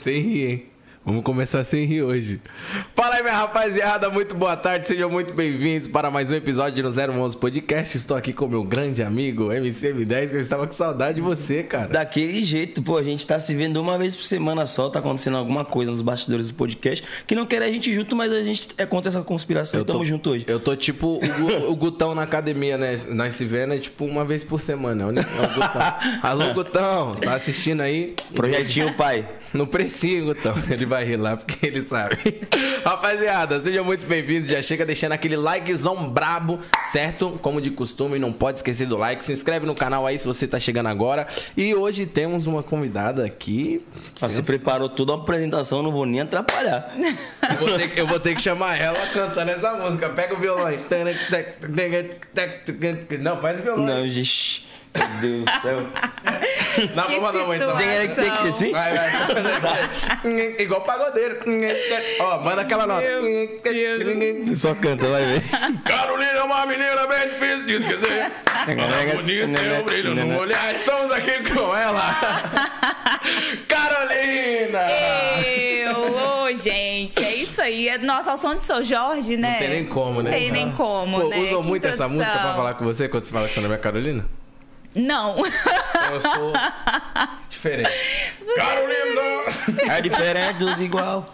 Sem rir, hein? Vamos começar sem rir hoje. Fala aí, minha rapaziada. Muito boa tarde. Sejam muito bem-vindos para mais um episódio do 011 Podcast. Estou aqui com meu grande amigo MCM10, que eu estava com saudade de você, cara. Daquele jeito, pô, a gente tá se vendo uma vez por semana só, tá acontecendo alguma coisa nos bastidores do podcast, que não quer a gente junto, mas a gente é contra essa conspiração Eu e tamo tô- junto hoje. Eu tô tipo o, o Gutão na academia, né? Nós se vendo é tipo uma vez por semana. É o é Gutão. Alô, Gutão. Tá assistindo aí? Projetinho pai. No precinho, Gutão. Ele vai rir lá porque ele sabe. Rapaziada, sejam muito bem-vindos. Já chega deixando aquele likezão brabo, certo? Como de costume, não pode esquecer do like. Se inscreve no canal aí se você tá chegando agora. E hoje temos uma convidada aqui. Você preparou toda uma apresentação, não vou nem atrapalhar. Eu vou, ter, que- eu vou ter que chamar ela cantando essa música. Pega o violão aí. Não, faz o violão. Não, gente. Meu Deus do céu. Não, Que vamos não, então. Tem que ter que? Vai, vai. Igual pagodeiro. Ó, manda aquela nota. Só canta, vai ver. Carolina é uma menina bem difícil de esquecer. Ela bonita tem um brilho no olhar. Estamos aqui com ela. Carolina! Eu, ô, gente, é isso aí. Nossa, ao som de São Jorge, né? Não tem nem como, né? Não tem nem como, Pô, né? usam muito essa música pra falar com você quando você fala que seu nome é Carolina? Não. Eu sou diferente. Carolina! É diferente dos igual.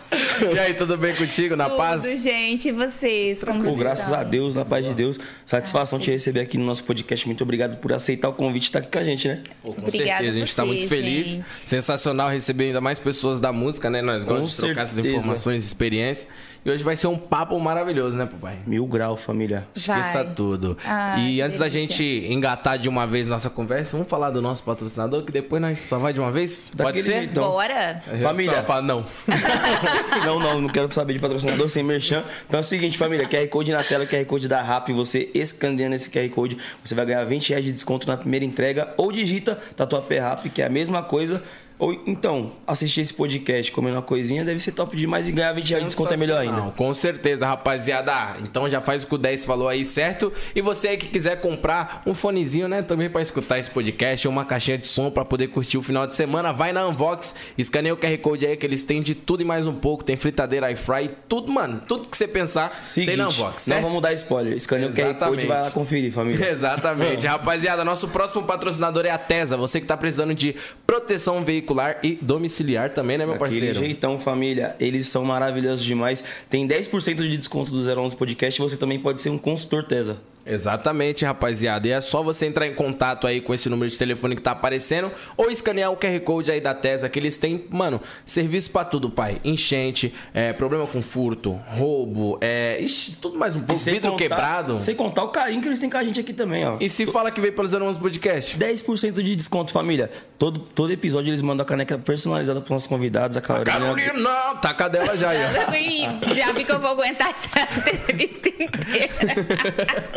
E aí, tudo bem contigo? Na Tudo, paz? gente. E vocês? Como Pô, vocês graças estão? a Deus, na paz de Deus. Satisfação te receber aqui no nosso podcast. Muito obrigado por aceitar o convite e estar aqui com a gente, né? Pô, com Obrigada certeza, a gente está muito feliz. gente. Sensacional receber ainda mais pessoas da música, né? Nós gostamos de trocar essas informações e experiências. E hoje vai ser um papo maravilhoso, né, papai? Mil grau, família. Esqueça Vai. tudo. Ai, e antes da delícia. gente engatar de uma vez nossa conversa, vamos falar do nosso patrocinador, que depois nós só vai de uma vez? Pode Daquele ser? jeitão. Bora? Família. Fala, não. não, não, não quero saber de patrocinador sem merchan. Então é o seguinte, família, QR Code na tela, QR Code da RAP, você escaneando esse QR Code, você vai ganhar 20 reais de desconto na primeira entrega, ou digita Tatuapé Rap, que é a mesma coisa. Ou então, assistir esse podcast comendo uma coisinha deve ser top demais e ganhar 20 reais de desconto é melhor ainda. Com certeza, rapaziada. Então já faz o que o 10 falou aí, certo? E você aí que quiser comprar um fonezinho, né? Também pra escutar esse podcast, ou uma caixinha de som pra poder curtir o final de semana, vai na Unvox, escaneia o QR Code aí que eles têm de tudo e mais um pouco. Tem fritadeira, air fry, tudo, mano. Tudo que você pensar Seguinte, tem na Unvox, não certo? vamos dar spoiler. Escaneia o QR Code Exatamente. e vai lá conferir, família. Exatamente. Rapaziada, nosso próximo patrocinador é a Tesa. Você que tá precisando de proteção veicular e domiciliar também, né, meu Aquele parceiro? jeitão, família. Eles são maravilhosos demais. Tem 10% de desconto do 011 Podcast e você também pode ser um consultor Tesa. Exatamente, rapaziada. E é só você entrar em contato aí com esse número de telefone que tá aparecendo ou escanear o QR Code aí da Tesa, que eles têm, mano, serviço pra tudo, pai. Enchente, é, problema com furto, roubo, é, ixi, tudo mais um pouco, vidro contar- quebrado. Sem contar o carinho que eles têm com a gente aqui também, ó. E se fala que veio pelos anos podcast? 10% de desconto, família. Todo, todo episódio eles mandam a caneca personalizada para nossos convidados. A Carolina. Carolina, não, tá a dela já aí, ó. Já vi que eu vou aguentar essa entrevista inteira.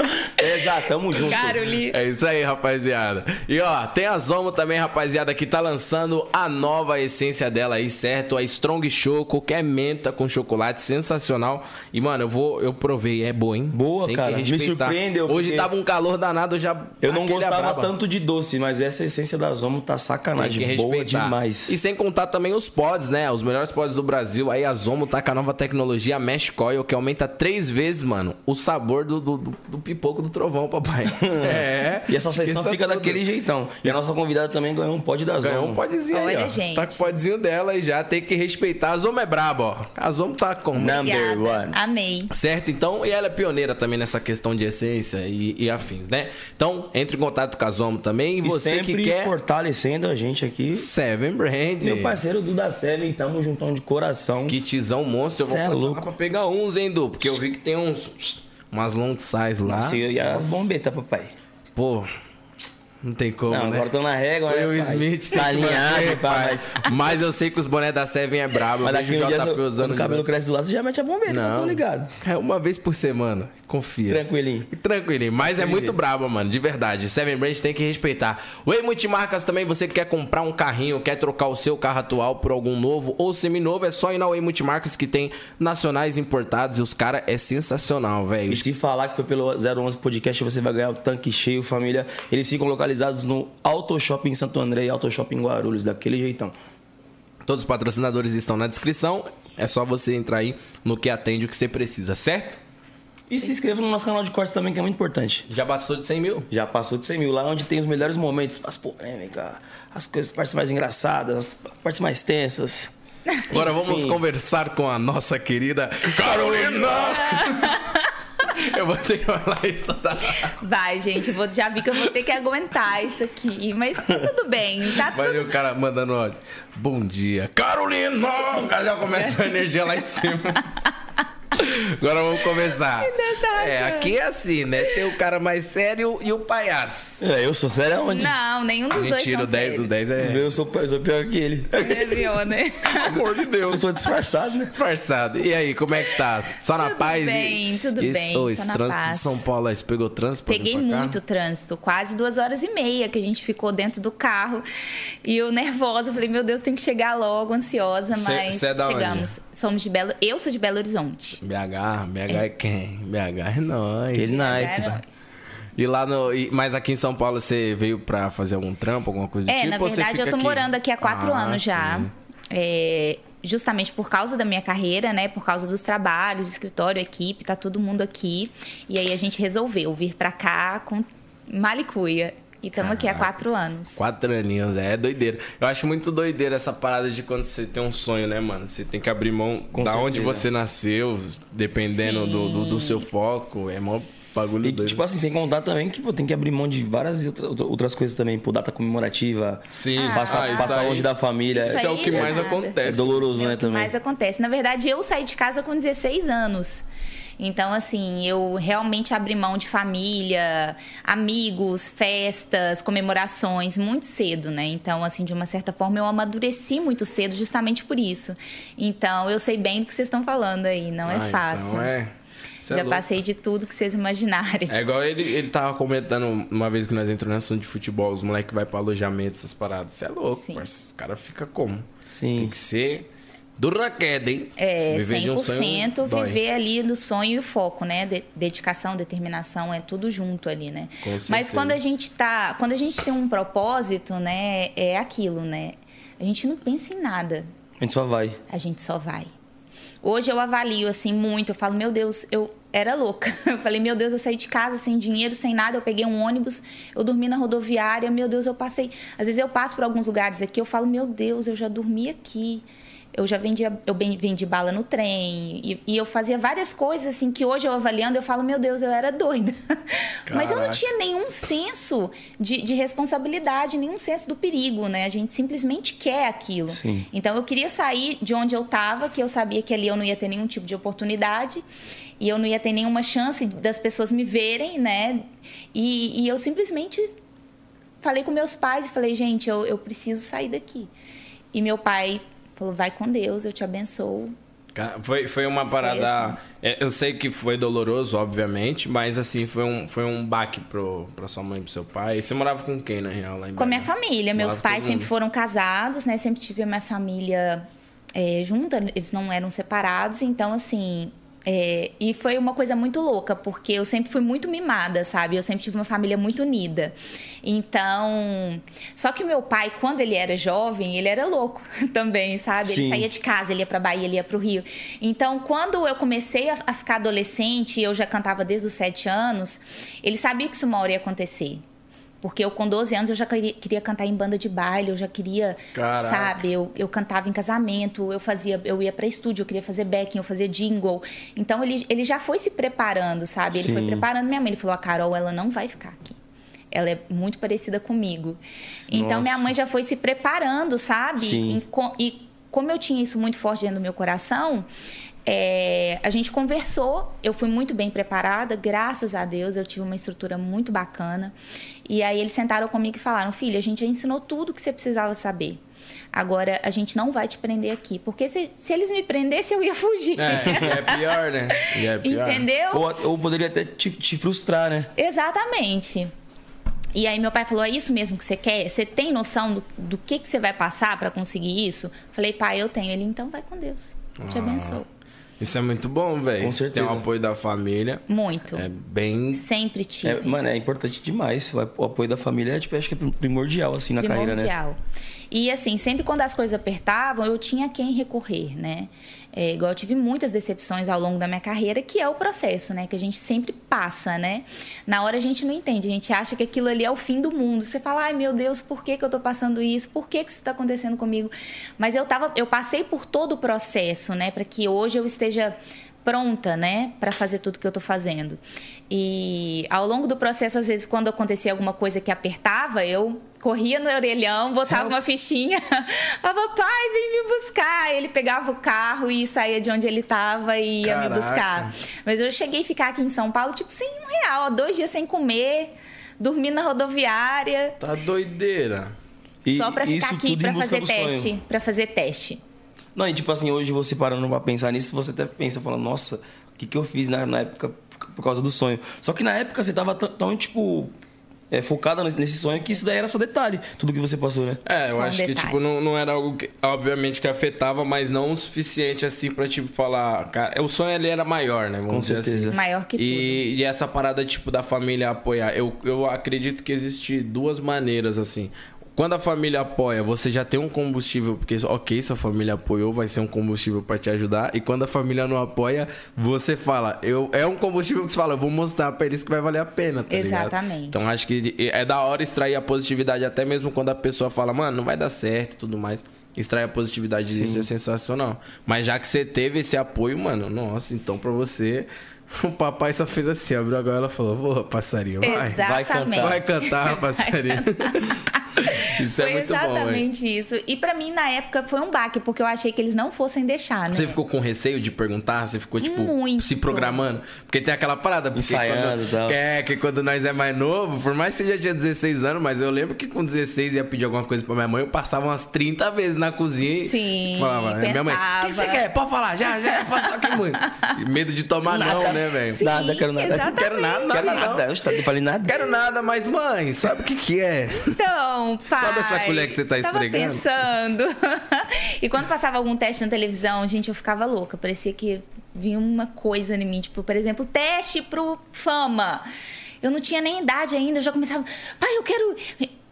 Exato, tamo junto. Carolina. É isso aí, rapaziada. E ó, tem a Zomo também, rapaziada, que tá lançando a nova essência dela aí, certo? A Strong Choco, que é menta com chocolate, sensacional. E, mano, eu vou, eu provei, é boa, hein? Boa, Tem que cara. Me surpreendeu, Hoje porque tava um calor danado, eu já. Eu não aquele é gostava braba. tanto de doce, mas essa essência da Zomo tá Tem que sacanagem. Boa respeitar. demais. E sem contar também os pods, né? Os melhores pods do Brasil. Aí a Zomo tá com a nova tecnologia a Mesh Coil, que aumenta três vezes, mano, o sabor do, do, do- do pipoco do trovão, papai. É. E essa sessão fica tudo. daquele jeitão. E a nossa convidada também ganhou um pod da Zomo. Ganhou um podzinho aí, Olha, ó. gente. Tá com o podzinho dela e já tem que respeitar. A Zomo é braba, ó. A Zomo tá com... Number Obrigada. one. Amei. Certo? Então, e ela é pioneira também nessa questão de essência e, e afins, né? Então, entre em contato com a Zomo também. E E você sempre que quer... fortalecendo a gente aqui. Seven Brand. Meu parceiro Duda Seven, tamo juntão de coração. Kitzão monstro. Eu vou Cê é passar louco. pra pegar uns, hein, Du? Porque eu vi que tem uns... Umas long size lá. Nossa, e as bombetas, papai. Pô... Não tem como, Não, né? agora tô na régua, O né, pai? Smith Tá alinhado, pai. Mas eu sei que os bonés da Seven é brabo. Mas daqui um o dia, JP quando usando o cabelo cresce do lado, você já mete a bombeta, que eu tô ligado. É uma vez por semana. Confia. Tranquilinho. Tranquilinho, mas é muito brabo, mano, de verdade. Seven Brand tem que respeitar. Way Multimarcas também, você que quer comprar um carrinho, quer trocar o seu carro atual por algum novo ou seminovo, é só ir na Way Multimarcas que tem nacionais importados e os caras é sensacional, velho. E se falar que foi pelo 011 Podcast, você vai ganhar o tanque cheio, família. Eles ficam localizados no Auto Shopping Santo André e Auto Shopping Guarulhos, daquele jeitão. Todos os patrocinadores estão na descrição. É só você entrar aí no que atende o que você precisa, certo? E se inscreva no nosso canal de cortes também, que é muito importante. Já passou de 100 mil? Já passou de 100 mil, lá onde tem os melhores momentos, as polêmicas, as coisas, as partes mais engraçadas, as partes mais tensas. Agora vamos Enfim. conversar com a nossa querida Carolina! Eu vou ter que falar isso. Tá? Vai, gente, vou, já vi que eu vou ter que aguentar isso aqui. Mas tá tudo bem, tá Vai tudo o cara mandando áudio. Bom dia, Carolina! O cara já começa a energia lá em cima. Agora vamos começar. É, aqui é assim, né? Tem o cara mais sério e o palhaço. É, eu sou sério aonde? Não, nenhum dos dois Mentira, são o 10, o sérios. 10 é. Eu sou, eu sou pior que ele. É, viu, né? Pelo amor de Eu Deus. sou disfarçado, né? Disfarçado. E aí, como é que tá? Só na Tudo paz? e- bem, tudo e bem, só esse na trânsito paz. de São Paulo aí, você pegou trânsito? Peguei pra cá? muito trânsito, quase duas horas e meia que a gente ficou dentro do carro. E eu nervosa, falei, meu Deus, tem que chegar logo, ansiosa, Cê- mas cê é da onde? Somos de Belo. Eu sou de Belo Horizonte. BH, BH é, quem? BH é nós. Aquele nice. É, E lá no. mas aqui em São Paulo você veio pra fazer algum trampo, alguma coisa do É, tipo? na ou você verdade, eu tô morando aqui há quatro Ah, anos já. É, justamente por causa da minha carreira, né? Por causa dos trabalhos, escritório, equipe, tá todo mundo aqui. E aí a gente resolveu vir pra cá com malicuia. E estamos aqui há quatro anos. Quatro aninhos, é doideira. Eu acho muito doideira essa parada de quando você tem um sonho, né, mano? Você tem que abrir mão Com da onde certeza. você nasceu, dependendo do, do, do seu foco. É mó bagulho E, doido. tipo assim, sem contar também que pô, tem que abrir mão de várias outra- outras coisas também, por data comemorativa. Sim, Passar, ah, isso passar aí- longe da família. Isso é o que mais nada. acontece. É doloroso, É né, o que também. mais acontece. Na verdade, eu saí de casa com 16 anos. Então, assim, eu realmente abri mão de família, amigos, festas, comemorações muito cedo, né? Então, assim, de uma certa forma, eu amadureci muito cedo justamente por isso. Então, eu sei bem do que vocês estão falando aí, não Ah, é fácil. Então é. Cê é Já louco. passei de tudo que vocês imaginarem. É igual ele, ele tava comentando uma vez que nós entramos no assunto de futebol, os moleques vai pra alojamento, essas paradas. Você é louco, Sim. parceiro. Os caras ficam como? Sim. Tem que ser do raquete, hein? É, Viver de um sonho 100% dói. viver ali no sonho e o foco, né? De- dedicação, determinação, é tudo junto ali, né? Com Mas certeza. quando a gente tá, quando a gente tem um propósito, né, é aquilo, né? A gente não pensa em nada, A gente só vai. a gente só vai. Hoje eu avalio assim muito, eu falo, meu Deus, eu era louca. Eu falei, meu Deus, eu saí de casa sem dinheiro, sem nada, eu peguei um ônibus, eu dormi na rodoviária, meu Deus, eu passei. Às vezes eu passo por alguns lugares aqui, eu falo, meu Deus, eu já dormi aqui. Eu já vendia, eu vendi bala no trem e, e eu fazia várias coisas assim que hoje eu avaliando eu falo meu Deus eu era doida, mas eu não Caraca. tinha nenhum senso de, de responsabilidade, nenhum senso do perigo, né? A gente simplesmente quer aquilo. Sim. Então eu queria sair de onde eu estava, que eu sabia que ali eu não ia ter nenhum tipo de oportunidade e eu não ia ter nenhuma chance das pessoas me verem, né? E, e eu simplesmente falei com meus pais e falei, gente, eu, eu preciso sair daqui. E meu pai falou, vai com Deus, eu te abençoo. Foi, foi uma parada. é, Eu sei que foi doloroso, obviamente, mas assim, foi um, foi um baque pro, pra sua mãe e pro seu pai. Você morava com quem, na real, lá em Com a minha família. Meus Morava pais sempre foram casados, né? Sempre tive a minha família é, junta, eles não eram separados, então assim. É, e foi uma coisa muito louca, porque eu sempre fui muito mimada, sabe? Eu sempre tive uma família muito unida. Então. Só que o meu pai, quando ele era jovem, ele era louco também, sabe? Ele Sim. saía de casa, ele ia pra Bahia, ele ia pro Rio. Então, quando eu comecei a, a ficar adolescente, e eu já cantava desde os sete anos, ele sabia que isso uma hora ia acontecer. Porque eu, com 12 anos, eu já queria, queria cantar em banda de baile, eu já queria, Caraca. sabe? Eu, eu cantava em casamento, eu fazia, eu ia pra estúdio, eu queria fazer backing, eu fazia jingle. Então, ele, ele já foi se preparando, sabe? Ele foi Sim. preparando minha mãe. Ele falou, a Carol, ela não vai ficar aqui. Ela é muito parecida comigo. Então, minha Nossa. mãe já foi se preparando, sabe? Sim. E, e como eu tinha isso muito forte dentro do meu coração, é, a gente conversou. Eu fui muito bem preparada, graças a Deus. Eu tive uma estrutura muito bacana. E aí eles sentaram comigo e falaram: Filha, a gente já ensinou tudo que você precisava saber. Agora, a gente não vai te prender aqui. Porque se, se eles me prendessem, eu ia fugir. É, é pior, né? É pior. Entendeu? Ou, ou poderia até te, te frustrar, né? Exatamente. E aí meu pai falou: é isso mesmo que você quer? Você tem noção do, do que, que você vai passar para conseguir isso? Falei, pai, eu tenho. Ele, então vai com Deus. Te Ah. abençoo. Isso é muito bom, velho. Com Você Tem certeza. o apoio da família. Muito. É bem. Sempre tive. É, mano, é importante demais. O apoio da família é, tipo, acho que é primordial, assim, na carreira, né? primordial. E assim, sempre quando as coisas apertavam, eu tinha a quem recorrer, né? É, igual eu tive muitas decepções ao longo da minha carreira, que é o processo, né? Que a gente sempre passa, né? Na hora a gente não entende, a gente acha que aquilo ali é o fim do mundo. Você fala, ai meu Deus, por que, que eu tô passando isso? Por que, que isso tá acontecendo comigo? Mas eu tava, eu passei por todo o processo, né? Para que hoje eu esteja pronta, né, para fazer tudo que eu tô fazendo. E ao longo do processo, às vezes, quando acontecia alguma coisa que apertava, eu corria no orelhão, botava Help. uma fichinha, falava, pai, vem me buscar. Ele pegava o carro e saía de onde ele tava e ia Caraca. me buscar. Mas eu cheguei a ficar aqui em São Paulo, tipo, sem um real, dois dias sem comer, dormir na rodoviária, Tá doideira. E só pra ficar aqui pra fazer do sonho. teste, para fazer teste. Não, e tipo assim, hoje você parando pra pensar nisso, você até pensa, falando, nossa, o que, que eu fiz na, na época por- causa do sonho? Só que na época você tava tão, tipo, é, focada nesse, sonho que isso daí era só detalhe, tudo que você passou, né? É, eu Só um acho que, detalhe. tipo, não, não era algo que, obviamente, que afetava, mas não o suficiente, assim, pra, tipo, falar... Cara, o sonho ali era maior, né? Vamos Com dizer certeza. assim. Maior que e, E essa parada, tipo, da família apoiar. Eu, eu acredito que existe duas maneiras, assim. Quando a família apoia, você já tem um combustível, porque, ok, sua família apoiou, vai ser um combustível pra te ajudar. E quando a família não apoia, você fala, eu, é um combustível que você fala, eu vou mostrar pra eles que vai valer a pena, tá ligado? Exatamente. Então acho que é da hora extrair a positividade, até mesmo quando a pessoa fala, mano, não vai dar certo e tudo mais. Extrair a positividade disso é sensacional. Mas já que você teve esse apoio, mano, nossa, então pra você. O papai só fez assim, abriu a goela e falou: Boa, passarinho, vai. Exatamente. Vai cantar, passarinho. Isso foi é muito bom, exatamente isso. E pra mim, na época, foi um baque, porque eu achei que eles não fossem deixar, né? Você ficou com receio de perguntar? Você ficou, tipo, Muito. se programando? Porque tem aquela parada. Ensaiando e quando, tal. É, que quando nós é mais novo, por mais que você já tinha 16 anos, mas eu lembro que com 16 ia pedir alguma coisa pra minha mãe, eu passava umas 30 vezes na cozinha e Sim, falava, minha mãe, o que, que você pensava. quer? Pode falar, já, já, pode só que muito. E medo de tomar não, né, velho? Sim, Nada, quero nada. exatamente. Quero nada, Quero nada, nada, não. eu não falei nada. Quero nada, mas mãe, sabe o que que é? Então, pai. Sabe essa colher que você tá tava esfregando? pensando. e quando passava algum teste na televisão, gente, eu ficava louca. Parecia que vinha uma coisa em mim. Tipo, por exemplo, teste pro fama. Eu não tinha nem idade ainda, eu já começava. Pai, eu quero.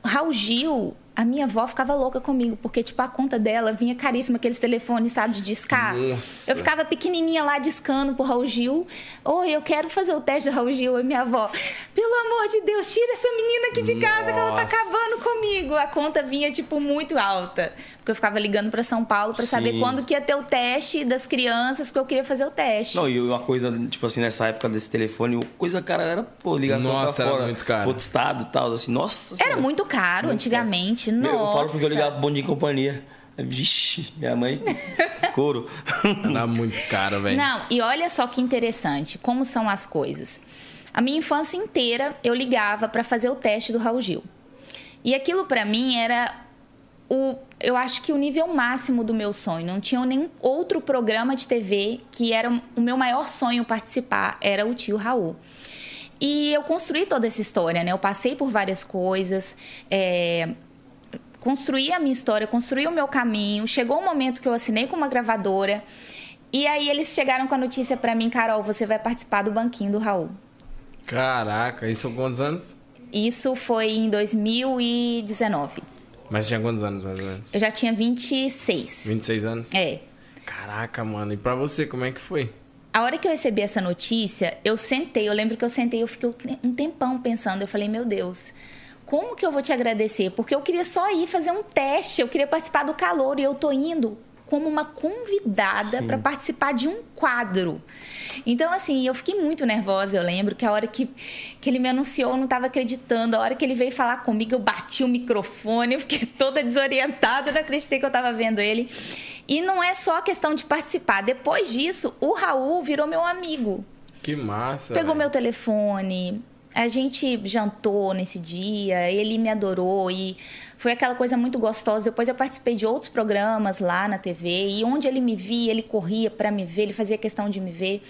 Raul Gil, a minha avó ficava louca comigo, porque, tipo, a conta dela vinha caríssima, aqueles telefones, sabe, de discar. Nossa. Eu ficava pequenininha lá discando pro Raul Gil. Oi, eu quero fazer o teste do Raul Gil. E minha avó, pelo amor de Deus, tira essa menina aqui de casa que ela tá acabando comigo. A conta vinha, tipo, muito alta. Porque eu ficava ligando pra São Paulo pra saber quando que ia ter o teste das crianças, porque eu queria fazer o teste. Não, e uma coisa, tipo assim, nessa época desse telefone, coisa, cara, era, pô, ligação Nossa, pra era fora. muito caro. Outro estado e tal, assim, nossa Era senhora. muito caro antigamente. Eu- Nossa. Eu falo porque eu ligava pro Bom Dia e Companhia. Vixe, minha mãe, couro. Era muito caro, velho. Não, e olha só que interessante, como são as coisas. A minha infância inteira eu ligava para fazer o teste do Raul Gil. E aquilo para mim era o, eu acho que o nível máximo do meu sonho. Não tinha nenhum outro programa de TV que era o meu maior sonho participar, era o tio Raul. E eu construí toda essa história, né? Eu passei por várias coisas, é, construí a minha história, construí o meu caminho. Chegou um momento que eu assinei com uma gravadora. E aí eles chegaram com a notícia pra mim, Carol, você vai participar do banquinho do Raul. Caraca, isso com quantos anos? Isso foi em 2019. Mas tinha quantos anos, mais ou menos? Eu já tinha 26. 26 anos? É. Caraca, mano. E pra você, como é que foi? A hora que eu recebi essa notícia, eu sentei, eu lembro que eu sentei, eu fiquei um tempão pensando, eu falei, meu Deus, como que eu vou te agradecer? Porque eu queria só ir fazer um teste, eu queria participar do calor e eu tô indo como uma convidada para participar de um quadro. Então, assim, eu fiquei muito nervosa. Eu lembro que a hora que, que ele me anunciou, eu não estava acreditando. A hora que ele veio falar comigo, eu bati o microfone, eu fiquei toda desorientada, não acreditei que eu estava vendo ele. E não é só a questão de participar. Depois disso, o Raul virou meu amigo. Que massa. Pegou velho. meu telefone, a gente jantou nesse dia, ele me adorou e foi aquela coisa muito gostosa. Depois eu participei de outros programas lá na TV e onde ele me via, ele corria para me ver, ele fazia questão de me ver.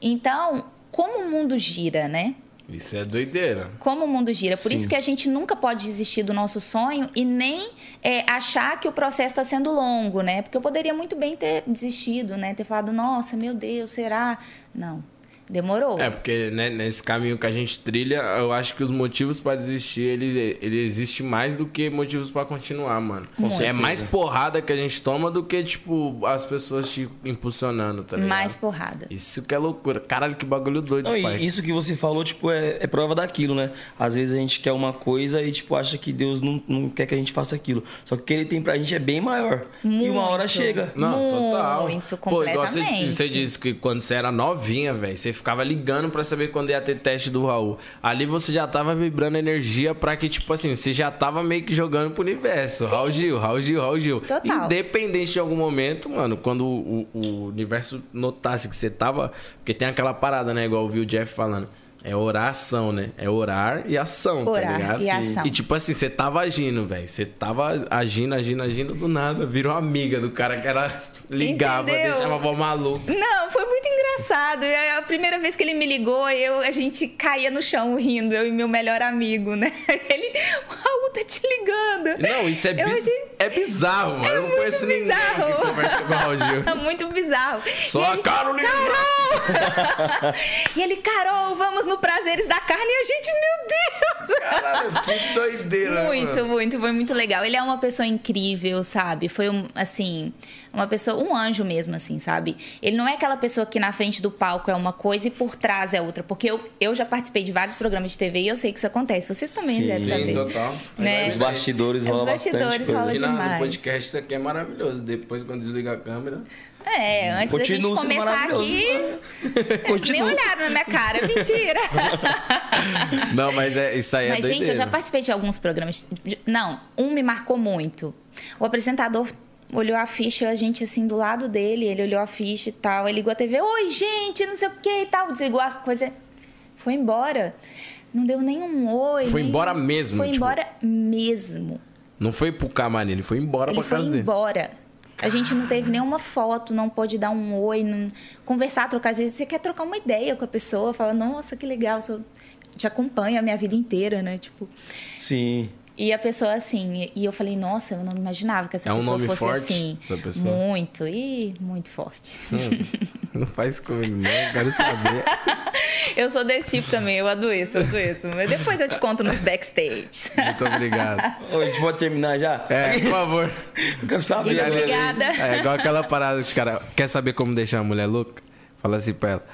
Então, como o mundo gira, né? Isso é doideira. como o mundo gira. Por Sim. isso que a gente nunca pode desistir do nosso sonho e nem é, achar que o processo está sendo longo, né? Porque eu poderia muito bem ter desistido, né? Ter falado, nossa, meu Deus, será? Não. Demorou. É, porque né, nesse caminho que a gente trilha, eu acho que os motivos pra desistir, ele, ele existe mais do que motivos pra continuar, mano. Com é certeza. mais porrada que a gente toma do que, tipo, as pessoas te impulsionando, tá ligado? Mais porrada. Isso que é loucura. Caralho, que bagulho doido, Não, pai. isso que você falou, tipo, é, é prova daquilo, né? Às vezes a gente quer uma coisa e, tipo, acha que Deus não, não quer que a gente faça aquilo. Só que o que ele tem pra gente é bem maior. E uma hora Muito. chega. Não, total. Muito, Pô, igual você, completamente. você disse que quando você era novinha, velho, você ficava ligando pra saber quando ia ter teste do Raul. Ali você já tava vibrando energia pra que, tipo assim, você já tava meio que jogando pro universo. Raul Gil, Raul Gil, Raul Gil. Total. Independente de algum momento, mano, quando o, o universo notasse que você tava. Porque tem aquela parada, né? Igual eu vi o Jeff falando. É oração, né? É orar e ação, tá Orar ligado? e ação. E tipo assim, você tava agindo, velho. Você tava agindo, agindo, agindo do nada. Virou amiga do cara que era ligava, Entendeu? deixava a avó maluca. Não, foi muito engraçado. A primeira vez que ele me ligou, eu, a gente caía no chão rindo, eu e meu melhor amigo, né? Ele, o Raul tá te ligando. Não, isso é, Eu biz- achei- é bizarro, mano. eu não muito conheço ninguém bizarro. que conversa com o Raul Gil. Muito bizarro. Só E a Carolina. Carol! e ele, Carol, vamos no Prazeres da Carne. E a gente, meu Deus! Caralho, que doideira. Muito, mano. muito, foi muito legal. Ele é uma pessoa incrível, sabe? Foi um, assim, uma pessoa, um anjo mesmo, assim, sabe? Ele não é aquela pessoa que na frente do palco é uma coisa e por trás é outra. Porque eu, eu já participei de vários programas de TV e eu sei que isso acontece. Vocês também Sim, devem Sim, saber. total. Né? Os bastidores Os rola bastidores bastante coisa. rola Aqui na- no demais. podcast isso aqui é maravilhoso. Depois, quando desliga a câmera. É, antes da gente começar aqui, nem Continua. olharam na minha cara. Mentira! Não, mas é, isso aí é Mas, gente, eu já participei de alguns programas. Não, um me marcou muito. O apresentador olhou a ficha, a gente assim do lado dele, ele olhou a ficha e tal. Ele ligou a TV, oi, gente, não sei o que e tal. Desligou a coisa. Foi embora. Não deu nenhum oi. Foi nem- embora mesmo, Foi tipo- embora mesmo. Não foi pro camarim, ele foi embora Ele pra foi casa dele. embora. A gente não teve nenhuma foto, não pôde dar um oi, não- conversar, trocar. Às vezes você quer trocar uma ideia com a pessoa, fala, nossa, que legal, eu te acompanho a minha vida inteira, né? Tipo. Sim. E a pessoa assim, e eu falei, nossa, eu não imaginava que essa É um pessoa nome fosse forte, assim. essa pessoa? Muito, e muito forte. Não faz comigo, não. Eu quero saber. eu sou desse tipo também, eu adoeço, eu adoeço. Mas depois eu te conto nos backstage. Muito obrigado. Ô, a gente pode terminar já? É, por favor. Eu quero saber. Obrigada. É igual aquela parada que os caras. Quer saber como deixar a mulher louca? Fala assim pra ela.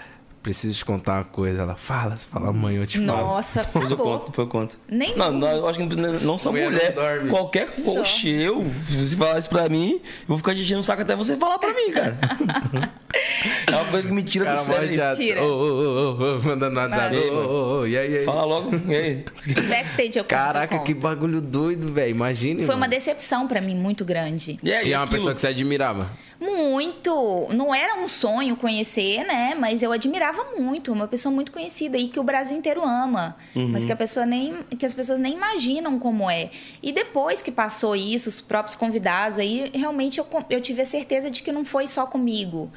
Preciso te contar uma coisa. Ela fala, você fala amanhã eu te falo. Nossa, Depois eu acabou. conto, depois eu conto. Nem não, não, eu acho que não, não só Mulher mulher. não dorme. Qualquer coach, eu, se você falar isso pra mim, eu vou ficar enchendo o saco até você falar pra mim, cara. é uma coisa que me tira do Cara, sério. já. isso. Tira. Ô, ô, ô, ô, ô, mandando no WhatsApp. Ô, ô, e aí, e aí? Fala logo. E aí? Backstage eu conto, Caraca, eu que bagulho doido, velho. Imagine. Foi uma mano. decepção pra mim muito grande. E, aí, E é uma aquilo? pessoa que você admirava. Muito. Não era um sonho conhecer, né? Mas eu admirava muito. Uma pessoa muito conhecida e que o Brasil inteiro ama. Mas que, a pessoa nem, que as pessoas nem imaginam como é. E depois que passou isso, os próprios convidados, aí realmente eu, eu tive a certeza de que não foi só comigo.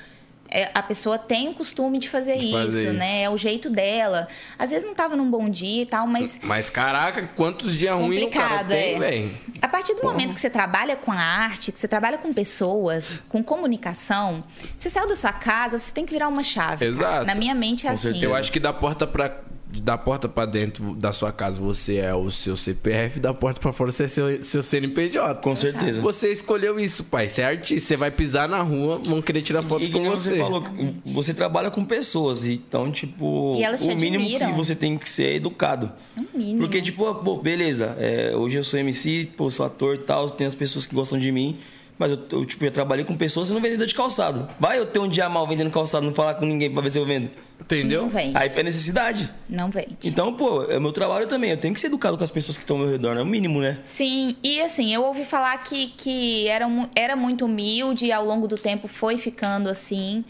É, a pessoa tem o costume de fazer, De isso, fazer isso. né? É o jeito dela. Às vezes não tava num bom dia e tal, mas Mas caraca, quantos dias ruins o cara complicado, tem, é. velho. A partir do momento que você trabalha com a arte, que você trabalha com pessoas, com comunicação, você saiu da sua casa, você tem que virar uma chave. Exato. Na minha mente é Com assim. certeza. Eu acho que da porta pra. Da porta pra dentro da sua casa você é o seu CPF, da porta pra fora você é seu, seu CNPJ. Com certeza. Você escolheu isso, pai. Você é artista. Você vai pisar na rua, vão querer tirar foto E com você. você falou, você trabalha com pessoas, então, tipo, E elas te o mínimo admiram. que você tem que ser é educado. Mínimo. Porque, tipo, pô, beleza, é, hoje eu sou MC, pô, sou ator e tal, tem as pessoas que gostam de mim, mas eu, eu, tipo, já trabalhei com pessoas e não vendedor de calçado. Vai eu ter um dia mal vendendo calçado, não falar com ninguém pra ver se eu vendo. Entendeu? Não vende. Aí é necessidade. Não vende. Então, pô, é o meu trabalho também, eu tenho que ser educado com as pessoas que estão ao meu redor, é o mínimo, né? Sim, e assim, eu ouvi falar que, que era, era muito humilde e ao longo do tempo foi ficando assim.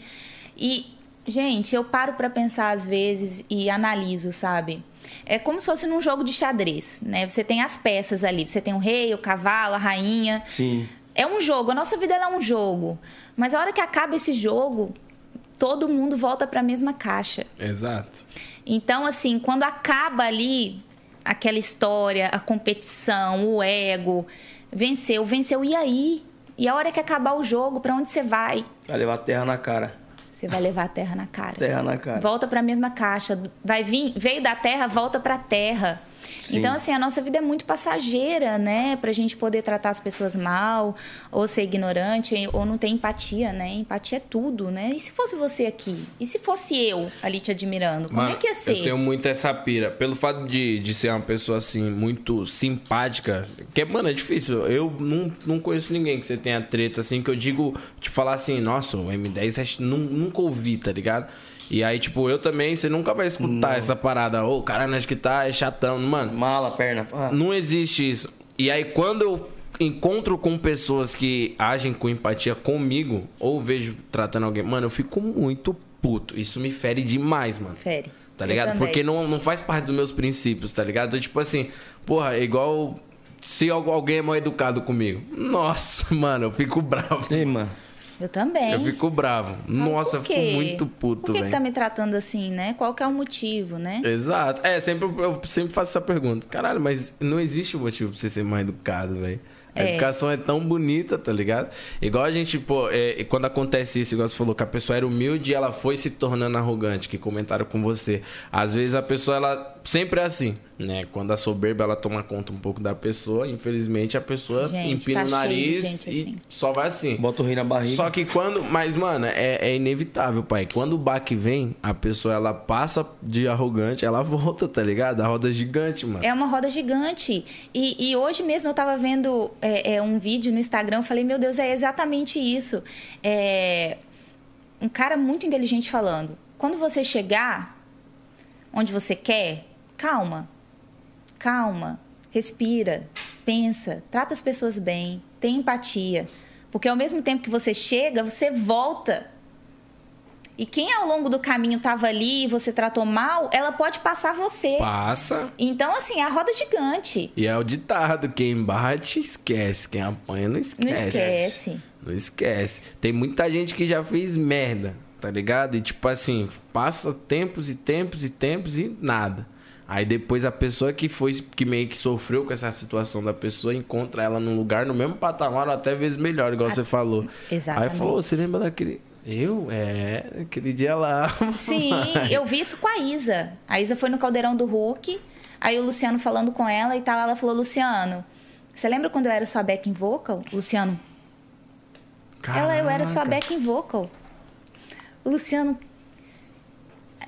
E, gente, eu paro pra pensar às vezes e analiso, sabe? É como se fosse num jogo de xadrez, né? Você tem as peças ali, você tem o rei, o cavalo, a rainha. Sim. É um jogo, a nossa vida ela é um jogo. Mas a hora que acaba esse jogo, todo mundo volta para a mesma caixa. Exato. Então, assim, quando acaba ali aquela história, a competição, o ego, venceu, venceu, e aí? E a hora que acabar o jogo, para onde você vai? Vai levar terra na cara. Você vai levar a terra na cara. Terra na cara. Volta para a mesma caixa. Vai vir, veio da terra, volta para a terra. Sim. Então, assim, a nossa vida é muito passageira, né? Pra gente poder tratar as pessoas mal, ou ser ignorante, ou não ter empatia, né? Empatia é tudo, né? E se fosse você aqui? E se fosse eu ali te admirando? Como Mano, é que ia ser? Eu tenho muito essa pira. Pelo fato de, de ser uma pessoa, assim, muito simpática. Que, mano, é difícil. Eu não, não conheço ninguém que você tenha treta, assim, que eu digo, te falar assim, nossa, o M10 é- nu- nunca ouvi, tá ligado? E aí, tipo, eu também, você nunca vai escutar essa parada. Ô, caralho, acho que tá, é chatão. Mano, Mala, perna. Ah, não existe isso. E aí, quando eu encontro com pessoas que agem com empatia comigo, ou vejo tratando alguém, mano, eu fico muito puto. Isso me fere demais, mano. Fere. Tá Eu ligado? Porque não, não faz parte dos meus princípios, tá ligado? Então, tipo assim, porra, é igual se al- alguém é mal educado comigo. Nossa, mano, eu fico bravo. Ei, mano. Eu também. Eu fico bravo. Mas Nossa, fico muito puto, Por que, que velho. tá me tratando assim, né? Qual que é o motivo, né? Exato. É, sempre, eu sempre faço essa pergunta. Caralho, mas não existe motivo pra você ser mais educado, velho. A É. educação é tão bonita, tá ligado? Igual a gente, pô, é, quando acontece isso, igual você falou, que a pessoa era humilde e ela foi se tornando arrogante, que comentaram com você. Às vezes a pessoa, ela sempre é assim, né? Quando a soberba, ela toma conta um pouco da pessoa, infelizmente a pessoa Gente, empina tá o cheio de nariz gente e assim. só vai assim. Bota o rei na barriga. Só que quando. Mas, mano, é, é inevitável, pai. Quando o baque vem, a pessoa ela passa de arrogante, ela volta, tá ligado? A roda é gigante, mano. É uma roda gigante. E, e hoje mesmo eu tava vendo é, é, um vídeo no Instagram, eu falei, meu Deus, é exatamente isso. É, um cara muito inteligente falando. Quando você chegar onde você quer, calma. Calma. Respira. Pensa. Trata as pessoas bem. Tem empatia. Porque ao mesmo tempo que você chega, você volta. E quem ao longo do caminho tava ali e você tratou mal, ela pode passar você. Passa. Então, assim, a roda é gigante. E é o ditado: quem bate, esquece. Quem apanha, não esquece. Não esquece. Não esquece. Tem muita gente que já fez merda, tá ligado? E tipo assim, passa tempos e tempos e tempos e nada. Aí depois a pessoa que foi, que meio que sofreu com essa situação da pessoa, encontra ela num lugar, no mesmo patamar, até vezes melhor, igual você falou. exatamente. Aí falou, você lembra daquele. Eu? É, aquele dia lá. Sim, eu vi isso com a Isa. A Isa foi no Caldeirão do Hulk, aí o Luciano falando com ela e tal, ela falou, Luciano, você lembra quando eu era sua backing vocal? Luciano, ela, eu era sua Caraca. backing vocal. O Luciano,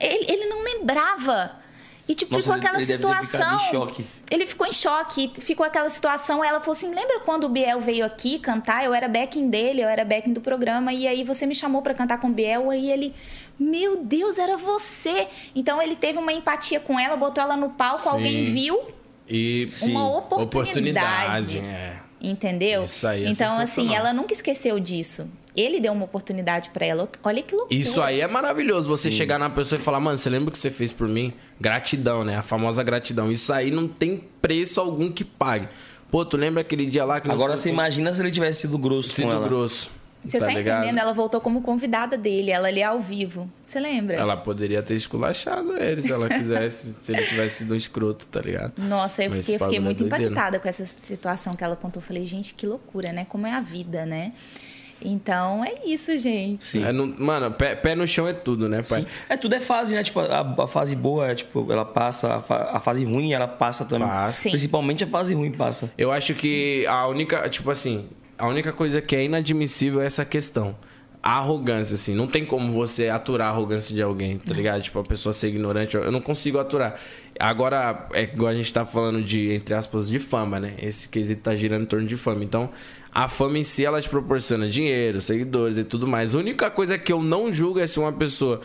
ele, ele não lembrava. E, tipo, Nossa, ficou aquela ele situação. em choque. Ele ficou em choque. Ficou aquela situação. Ela falou assim: lembra quando o Biel veio aqui cantar? Eu era backing dele, eu era backing do programa. E aí você me chamou pra cantar com o Biel. Aí ele, meu Deus, era você. Então ele teve uma empatia com ela, botou ela no palco, Sim. alguém viu. E Uma oportunidade. é. Entendeu? Isso aí é então, assim, ela nunca esqueceu disso. Ele deu uma oportunidade pra ela. Olha que loucura. Isso aí é maravilhoso, você chegar na pessoa e falar, mano, você lembra o que você fez por mim? Gratidão, né? A famosa gratidão. Isso aí não tem preço algum que pague. Pô, tu lembra aquele dia lá que Agora você o quê? imagina se ele tivesse sido grosso Sido com ela. grosso. Você tá, ligado? entendendo? Ela voltou como convidada dele, ela ali ao vivo. Você lembra? Ela poderia ter esculachado ele se ela quisesse, se ele tivesse sido um escroto, tá ligado? Nossa, eu fiquei, fiquei muito é doideira. impactada com essa situação que ela contou. Falei, gente, que loucura, né? Como é a vida, né? Então, é isso, gente. Sim. É, não- mano, pé, pé no chão é tudo, né, pai? Sim. É, tudo é fase, né? Tipo, a, a fase boa, é, tipo, ela passa, a, fa- a fase ruim, ela passa também. Passa. Sim. Principalmente a fase ruim passa. Eu acho que a única, tipo assim, a única coisa que é inadmissível é essa questão. A arrogância, assim. Não tem como você aturar a arrogância de alguém, tá ligado? Tipo, a pessoa ser ignorante. eu- Eu não consigo aturar. Agora, é igual a gente tá falando de, entre aspas, de fama, né? Esse quesito tá girando em torno de fama. Então, a fama em si, ela te proporciona dinheiro, seguidores e tudo mais. A única coisa que eu não julgo é se uma pessoa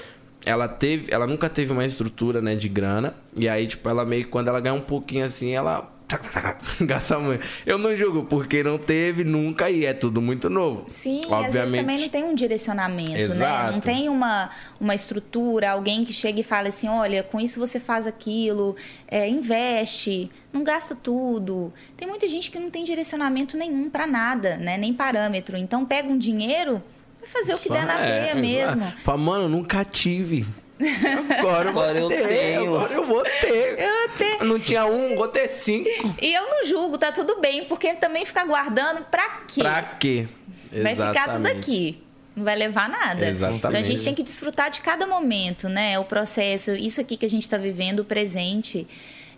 ela teve, ela nunca teve uma estrutura, né, de grana. E aí, tipo, ela meio que quando ela ganha um pouquinho assim, ela gasta muito. Eu não julgo porque não teve nunca e é tudo muito novo. Sim, e às vezes também não tem um direcionamento, né? Exato. Não tem uma, uma estrutura, alguém que chega e fala assim, olha, com isso você faz aquilo, é, investe, não gasta tudo. Tem muita gente que não tem direcionamento nenhum pra nada, né? Nem parâmetro. Então pega um dinheiro Vai fazer o que Só- der na é, teia mesmo. exato. Fala, mano, nunca tive. Agora eu vou Agora eu ter. tenho. Agora eu vou ter. Eu tenho. Não tinha um, vou ter cinco. E eu não julgo, tá tudo bem, porque também ficar guardando pra quê? Pra quê? Vai ficar tudo Exatamente. aqui. Não vai levar nada. Exatamente. Então a gente tem que desfrutar de cada momento, né? O processo, isso aqui que a gente está vivendo, o presente.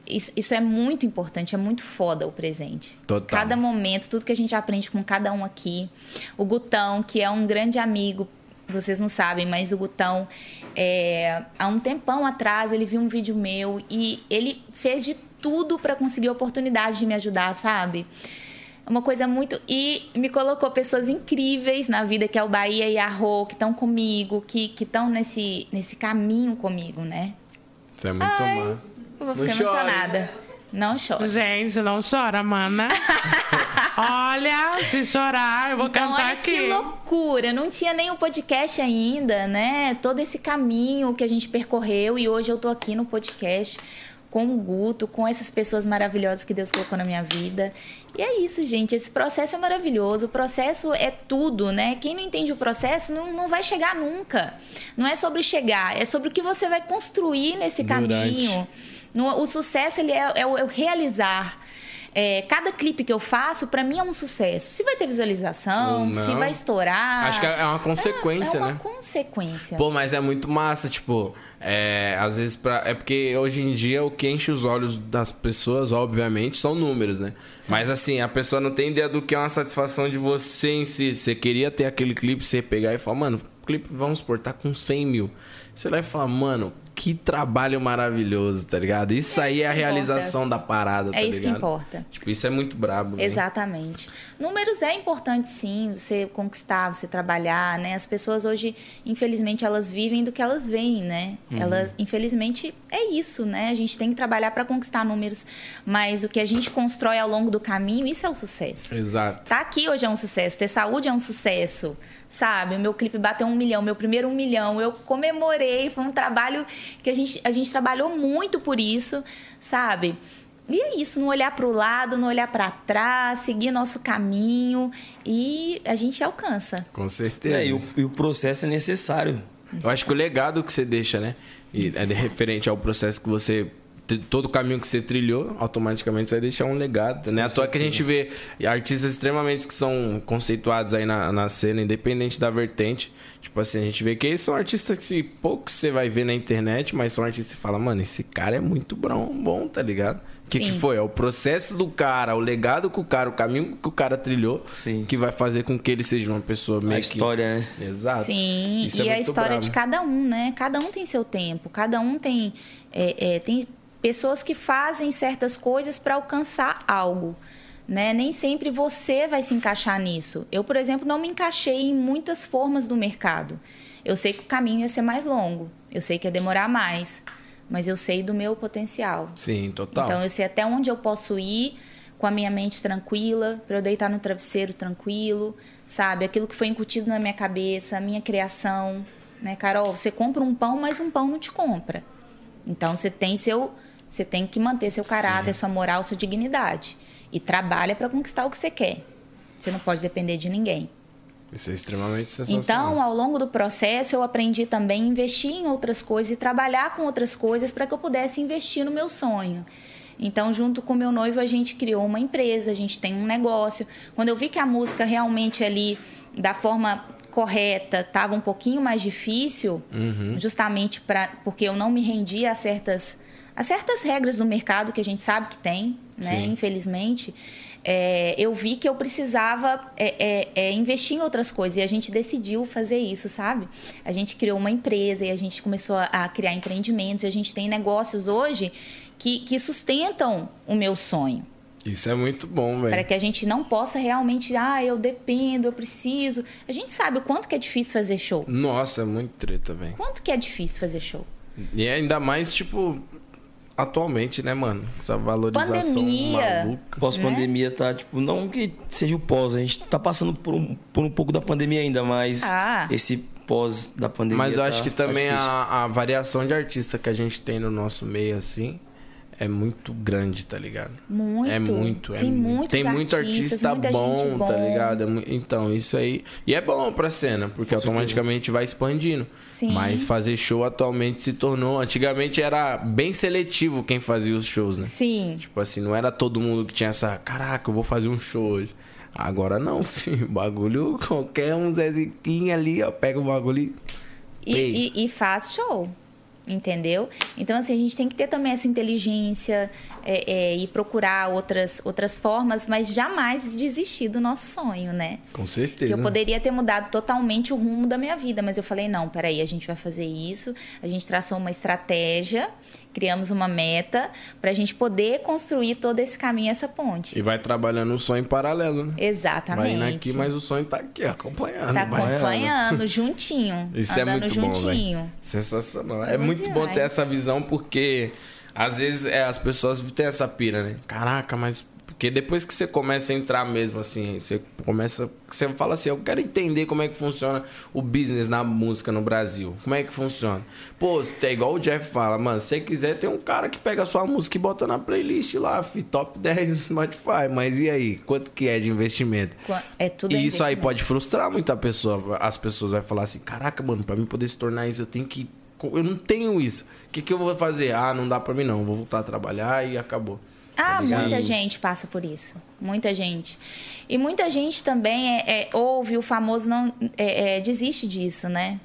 Isso, isso é muito importante, é muito foda o presente. Total. Cada momento, tudo que a gente aprende com cada um aqui. O Gutão, que é um grande amigo, vocês não sabem, mas o Gutão, é, há um tempão atrás, ele viu um vídeo meu e ele fez de tudo para conseguir a oportunidade de me ajudar, sabe? É Uma coisa muito. E me colocou pessoas incríveis na vida, que é o Bahia e a Rô, que estão comigo, que estão nesse, nesse caminho comigo, né? Isso é muito Ai, massa. Eu vou Não ficar chore. emocionada. Não chora. Gente, não chora, mana. Olha, se chorar, eu vou Então, cantar olha aqui. que loucura. Não tinha nem o podcast ainda, né? Todo esse caminho que a gente percorreu e hoje eu tô aqui no podcast com o Guto, com essas pessoas maravilhosas que Deus colocou na minha vida. E é isso, gente. Esse processo é maravilhoso. O processo é tudo, né? Quem não entende o processo não, não vai chegar nunca. Não é sobre chegar, é sobre o que você vai construir nesse Durante. caminho. No- o sucesso ele é, é o, é o realizar. É, cada clipe que eu faço, pra mim é um sucesso. Se vai ter visualização, se vai estourar. Acho que é uma consequência, é uma né? consequência. Pô, mas é muito massa, tipo, é, às vezes pra, é porque hoje em dia o que enche os olhos das pessoas, obviamente, são números, né? Mas assim, a pessoa não tem ideia do que é uma satisfação de você em si. Você queria ter aquele clipe, você pegar e falar, mano, clipe, vamos supor, tá com 100 mil. Você vai falar, mano, que trabalho maravilhoso, tá ligado? Isso É aí isso é a que realização da parada, tá É isso que ligado? importa. Tipo, isso é muito brabo. né? Exatamente. Números é importante, sim, você conquistar, você trabalhar, né? As pessoas hoje, infelizmente, elas vivem do que elas veem, né? Uhum. Elas, infelizmente, é isso, né? A gente tem que trabalhar para conquistar números, mas o que a gente constrói ao longo do caminho, isso é o sucesso. Exato. Tá aqui hoje é um sucesso, ter saúde é um sucesso, sabe? O meu clipe bateu um milhão, meu primeiro um milhão, eu comemorei, foi um trabalho que a gente, a gente trabalhou muito por isso, sabe? E é isso, não olhar para o lado, não olhar para trás, seguir nosso caminho e a gente alcança. Com certeza. É, e, o, e o processo é necessário. Eu acho que o legado que você deixa, né? E é de referente ao processo que você. Todo o caminho que você trilhou, automaticamente você vai deixar um legado. Né? À toa que a gente vê artistas extremamente que são conceituados aí na, na cena, independente da vertente. Tipo assim, a gente vê que eles são artistas que se- poucos você vai ver na internet, mas são artistas que fala, mano, esse cara é muito bom, bom tá ligado? O que, que foi? É o processo do cara, o legado que o cara, o caminho que o cara trilhou, Sim. que vai fazer com que ele seja uma pessoa meio A que- história, né? Exato. Sim, Isso é e a muito história brabo. de cada um, né? Cada um tem seu tempo, cada um tem. é, é, tem pessoas que fazem certas coisas para alcançar algo. Né? Nem sempre você vai se encaixar nisso. Eu, por exemplo, não me encaixei em muitas formas do mercado. Eu sei que o caminho ia ser mais longo, eu sei que ia demorar mais, mas eu sei do meu potencial. Sim, total. Então eu sei até onde eu posso ir com a minha mente tranquila, para eu deitar no travesseiro tranquilo, sabe? Aquilo que foi incutido na minha cabeça, a minha criação, né, Carol? Você compra um pão, mas um pão não te compra. Então você tem seu, você tem que manter seu caráter, sua moral, sua dignidade e trabalha para conquistar o que você quer. Você não pode depender de ninguém. Isso é extremamente sensacional. Então, ao longo do processo, eu aprendi também a investir em outras coisas e trabalhar com outras coisas para que eu pudesse investir no meu sonho. Então, junto com meu noivo, a gente criou uma empresa, a gente tem um negócio. Quando eu vi que a música realmente ali, da forma correta, estava um pouquinho mais difícil, justamente pra, porque eu não me rendia a certas, a certas regras do mercado que a gente sabe que tem, né? Sim. Infelizmente é, eu vi que eu precisava é, é, é, investir em outras coisas e a gente decidiu fazer isso, sabe? A gente criou uma empresa e a gente começou a, a criar empreendimentos e a gente tem negócios hoje que, que sustentam o meu sonho. Isso é muito bom, Para velho. que a gente não possa realmente, ah, eu dependo, eu preciso. A gente sabe o quanto que é difícil fazer show. Nossa, é muito treta, velho. Quanto que é difícil fazer show? E ainda mais, tipo, atualmente, né, mano? Essa valorização Pandemia. maluca. Pós-pandemia tá, tipo, não que seja o pós, a gente tá passando por um, por um pouco da pandemia ainda, mas Ah. esse pós da pandemia. Mas eu tá- acho que também difícil. a, a variação de artista que a gente tem no nosso meio, assim, é muito grande, tá ligado? Muito. É muito, é Tem muito. muitos Tem muito artistas, artista bom, gente tá bom. ligado? É Então, isso aí. E é bom pra cena, porque automaticamente vai expandindo. Sim. Mas fazer show atualmente se tornou. Antigamente era bem seletivo quem fazia os shows, né? Sim. Tipo assim, não era todo mundo que tinha essa. Caraca, eu vou fazer um show hoje. Agora não, filho. Bagulho, qualquer um Zeziquinha ali, ó, pega o bagulho e. E, e, e faz show. Entendeu? Então, assim, a gente tem que ter também essa inteligência é, é, e procurar outras, outras formas, mas jamais desistir do nosso sonho, né? Com Que certeza. eu poderia ter mudado totalmente o rumo da minha vida, mas eu falei, não, peraí, a gente vai fazer isso. A gente traçou uma estratégia, criamos uma meta pra gente poder construir todo esse caminho, essa ponte. E vai trabalhando o sonho em paralelo, né? Exatamente. Vai indo aqui, mas o sonho tá aqui, acompanhando. Tá acompanhando, juntinho. Isso é muito bom, juntinho. velho. Sensacional. É É bom muito bom demais. ter essa visão porque às vezes é, as pessoas têm essa pira, né? Caraca, mas porque depois que você começa a entrar mesmo assim, você começa, você fala assim, eu quero entender como é que funciona o business na música no Brasil. Como é que funciona? Pô, é igual o Jeff fala, mano, se você quiser tem um cara que pega a sua música e bota na playlist lá, fi, top 10 no Spotify, mas e aí, quanto que é de investimento? É tudo E isso aí pode frustrar muita pessoa. As pessoas vão falar assim: caraca, mano, pra mim poder se tornar isso, eu tenho que. Eu não tenho isso. O que, que eu vou fazer? Ah, não dá pra mim não. Vou voltar a trabalhar e acabou. Ah, ligado? muita gente passa por isso. Muita gente. E muita gente também é, é, ouve o famoso não é, é, desiste disso, né?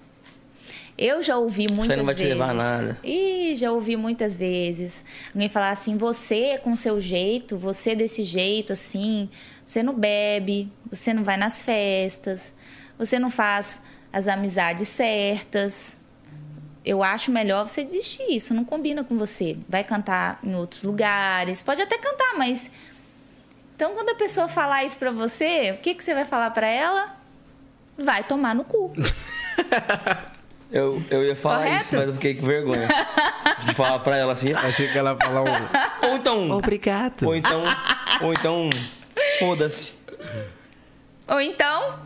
Eu já ouvi muitas vezes. não vai te levar a nada. Ih, já ouvi muitas vezes. Alguém falar assim, você com seu jeito, você desse jeito, assim, você não bebe, você não vai nas festas, você não faz as amizades certas. Eu acho melhor você desistir. Isso não combina com você. Vai cantar em outros lugares. Pode até cantar, mas. Então, quando a pessoa falar isso pra você, o que, que você vai falar pra ela? Vai tomar no cu. Eu, eu ia falar Correto? isso, mas eu fiquei com vergonha. De falar pra ela assim. Achei que ela ia falar um. Ou então. Obrigado. Ou então. Ou então. Foda-se. Ou então,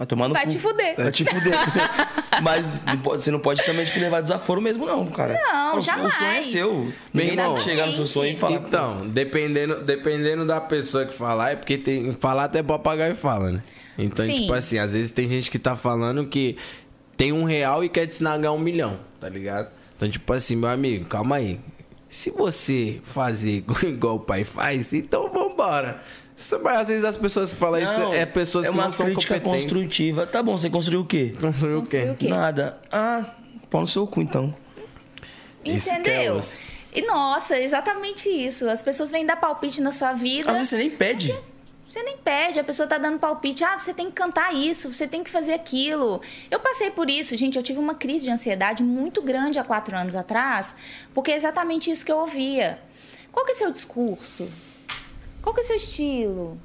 Vai tomar no vai cu. te fuder. Vai te fuder. Mas não pode- você não pode também tipo, levar desaforo mesmo, não, cara. Não, o, O sonho é jamais. seu. Ninguém irmão. vai chegar no seu sonho e falar. Então, dependendo, dependendo da pessoa que falar, é porque tem. Falar até papagaio fala, né? Então, Sim. tipo assim, às vezes tem gente que tá falando que tem um real e quer te esnagar um milhão, tá ligado? Então, tipo assim, meu amigo, calma aí. Se você fazer igual o pai faz, então vambora. Às vezes as pessoas que falam isso é pessoas é que uma não são crítica competentes. construtiva. Tá bom, você construiu o quê? Construir o quê? Nada. Ah, pau no seu cu, então. Isso que é Entendeu? E nossa, exatamente isso. As pessoas vêm dar palpite na sua vida. Às vezes você nem pede. Você nem pede, a pessoa tá dando palpite. Ah, você tem que cantar isso, você tem que fazer aquilo. Eu passei por isso, gente. Eu tive uma crise de ansiedade muito grande há quatro anos atrás, porque é exatamente isso que eu ouvia. Qual que é seu discurso? Qual que é seu estilo?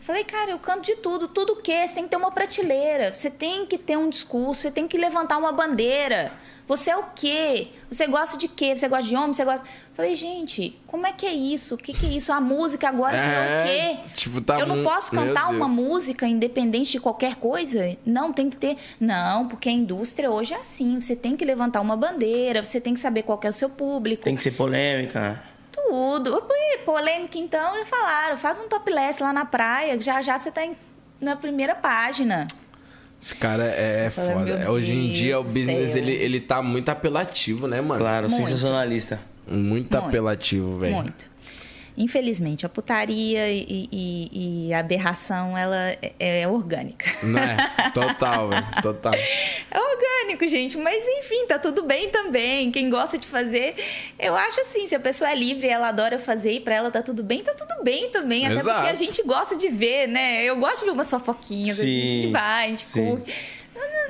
Falei, cara, eu canto de tudo. Tudo o quê? Você tem que ter uma prateleira. Você tem que ter um discurso. Você tem que levantar uma bandeira. Você é o quê? Você gosta de quê? Você gosta de homem? Você gosta... Falei, gente, como é que é isso? O que, que é isso? A música agora virou É, o quê? tipo, tá eu não posso cantar uma música independente de qualquer coisa? Não, tem que ter... Não, porque a indústria hoje é assim. Você tem que levantar uma bandeira. Você tem que saber qual que é o seu público. Tem que ser polêmica. Tudo. Polêmica, então, já falaram. Faz um topless lá na praia, que já já você tá em- na primeira página. Esse cara é Fala, foda. meu Hoje em dia o business ele, ele tá muito apelativo, né, mano? Claro, Muito. sensacionalista. Muito, Muito. apelativo, velho. Muito. Infelizmente, a putaria e, e- e a aberração, ela é, é orgânica. Não é? Total, velho. Total. É orgânico, gente, mas enfim, tá tudo bem também. Quem gosta de fazer, eu acho assim, se a pessoa é livre e ela adora fazer e pra ela tá tudo bem, tá tudo bem também. Até Exato. porque a gente gosta de ver, né? Eu gosto de ver umas fofoquinhas, a gente Sim, vai, a gente sim. curte.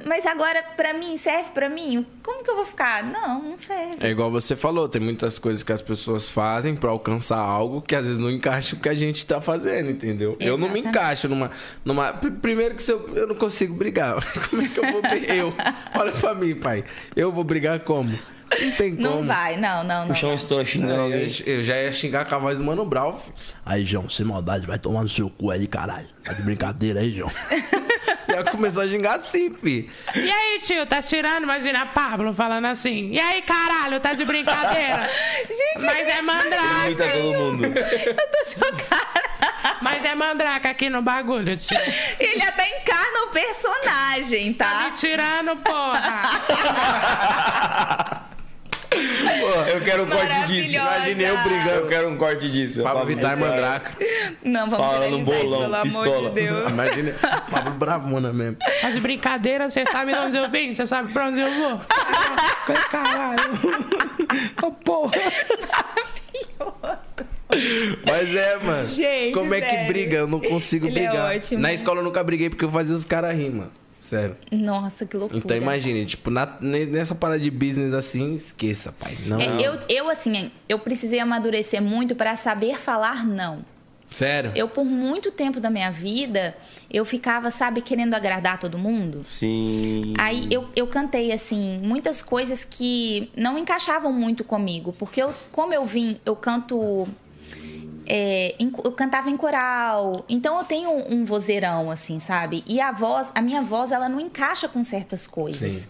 Mas agora, pra mim, serve pra mim? Como que eu vou ficar? Não, não serve. É igual você falou, tem muitas coisas que as pessoas fazem pra alcançar algo que às vezes não encaixa com o que a gente tá fazendo, entendeu? Eu não me Exatamente. encaixo numa. numa... pr- Primeiro que se eu, eu não consigo brigar. Como é que eu vou brigar? Eu. Olha pra mim, pai. Eu vou brigar como? Não tem como. Não vai, não, não, não. O chão estoura xingando Eu, alguém. eu já ia xingar com a voz do Mano Brown. filho. Aí, João, sem maldade, vai tomar no seu cu aí, caralho. Tá de brincadeira aí, João. Ia começar a xingar assim, fi. E aí, tio, tá tirando? Imagina a Pablo falando assim. E aí, caralho, tá de brincadeira? Gente, Mas é mandraca. Imita todo mundo. eu tô chocada. Mas é mandraca aqui no bagulho, tio. Ele até encarna o personagem, Tá tá? me tirando, porra. Eu quero um corte disso. Imaginei eu brigando. Eu quero um corte disso. Pablo Vittar Mandraca. Não, vamos Falando bolão, pelo amor pistola. de Deus. Imagina. Pablo Bravona mesmo. Tá de brincadeira? Você sabe de onde eu vim? Você sabe pra onde eu vou? Caralho. Ô, porra. Mas é, mano. Gente, Como é que sério. briga? Eu não consigo Ele é brigar. ótimo. Na escola eu nunca briguei porque eu fazia os caras rir, mano. Sério. Nossa, que loucura. Então imagine, tipo, na- ne- nessa parada de business assim, esqueça, pai. Não. É, eu, eu, assim, eu precisei amadurecer muito pra saber falar não. Sério. Eu, por muito tempo da minha vida, eu ficava, sabe, querendo agradar todo mundo. Sim. Aí eu, eu cantei, assim, muitas coisas que não encaixavam muito comigo. Porque eu, como eu vim, eu canto. É, em- eu cantava em coral. Então eu tenho um, um vozeirão, assim, sabe? E a voz, a minha voz, ela não encaixa com certas coisas. Sim.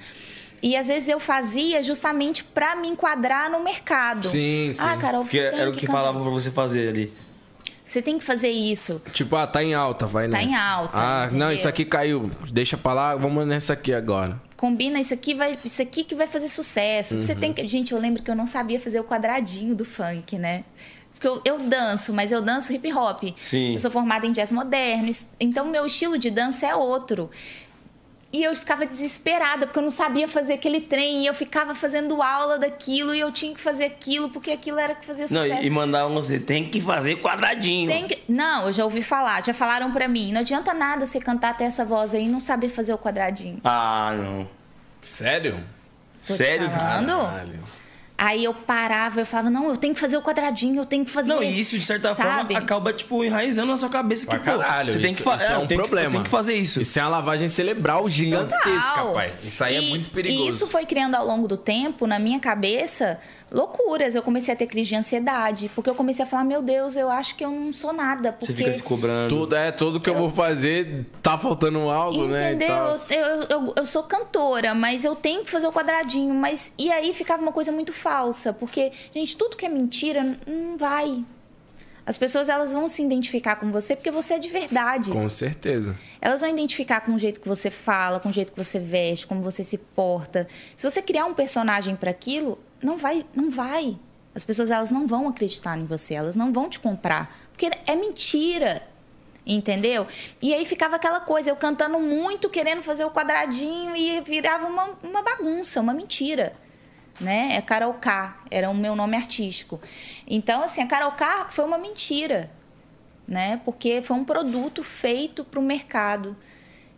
E às vezes eu fazia justamente pra me enquadrar no mercado. Sim, sim. Ah, Carol, Que você tem era o que que falavam pra você fazer ali. Você tem que fazer isso. Tipo, ah, tá em alta, vai Tá nessa. em alta, Ah, não, entendeu? isso aqui caiu. Deixa pra lá, vamos nessa aqui agora. combina isso aqui, vai, isso aqui que vai fazer sucesso. Você Uhum. tem que, gente, eu lembro que eu não sabia fazer o quadradinho do funk, né? Porque eu, eu danço, mas eu danço hip hop. Sim. Eu sou formada em jazz moderno, então meu estilo de dança é outro. E eu ficava desesperada, porque eu não sabia fazer aquele trem. E eu ficava fazendo aula daquilo e eu tinha que fazer aquilo, porque aquilo era que fazia Não, sucesso. e e mandavam você, tem que fazer quadradinho. Tem que- Não, eu já ouvi falar, já falaram pra mim. Não adianta nada você cantar até essa voz aí e não saber fazer o quadradinho. Ah, não. Sério? Tô te Sério, cara? Aí eu parava, eu falava, não, eu tenho que fazer o quadradinho, eu tenho que fazer. Não, e isso, de certa Sabe? forma, acaba, tipo, enraizando na sua cabeça que, Pra pô, caralho. você tem isso, que fazer. isso é um problema. Tem que fazer isso. Isso é uma lavagem cerebral gigantesca, Total. pai. Isso aí é E- muito perigoso. E isso foi criando ao longo do tempo, na minha cabeça, loucuras. Eu comecei a ter crise de ansiedade, porque eu comecei a falar, meu Deus, eu acho que eu não sou nada. Porque... Você fica se cobrando. Tudo, é, tudo que eu, vou fazer tá faltando algo, né? Entendeu? tal. Eu, eu, eu, eu sou cantora, mas eu tenho que fazer o quadradinho. Mas e aí ficava uma coisa muito falsa, porque gente, tudo que é mentira não vai. As pessoas elas vão se identificar com você porque você é de verdade. Com certeza. Elas vão identificar com o jeito que você fala, com o jeito que você veste, como você se porta. Se você criar um personagem para aquilo, não vai, não vai. As pessoas elas não vão acreditar em você, elas não vão te comprar, porque é mentira. Entendeu? E aí ficava aquela coisa, eu cantando muito, querendo fazer o quadradinho e virava uma, uma bagunça, uma mentira. Né? É Carol K, era o meu nome artístico. Então, assim, a Carol K foi uma mentira né? Porque foi um produto feito para o mercado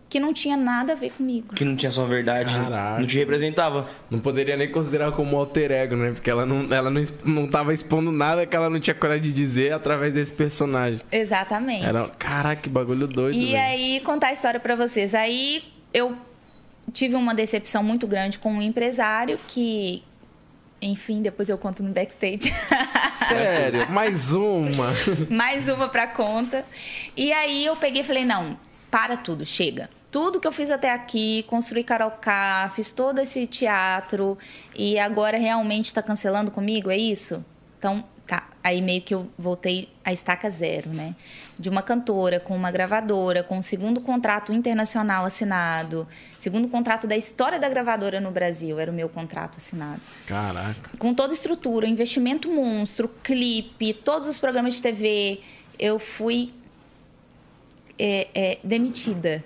que não tinha nada a ver comigo. Que não tinha sua verdade. Caraca. Não te representava. Não poderia nem considerar como alter ego, né? Porque ela não, ela não, não tava expondo nada que ela não tinha coragem de dizer através desse personagem. Exatamente. Era, caraca, que bagulho doido, E velho. aí, contar a história para vocês. Aí, eu tive uma decepção muito grande com um empresário que, enfim, depois eu conto no backstage. Sério, mais uma. mais uma pra conta. E aí eu peguei e falei, não, para tudo, chega. Tudo que eu fiz até aqui, construí Carol K, fiz todo esse teatro e agora realmente está cancelando comigo, é isso? Então, tá. Aí meio que eu voltei à estaca zero, né? De uma cantora com uma gravadora, com o segundo contrato internacional assinado, segundo contrato da história da gravadora no Brasil, era o meu contrato assinado Caraca. com toda a estrutura, investimento monstro, clipe, todos os programas de TV, eu fui é, é, demitida,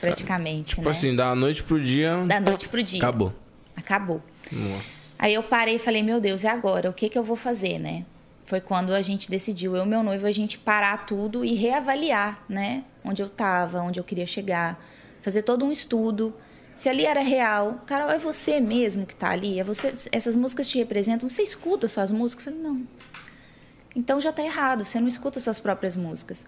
praticamente, Tipo né? assim, da noite pro dia. Da noite pro dia. Acabou. Acabou. Nossa. Aí eu parei e falei, meu Deus, e agora? O que, que eu vou fazer, né? Foi quando a gente decidiu, eu e meu noivo, a gente parar tudo e reavaliar, né? Onde eu tava, onde eu queria chegar. Fazer todo um estudo. Se ali era real. Carol, é você mesmo que tá ali? É você, essas músicas te representam? Você escuta suas músicas? Eu falei, não. Então já tá errado, você não escuta suas próprias músicas.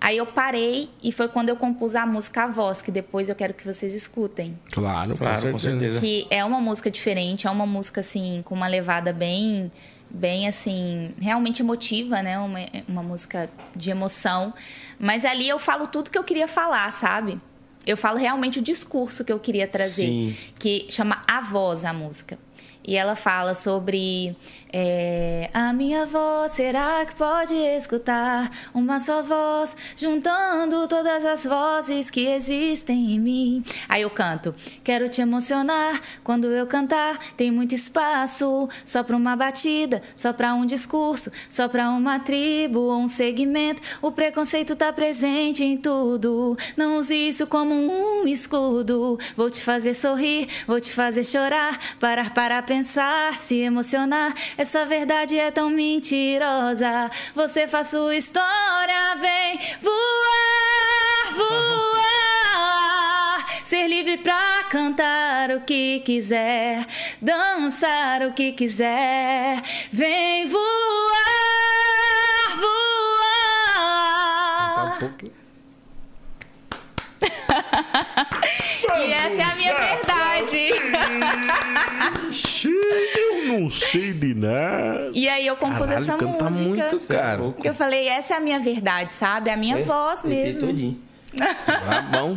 Aí eu parei e foi quando eu compus a música A Voz, que depois eu quero que vocês escutem. Claro, Claro, com certeza. Que é uma música diferente, é uma música assim com uma levada bem bem assim, realmente emotiva, né? Uma, uma música de emoção. Mas ali eu falo tudo que eu queria falar, sabe? Eu falo realmente o discurso que eu queria trazer, Sim. que chama A Voz a música. E ela fala sobre é, a minha voz, será que pode escutar uma só voz, juntando todas as vozes que existem em mim. Aí eu canto, quero te emocionar quando eu cantar, tem muito espaço, só para uma batida, só para um discurso, só para uma tribo ou um segmento. O preconceito tá presente em tudo, não use isso como um escudo. Vou te fazer sorrir, vou te fazer chorar, parar para pensar, se emocionar. Essa verdade é tão mentirosa. Você faz sua história, vem voar, voar. Ser livre pra cantar o que quiser, dançar o que quiser. Vem voar, voar. E essa é a minha verdade. Eu não sei de nada. E aí eu compus Caralho, essa canta música. muito, cara. Porque eu falei, essa é a minha verdade, sabe? É a minha voz Arrepiei mesmo. todinho. Tá bom.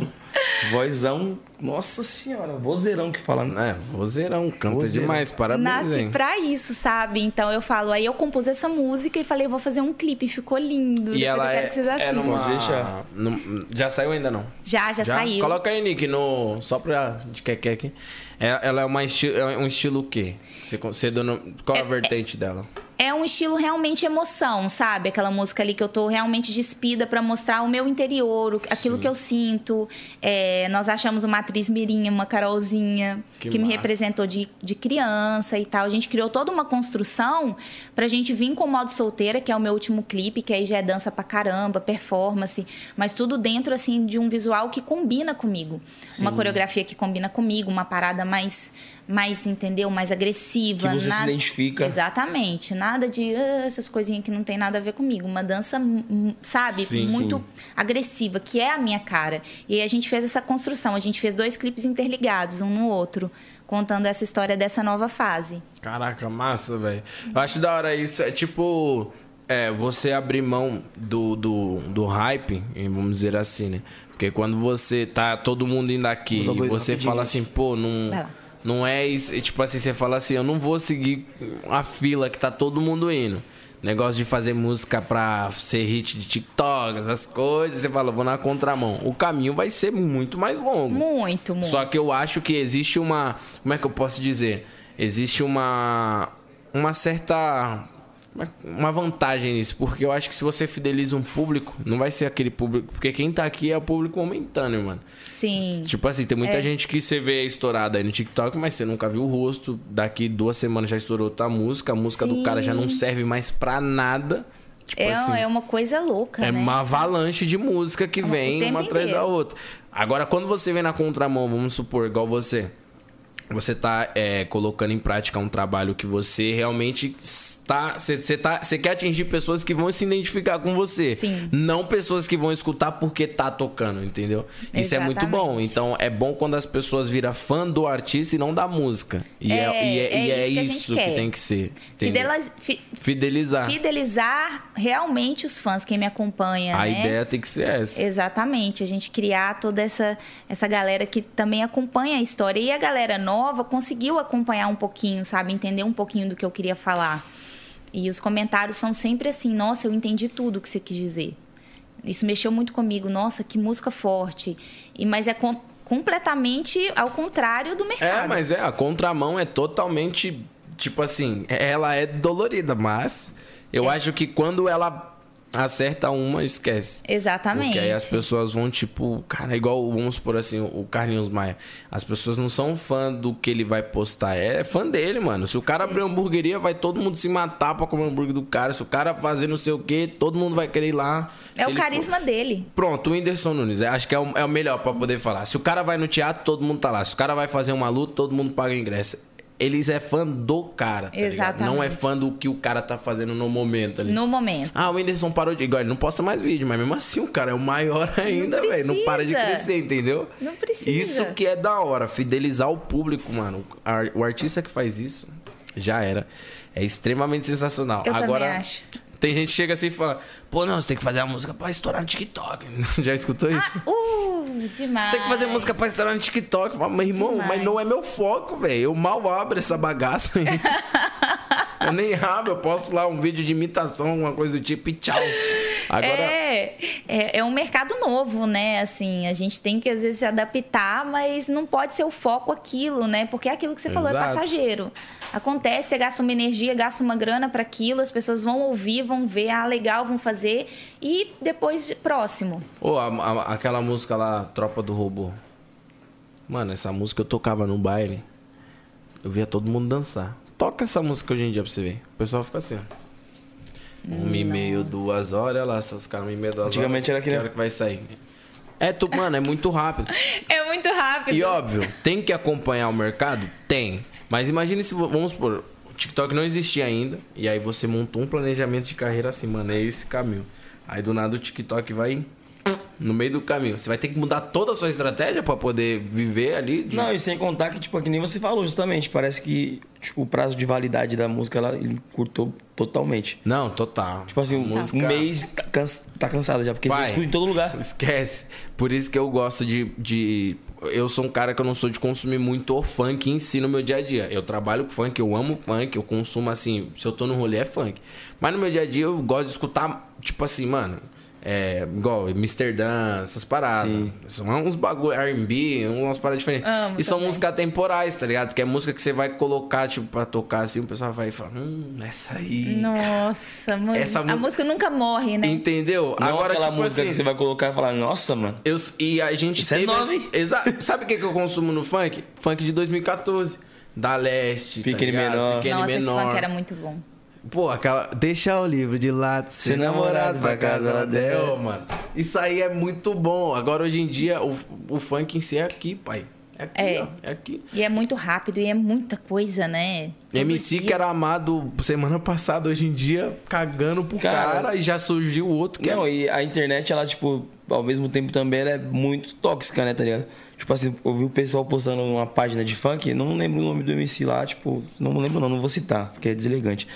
Vozão, nossa senhora, vozeirão que fala. né? É, vozeirão, canta Vozeirão. demais, parabéns, Nasci hein? pra isso, sabe? Então eu falo, aí eu compus essa música e falei, vou fazer um clipe, ficou lindo. E Depois ela eu quero é, que vocês é assistam. numa... Pode deixar. num- já saiu ainda não? Já, já, saiu. Coloca aí, Nick, no... só pra... de que aqui. É- Ela é, uma esti... é um estilo o quê? Você, você dona- Qual a vertente dela? É um estilo realmente emoção, sabe? Aquela música ali que eu tô realmente despida pra mostrar o meu interior, aquilo que eu sinto. É, nós achamos uma atriz mirinha, uma Carolzinha, Que que, me representou de, de criança e tal. A gente criou toda uma construção pra gente vir com o modo solteira, que é o meu último clipe, que aí já é dança pra caramba, performance, mas tudo dentro, assim, de um visual que combina comigo. Uma coreografia que combina comigo, uma parada mais, mais entendeu? Mais agressiva. Que você se nada- identifica. Exatamente. Nada de "Ah, essas coisinhas que não tem nada a ver comigo. Uma dança, hum, sabe, Sim, muito sim. agressiva, que é a minha cara. E aí a gente fez essa construção. A gente fez dois clipes interligados, um no outro, contando essa história dessa nova fase. Caraca, massa, velho. Eu acho da hora isso. É tipo... É, você abrir mão do, do, do hype, vamos dizer assim, né? Porque quando você tá todo mundo indo aqui e você rapidinho. fala assim, pô, não... Não é isso. e, Tipo assim, você fala assim, eu não vou seguir a fila que tá todo mundo indo. Negócio de fazer música pra ser hit de TikTok, essas coisas. Você fala, vou na contramão. O caminho vai ser muito mais longo. Muito, muito. Só que eu acho que existe uma. Como é que eu posso dizer? Existe uma. Uma certa. Uma- vantagem nisso, porque eu acho que se você fideliza um público, não vai ser aquele público. Porque quem tá aqui é o público momentâneo, mano. Sim. Tipo assim, tem muita É. gente que você vê estourada aí no TikTok, mas você nunca viu o rosto. Daqui duas semanas já estourou outra música. A música do Sim. cara já não serve mais pra nada. Tipo É, assim, é uma coisa louca, é né? uma avalanche de música que É vem uma atrás da inteiro. outra. Agora, quando você vem na contramão, vamos supor, igual você. Você tá é, colocando em prática um trabalho que você realmente está. Você, tá, quer atingir pessoas que vão se identificar com você. Sim. Não pessoas que vão escutar porque tá tocando, entendeu? Isso é muito bom. Exatamente. Então é bom quando as pessoas viram fã do artista e não da música. E é, É, e é, e é é isso que gente isso que quer. tem que ser. Fideliz- fi- Fidelizar. Fidelizar realmente os fãs, quem me acompanha, A né? ideia tem que ser essa. Exatamente, a gente criar toda essa, essa galera que também acompanha a história. E a galera nova conseguiu acompanhar um pouquinho, sabe? Entender um pouquinho do que eu queria falar. E os comentários são sempre assim: nossa, eu entendi tudo que você quis dizer. Isso mexeu muito comigo. Nossa, que música forte. E, mas é com- completamente ao contrário do mercado. É, mas é, a contramão é totalmente, tipo assim, ela é dolorida, mas eu É. acho que quando ela acerta uma, esquece. Exatamente. Porque aí as pessoas vão, tipo, cara, igual, vamos por assim, o Carlinhos Maia. As pessoas não são fã do que ele vai postar, é fã dele, mano. Se o cara abrir uma hamburgueria, vai todo mundo se matar pra comer o hambúrguer do cara. Se o cara fazer não sei o quê, todo mundo vai querer ir lá. É Se o ele for- carisma dele. Pronto, o Whindersson Nunes. é, Acho que é o, é o melhor pra poder falar. Se o cara vai no teatro, todo mundo tá lá. Se o cara vai fazer uma luta, todo mundo paga ingresso. Eles é fã do cara, tá ligado? Não é Exatamente. fã do que o cara tá fazendo no momento ali. No momento. Ah, o Whindersson parou de. Igual, ele não posta mais vídeo, mas mesmo assim o cara é o maior ainda, velho. Não para de crescer, entendeu? Não precisa. Isso que é da hora, fidelizar o público, mano. O artista que faz isso já era. É extremamente sensacional. Eu também Agora, acho. tem gente que chega assim e fala: pô, não, você tem que fazer a música pra estourar no TikTok. já escutou isso? Uh, demais. Você tem que fazer música pra estourar no TikTok. Meu irmão, Demais. mas não é meu foco, velho. Eu mal abro essa bagaça aí. eu nem abro, eu posto lá um vídeo de imitação, alguma coisa do tipo e tchau. Agora, É, é, é um mercado novo, né? Assim, a gente tem que às vezes se adaptar, mas não pode ser o foco aquilo, né? Porque é aquilo que você falou, é Exato. passageiro. Acontece, você gasta uma energia, gasta uma grana para aquilo, as pessoas vão ouvir, vão ver, ah, legal, vão fazer e depois próximo. A- a- aquela música lá, Tropa do Robô. Mano, essa música eu tocava no baile. Eu via todo mundo dançar. Toca essa música hoje em dia pra você ver. O pessoal fica assim, ó. Uma e meio, duas horas, olha lá, os caras, uma e meia, duas Antigamente horas. era aquele- Que hora que vai sair? É, tu, mano, é muito rápido. É muito rápido. E óbvio, tem que acompanhar o mercado? Tem. Mas imagine se, vamos supor, o TikTok não existia ainda, e aí você montou um planejamento de carreira assim, mano, é esse caminho. Aí do nada o TikTok vai no meio do caminho. Você vai ter que mudar toda a sua estratégia pra poder viver ali. de- Não, e sem contar que, tipo, que nem você falou, justamente, parece que tipo, o prazo de validade da música, ela ele curtou totalmente. Não, total. Tipo assim, um- Música- um mês tá, cansa- tá cansado já, porque Vai. você escuta em todo lugar. Esquece. Por isso que eu gosto de, de. Eu sou um cara que eu não sou de consumir muito funk em si no meu dia a dia. Eu trabalho com funk, eu amo funk, eu consumo assim. Se eu tô no rolê é funk. Mas no meu dia a dia eu gosto de escutar, tipo assim, mano. É, igual Amsterdã, essas paradas. Sim. São uns bagulho R&B, umas paradas diferentes. Amo e são também. músicas temporais, tá ligado? Que é música que você vai colocar, tipo, pra tocar assim, o pessoal vai falar, hum, essa aí. Nossa, mano. Essa a música- música nunca morre, né? Entendeu? Não Agora, aquela tipo música assim, que você vai colocar e falar, nossa, mano. eu, e a gente Isso é nova, hein? Exato. Sabe o que, que eu consumo no funk? Funk de 2014. Da Leste. Pequeno tá? Menor. Pequeno Nossa, esse menor. funk era muito bom. Pô, aquela. Deixa o livro de lado, ser namorado pra casa ela deu, mano. Isso aí é muito bom. Agora, hoje em dia, o, o funk em si é aqui, pai. É aqui, É. ó. É aqui. E é muito rápido e é muita coisa, né? Todo MC que dia. era amado semana passada, hoje em dia, cagando pro Cara, cara, e já surgiu outro que é Não, e a internet, ela, tipo, ao mesmo tempo também ela é muito tóxica, né, tá ligado? Tipo assim, eu vi o pessoal postando uma página de funk, não lembro o nome do MC lá, tipo, não lembro não, não vou citar, porque é deselegante.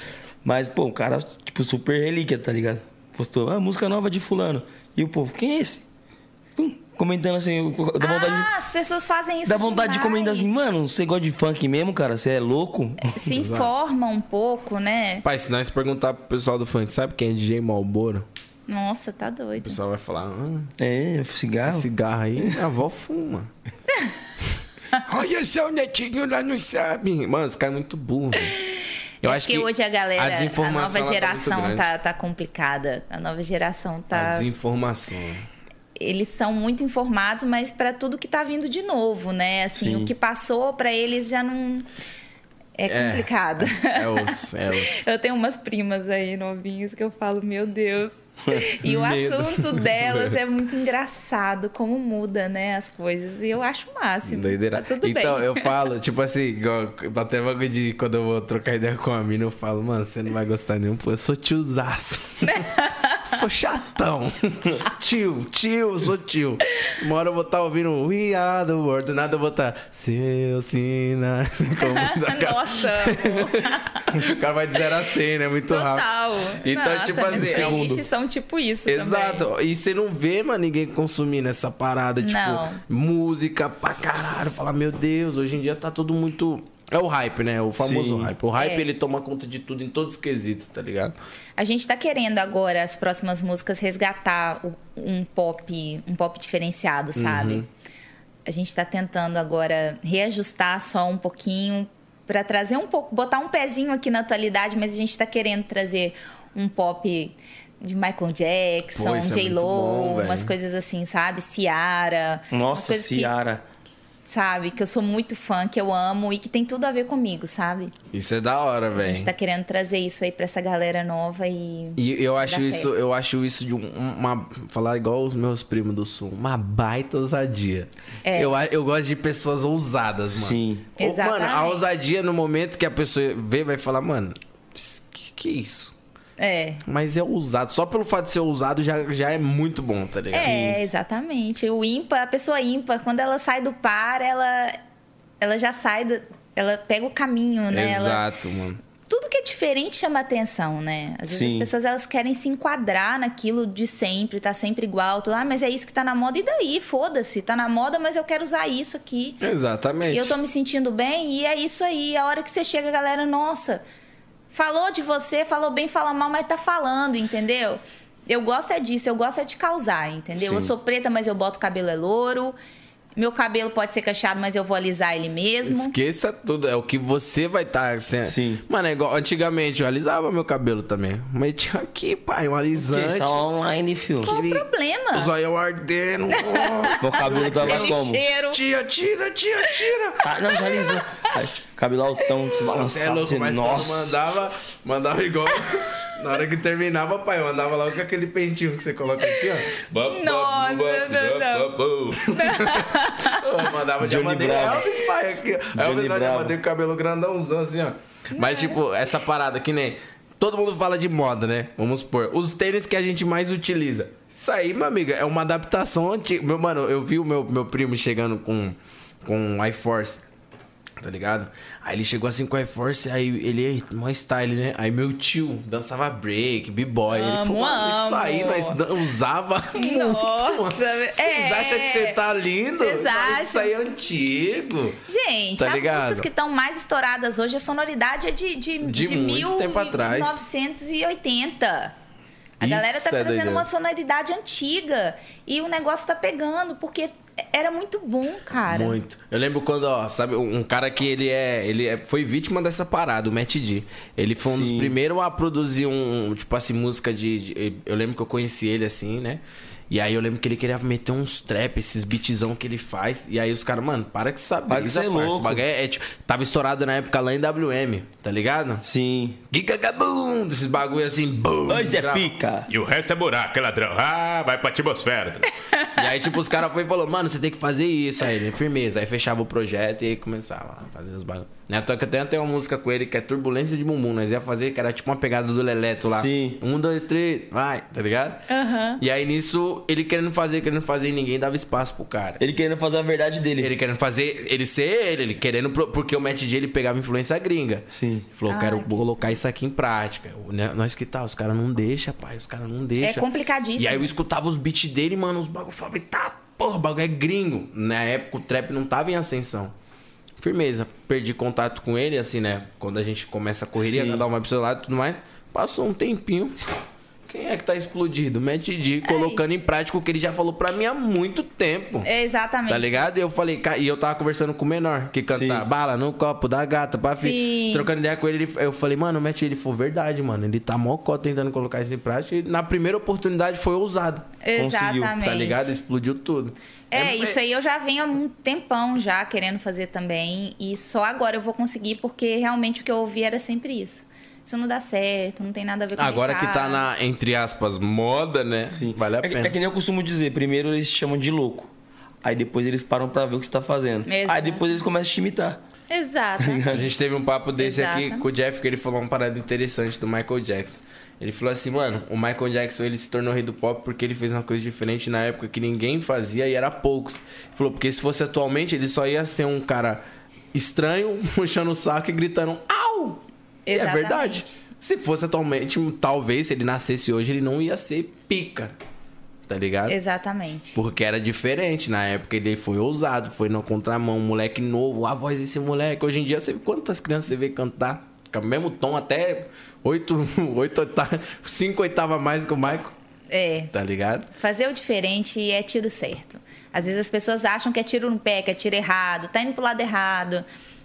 Mas, pô, o cara, tipo, super relíquia, tá ligado? Postou, ah, música nova de fulano. E o povo, quem é esse? Pum, comentando assim, dá vontade, Ah, as pessoas fazem isso dá vontade de demais. comentar assim, mano, você gosta de funk mesmo, cara? Você é louco? Se informa um pouco, né? Pai, se nós perguntar pro pessoal do funk, sabe quem é DJ Malboro? Nossa, tá O doido. pessoal vai falar, ah, É, esse cigarro. cigarro aí, minha avó fuma. Olha só, o netinho lá não sabe. Mano, esse cara é muito burro. Eu é acho que hoje a galera, a, desinformação, nova tá geração grande. tá, tá complicada. A nova geração A tá. desinformação. Eles são muito informados, mas para tudo que tá vindo de novo, né? Assim, Sim. o que passou para eles já não. É complicado. É os, é os. Eu tenho umas primas aí novinhas que eu falo, meu Deus. E o Medo. assunto delas é muito engraçado, como muda, né, as coisas. E eu acho o máximo. Doideira. Tá tudo então, bem. eu falo, tipo assim, até bagulho de quando eu vou trocar ideia com a mina, eu falo, mano, você não vai gostar nenhum, pô, eu sou tiozaço. sou chatão. tio, tio, sou tio. Uma hora eu vou estar ouvindo We Are the World, do nada eu vou estar. Seu sina. Nossa, o cara vai de 0 a 100, né? Muito rápido. total. Então, Nossa, tipo assim, é um- são tipo isso Exato. também. E você não vê, mano, ninguém consumindo essa parada, tipo, Não. música pra caralho. Falar, meu Deus, hoje em dia tá tudo muito. É o hype, né? O famoso Sim. hype. O hype, É. ele toma conta de tudo, em todos os quesitos, tá ligado? A gente tá querendo agora, as próximas músicas, resgatar um pop, um pop diferenciado, sabe? Uhum. A gente tá tentando agora reajustar só um pouquinho pra trazer um pouco, botar um pezinho aqui na atualidade, mas a gente tá querendo trazer um pop de Michael Jackson, Pô, é bom, J-Lo, umas coisas assim, sabe? Ciara. Nossa, coisas que- Ciara. Sabe? Que eu sou muito fã, que eu amo e que tem tudo a ver comigo, sabe? Isso é da hora, A velho. gente tá querendo trazer isso aí pra essa galera nova e. E eu acho isso, certo. eu acho isso de um- uma. Falar igual os meus primos do sul. Uma baita ousadia. É. Eu, a- eu gosto de pessoas ousadas, mano. Sim. Ou, Mano, a Exatamente. ousadia no momento que a pessoa vê, vai falar, mano, que, que isso? É. Mas é ousado. Só pelo fato de ser ousado já, já é muito bom, tá ligado? É, exatamente. O ímpar, a pessoa ímpar, quando ela sai do par, ela, ela já sai, do, ela pega o caminho, né? Ela- Exato, mano. tudo que é diferente chama atenção, né? Às vezes Sim. as pessoas elas querem se enquadrar naquilo de sempre, tá sempre igual. Tudo, ah, mas é isso que tá na moda. E daí? Foda-se. Tá na moda, mas eu quero usar isso aqui. Exatamente. E eu tô me sentindo bem e é isso aí. A hora que você chega, a galera, nossa, falou de você, falou bem, fala mal, mas tá falando, entendeu? Eu gosto é disso, eu gosto é de causar, entendeu? Sim. Eu sou preta, mas eu boto cabelo é louro. Meu cabelo pode ser cacheado, mas eu vou alisar ele mesmo. Esqueça tudo, é o que você vai estar sendo. Sim. Mano, é igual antigamente eu alisava meu cabelo também. Mas tinha aqui, pai, um alisante. Só online, filho. Qual o Os problema? olhos ardendo. ó. Meu cabelo tava Aquele como? cheiro. tia, tira, tia, tira. Ah, não, já alisou. Cabelo altão, Você é louco, mas nossa. mandava, mandava igual. Na hora que terminava, pai, eu andava logo com aquele pentinho que você coloca aqui, ó. Nossa, não, Eu mandava de Johnny Bravo. Elvis, pai, aqui. ó. Elvis, eu já Bravo. mandei o cabelo grandãozão assim, ó. Mas, tipo, essa parada que nem. Todo mundo fala de moda, né? Vamos supor. Os tênis que a gente mais utiliza. Isso aí, meu amiga, é uma adaptação antiga. Meu, mano, eu vi o meu, meu primo chegando com, com um iForce. Tá ligado? Aí ele chegou assim com o iForce, aí ele, mó style, né? Aí meu tio dançava break, b-boy. Ele falou, mano, isso aí nós usava Nossa. Vocês é. acham que você tá lindo? Vocês Mas Isso acham? aí é antigo. Gente, Tá as ligado? músicas que estão mais estouradas hoje, a sonoridade é de, de, De muito mil tempo atrás. 1980. A Isso galera tá é trazendo uma sonoridade antiga. E o negócio tá pegando, porque era muito bom, cara. Muito. Eu lembro quando, ó, sabe, um cara que ele é. Ele é- foi vítima dessa parada, o Matt D. Ele foi um dos Sim. primeiros a produzir um, um, tipo assim, música de, de- Eu lembro que eu conheci ele assim, né? E aí eu lembro que ele queria meter uns trap, esses beatzão que ele faz. E aí os caras, mano, para que sabe. Para que é louco. O bagulho é, é, tipo, tava estourado na época lá em WM, tá ligado? Sim. Gigagabum! Esses bagulho assim, bum! Oi, Zé grava. Pica. E o resto é buraco, é ladrão. Ah, vai pra atmosfera. E aí, tipo, os caras foi e falou, mano, você tem que fazer isso. Aí ele, firmeza. Aí fechava o projeto e aí começava a fazer os bagulhos. Né? Tô que até tem uma música com ele que é Turbulência de Bumbum. Nós ia fazer, que era tipo uma pegada do Leleto lá. Sim. Um, dois, três, vai, tá ligado? E aí nisso, ele querendo fazer, querendo fazer e ninguém dava espaço pro cara. Ele querendo fazer a verdade dele. Ele querendo fazer, ele ser ele, ele querendo, pro- porque o Matt D ele pegava influência gringa. Sim. Ele falou, Ah, quero que- colocar isso aqui em prática. Né, Nós que tal, os caras não deixam, pai, os caras não deixam. É complicadíssimo. E aí eu escutava os beats dele, mano, os bagulho, eu falei, tá, porra, o bagulho é gringo. Na época o trap não tava em ascensão. Firmeza, perdi contato com ele, assim, né? Quando a gente começa a correria, Sim. cada um vai pro seu lado e tudo mais. Passou um tempinho. Quem é que tá explodido? Matt D, colocando em prática o que ele já falou pra mim há muito tempo. É exatamente. Tá ligado? E eu falei, e eu tava conversando com o menor, que canta Sim. bala no copo da gata, Sim. Trocando ideia com ele, eu falei, mano, o Matt, ele foi verdade, mano. Ele tá mocó tentando colocar isso em prática. E na primeira oportunidade foi ousado. Conseguiu, Exatamente. Tá ligado? Explodiu tudo. É, isso aí eu já venho há um tempão já querendo fazer também. E só agora eu vou conseguir, porque realmente o que eu ouvi era sempre isso. Isso não dá certo, não tem nada a ver com o Agora que tá na, entre aspas, moda, né? Sim. Vale a é, pena. é que nem eu costumo dizer. Primeiro eles te chamam de louco. Aí depois eles param pra ver o que você tá fazendo. Exato. Aí depois eles começam a te imitar. Exato. A gente teve um papo desse aqui Exatamente. com o Jeff, que ele falou uma parada interessante do Michael Jackson. Ele falou assim, mano, o Michael Jackson ele se tornou rei do pop porque ele fez uma coisa diferente na época que ninguém fazia e era poucos. Ele falou, porque se fosse atualmente, ele só ia ser um cara estranho, puxando o saco e gritando, au! E É Exatamente. verdade. Se fosse atualmente, talvez, se ele nascesse hoje, ele não ia ser pica. Tá ligado? Exatamente. Porque era diferente. Na época ele foi ousado, foi na contramão, um moleque novo, a voz desse moleque. Hoje em dia, você vê quantas crianças você vê cantar? Com o mesmo tom, até oito, oito oitavas, cinco oitavas a mais que o Michael. É. Tá ligado? Fazer o diferente é tiro certo. Às vezes as pessoas acham que é tiro no pé, que é tiro errado, tá indo pro lado errado.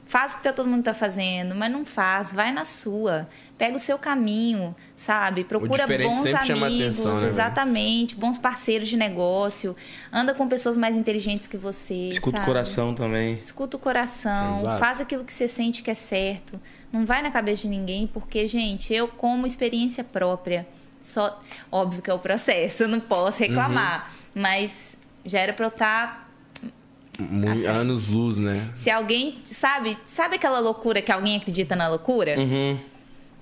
Faz o que tá- todo mundo tá fazendo, mas não faz, vai na sua. Pega o seu caminho, sabe? Procura bons amigos, atenção, né, exatamente, bons parceiros de negócio. Anda com pessoas mais inteligentes que você, Escuta o sabe? coração também. Escuta o coração, Exato. faz aquilo que você sente que é certo. Não vai na cabeça de ninguém, porque, gente, eu, como experiência própria, só. Óbvio que é o processo, eu não posso reclamar. Uhum. Mas já era pra eu estar. Mu- À anos luz, né? Se alguém. Sabe? Sabe aquela loucura que alguém acredita na loucura? Uhum.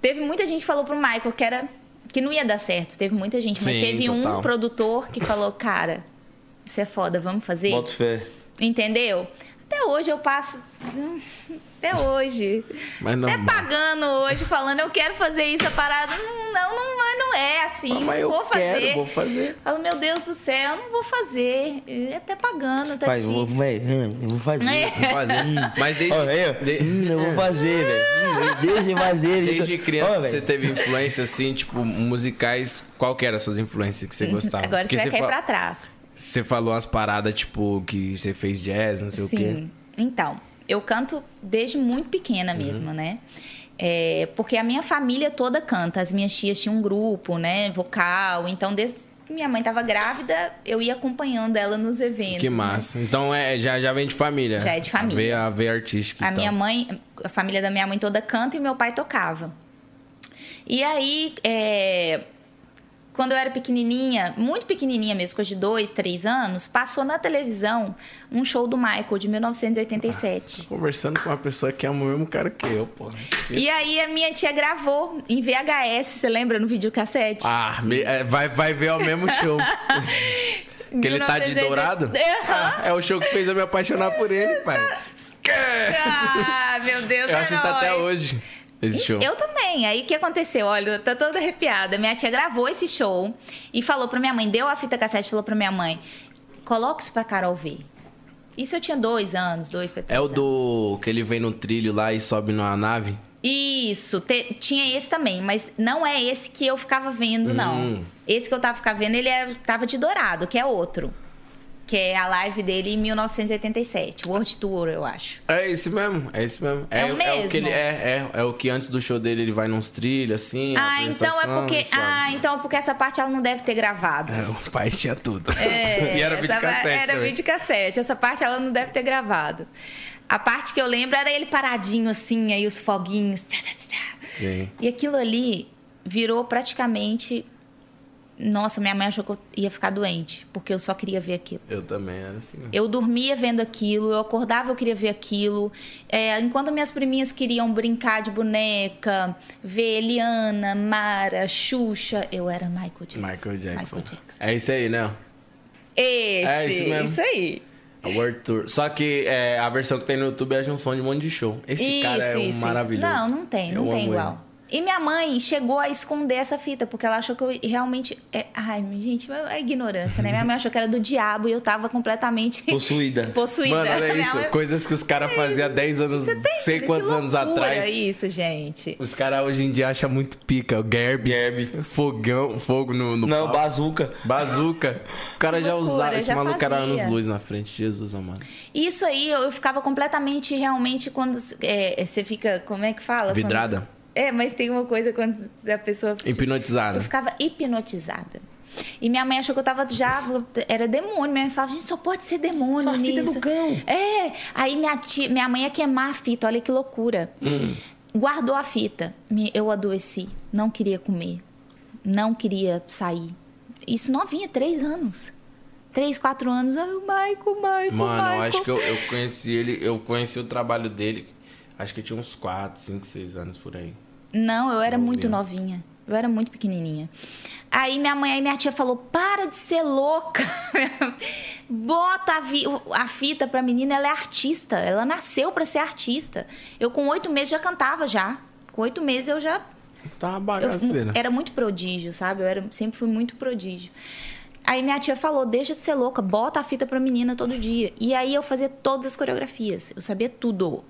Teve muita gente que falou pro Michael que era. que não ia dar certo. Teve muita gente. Sim, mas teve total. um produtor que falou, cara, isso é foda, vamos fazer? Boto fé. Entendeu? Até hoje eu passo. Até hoje. Mas Até normal. pagando hoje, falando, eu quero fazer isso, a parada. Não, não, não, não é assim. Ah, mas não eu vou fazer. quero, vou fazer. Falo, meu Deus do céu, eu não vou fazer. E Até pagando, tá Pai, eu vou, difícil. véi, hum, eu vou fazer. É. Vou fazer. Mas desde, aí, ó. de- Hum, eu vou fazer, velho. Hum, Deixa eu fazer. desde criança Ó, você teve influência, assim, tipo, musicais. Qual que eram as suas influências que você gostava? Agora Porque você vai cair fa- pra trás. Você falou umas paradas, tipo, que você fez jazz, não sei o quê. Sim. Então, eu canto desde muito pequena Uhum. mesmo, né? É, porque a minha família toda canta. As minhas tias tinham um grupo, né? Vocal. Então, desde minha mãe estava grávida, eu ia acompanhando ela nos eventos. Que né? massa. Então é, já, já vem de família. Já é de família. Veia, a veia artística. A então. minha mãe, a família da minha mãe toda canta e meu pai tocava. E aí, é, quando eu era pequenininha, muito pequenininha mesmo, coisa de dois, três anos, passou na televisão um show do Michael de 1987. Conversando com uma pessoa que ama o mesmo cara que eu, pô. E aí a minha tia gravou em VHS, você lembra no videocassete? Ah, me- é, vai, vai ver o mesmo show. que ele tá de 1980. dourado? Aham. É o show que fez eu me apaixonar por ele, pai. Ah, meu Deus, Eu é assisto até hoje esse show. Eu também. Aí o que aconteceu? Olha, eu tô toda arrepiada. Minha tia gravou esse show e falou pra minha mãe, deu a fita cassete e falou pra minha mãe: coloca isso pra Carol ver. Isso eu tinha dois anos, dois pra três É o anos. do que ele vem no trilho lá e sobe numa nave? Isso, te- tinha esse também, mas não é esse que eu ficava vendo, não. Hum. Esse que eu tava ficando vendo, ele é, tava de dourado, que é outro. Que é a live dele em 1987, World Tour, eu acho. É esse mesmo, é esse mesmo. É o É o mesmo? que ele é, é, é o que antes do show dele ele vai nos trilhos, assim. Ah, então é porque. e sobe. Ah, então é porque essa parte ela não deve ter gravado. É, o pai tinha tudo. É, e era essa vídeo pa- cassete Era videocassete. Essa parte ela não deve ter gravado. A parte que eu lembro era ele paradinho assim, aí os foguinhos. Tchá, tchá, tchá, tchá. Sim. E aquilo ali virou praticamente. Nossa, minha mãe achou que eu ia ficar doente, porque eu só queria ver aquilo. Eu também era assim. Eu dormia vendo aquilo, eu acordava, eu queria ver aquilo. É, enquanto minhas priminhas queriam brincar de boneca, ver Eliana, Mara, Xuxa, eu era Michael Jackson. Michael Jackson. Michael Jackson. É isso aí, né? Esse, É isso mesmo. Isso aí. A World Tour. Só que é, a versão que tem no YouTube é a junção de um monte de show. Esse cara é um maravilhoso. Não, não tem, não Eu tem igual. E minha mãe chegou a esconder essa fita, porque ela achou que eu realmente. É... Ai, gente, é ignorância, né? Minha mãe achou que era do diabo e eu tava completamente Possuída. possuída. Mano, olha isso. mãe- Coisas que os caras faziam há 10 anos, Você tem sei quantos anos atrás. isso, gente. Os caras hoje em dia acham muito pica. O Gerb. Gerb. Fogão, fogo no, no Não, pau. bazuca. Bazuca. O cara já loucura, usava. Esse já maluco era fazia. anos luz na frente. Jesus, amado. Isso aí, eu eu ficava completamente, realmente, quando é, você fica. Como é que fala? Vidrada. Quando- É, mas tem uma coisa quando a pessoa. Hipnotizada. Eu ficava hipnotizada. E minha mãe achou que eu tava já. Era demônio. Minha mãe falava, gente, só pode ser demônio Só a fita nisso. do cão. É. Aí minha, tia, minha mãe ia queimar a fita, olha que loucura. Hum. Guardou a fita. Eu adoeci. Não queria comer. Não queria sair. Isso novinha, três anos. Três, quatro anos. Ai, o Michael, Michael. Mano, eu Michael. acho que eu, eu conheci ele. Eu conheci o trabalho dele. Acho que eu tinha uns 4, 5, 6 anos por aí. Não, eu era muito Novinha. novinha. Eu era muito pequenininha. Aí minha mãe, aí minha tia falou: para de ser louca. Bota a, vi- a fita pra menina, ela é artista. Ela nasceu pra ser artista. Eu com oito meses já cantava já. Com oito meses eu já Tá uma eu bagaceira. era muito prodígio, sabe? Eu era, sempre fui muito prodígio. Aí minha tia falou: deixa de ser louca, bota a fita pra menina todo dia. E aí eu fazia todas as coreografias. Eu sabia tudo.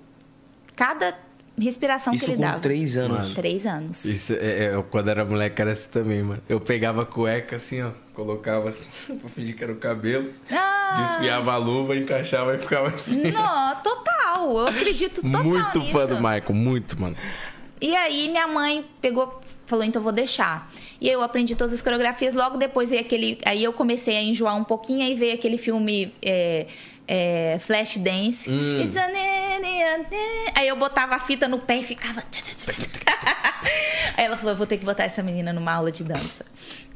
Cada respiração Isso que ele com dava. três anos. Mano. Três anos. Isso é, é, eu, quando era moleque era assim também, mano. Eu pegava a cueca assim, ó. Colocava pra fingir que era o cabelo. Ah! Desfiava a luva, encaixava e ficava assim. Não, total. Total, eu acredito total Muito nisso. fã do Michael, muito, mano. E aí minha mãe pegou, falou, então vou deixar. E aí eu aprendi todas as coreografias, logo depois veio aquele. Aí eu comecei a enjoar um pouquinho, aí veio aquele filme. é, é, Flash Dance. Hum. Aí eu botava a fita no pé e ficava. Aí ela falou: eu vou ter que botar essa menina numa aula de dança.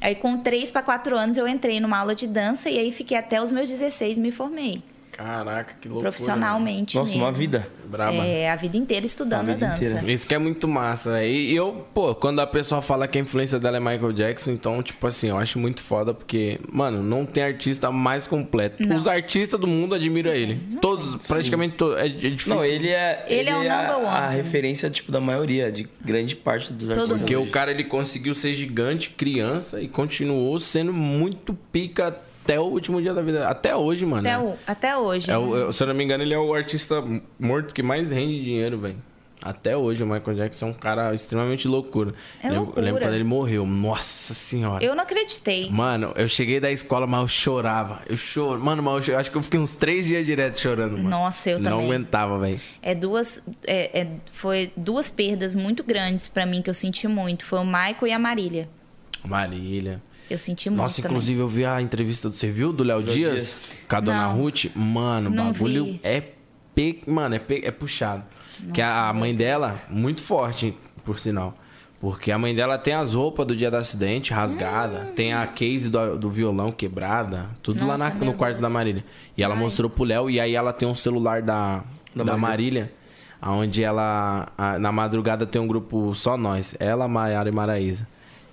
Aí com 3 para 4 anos eu entrei numa aula de dança e aí fiquei até os meus 16 me formei. Caraca, que loucura. profissionalmente. Nossa, uma mesmo. vida. Braba. É, a vida inteira estudando A a, dança. inteira. Isso que é muito massa. né? E eu, pô, quando a pessoa fala que a influência dela é Michael Jackson, então, tipo assim, eu acho muito foda porque, mano, não tem artista mais completo. Os artistas do mundo admiram ele. Todos, praticamente todos. É, é difícil. Não, ele é. Ele é o a, number one. a referência, tipo, da maioria, de grande parte dos artistas. Porque hoje. o cara ele conseguiu ser gigante, criança, e continuou sendo muito pica até o último dia da vida. Até hoje, mano. Até, o- até hoje. É o- se eu não me engano, ele é o artista morto que mais rende dinheiro, velho. Até hoje, o Michael Jackson é um cara extremamente loucura. É eu, lembro, eu loucura. lembro quando ele morreu. Nossa senhora. Eu não acreditei. Mano, eu cheguei da escola, mas eu chorava. Eu choro. Mano, mas eu, cho- acho que eu fiquei uns três dias direto chorando, mano. Nossa, eu Não também. aguentava, velho. É duas, é, é- foi duas perdas muito grandes pra mim que eu senti muito. Foi o Michael e a Marília. Marília. Eu senti muito Nossa, também. inclusive eu vi a entrevista do viu? Do Léo Dias, Dias. com a dona Não. Ruth. Mano, o bagulho vi. é pe... Mano, é, pe... é puxado. que a mãe dela, muito forte, por sinal. Porque a mãe dela tem as roupas do dia do acidente rasgada, tem a case do, do violão quebrada, tudo lá Hum. Nossa, na- no quarto Deus. da Marília. E ela mostrou pro Léo, e aí ela tem um celular da, da, Da Marília, onde ela, a- na madrugada tem um grupo só nós, ela, Maiara e Maraísa.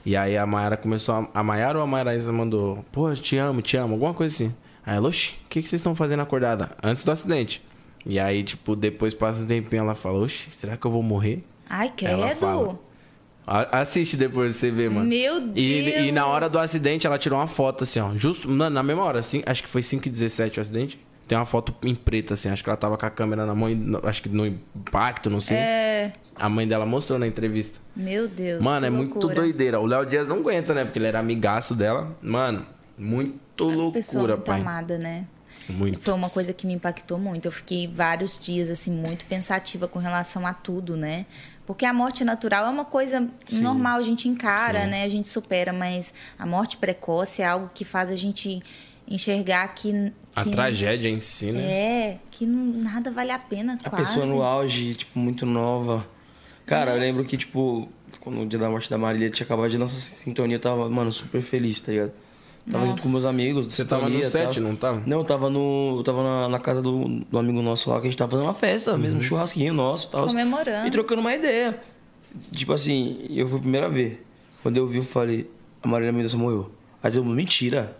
E aí a Mayara começou a. A Mayara ou a Maraísa mandou, pô, te amo, te amo, alguma coisa assim. Aí ela, oxi, o que, que vocês estão fazendo acordada? Antes do acidente. E aí, tipo, depois passa um tempinho, ela fala, oxi, será que eu vou morrer? Ai, credo. Assiste depois você ver, mano. Meu E, e na Deus. hora do acidente, ela tirou uma foto, assim, ó. Justo na, na mesma hora, assim. Acho que foi 5 e 17 o acidente. Tem uma foto em preto, assim. Acho que ela tava com a câmera na mão. Acho que no impacto, não sei. É. A mãe dela mostrou na entrevista. Meu Deus. Mano, é muito loucura. doideira. O Léo Dias não aguenta, né? Porque ele era amigaço dela. Mano, muito Pessoa loucura, muito pai. amada, né? Muito. Foi uma coisa que me impactou muito. Eu fiquei vários dias, assim, muito pensativa com relação a tudo, né? Porque a morte natural é uma coisa normal, a gente encara, né? A gente supera, mas a morte precoce é algo que faz a gente enxergar que. A que tragédia em si, né? É, que não, nada vale a pena, A quase. pessoa no auge, tipo, muito nova. Cara, eu lembro que, tipo, quando o dia da morte da Marília tinha acabado de lançar sintonia, eu tava, mano, super feliz, tá ligado? Tava junto com meus amigos. do Você tava no set, não tava? Não, eu tava no. Eu tava na, na casa do, do amigo nosso lá, que a gente tava fazendo uma festa mesmo, um churrasquinho nosso e tal. Comemorando. E trocando uma ideia. Tipo assim, eu fui a primeira vez. Quando eu vi, eu falei, a Marília Mendonça morreu. Aí todo mundo, mentira.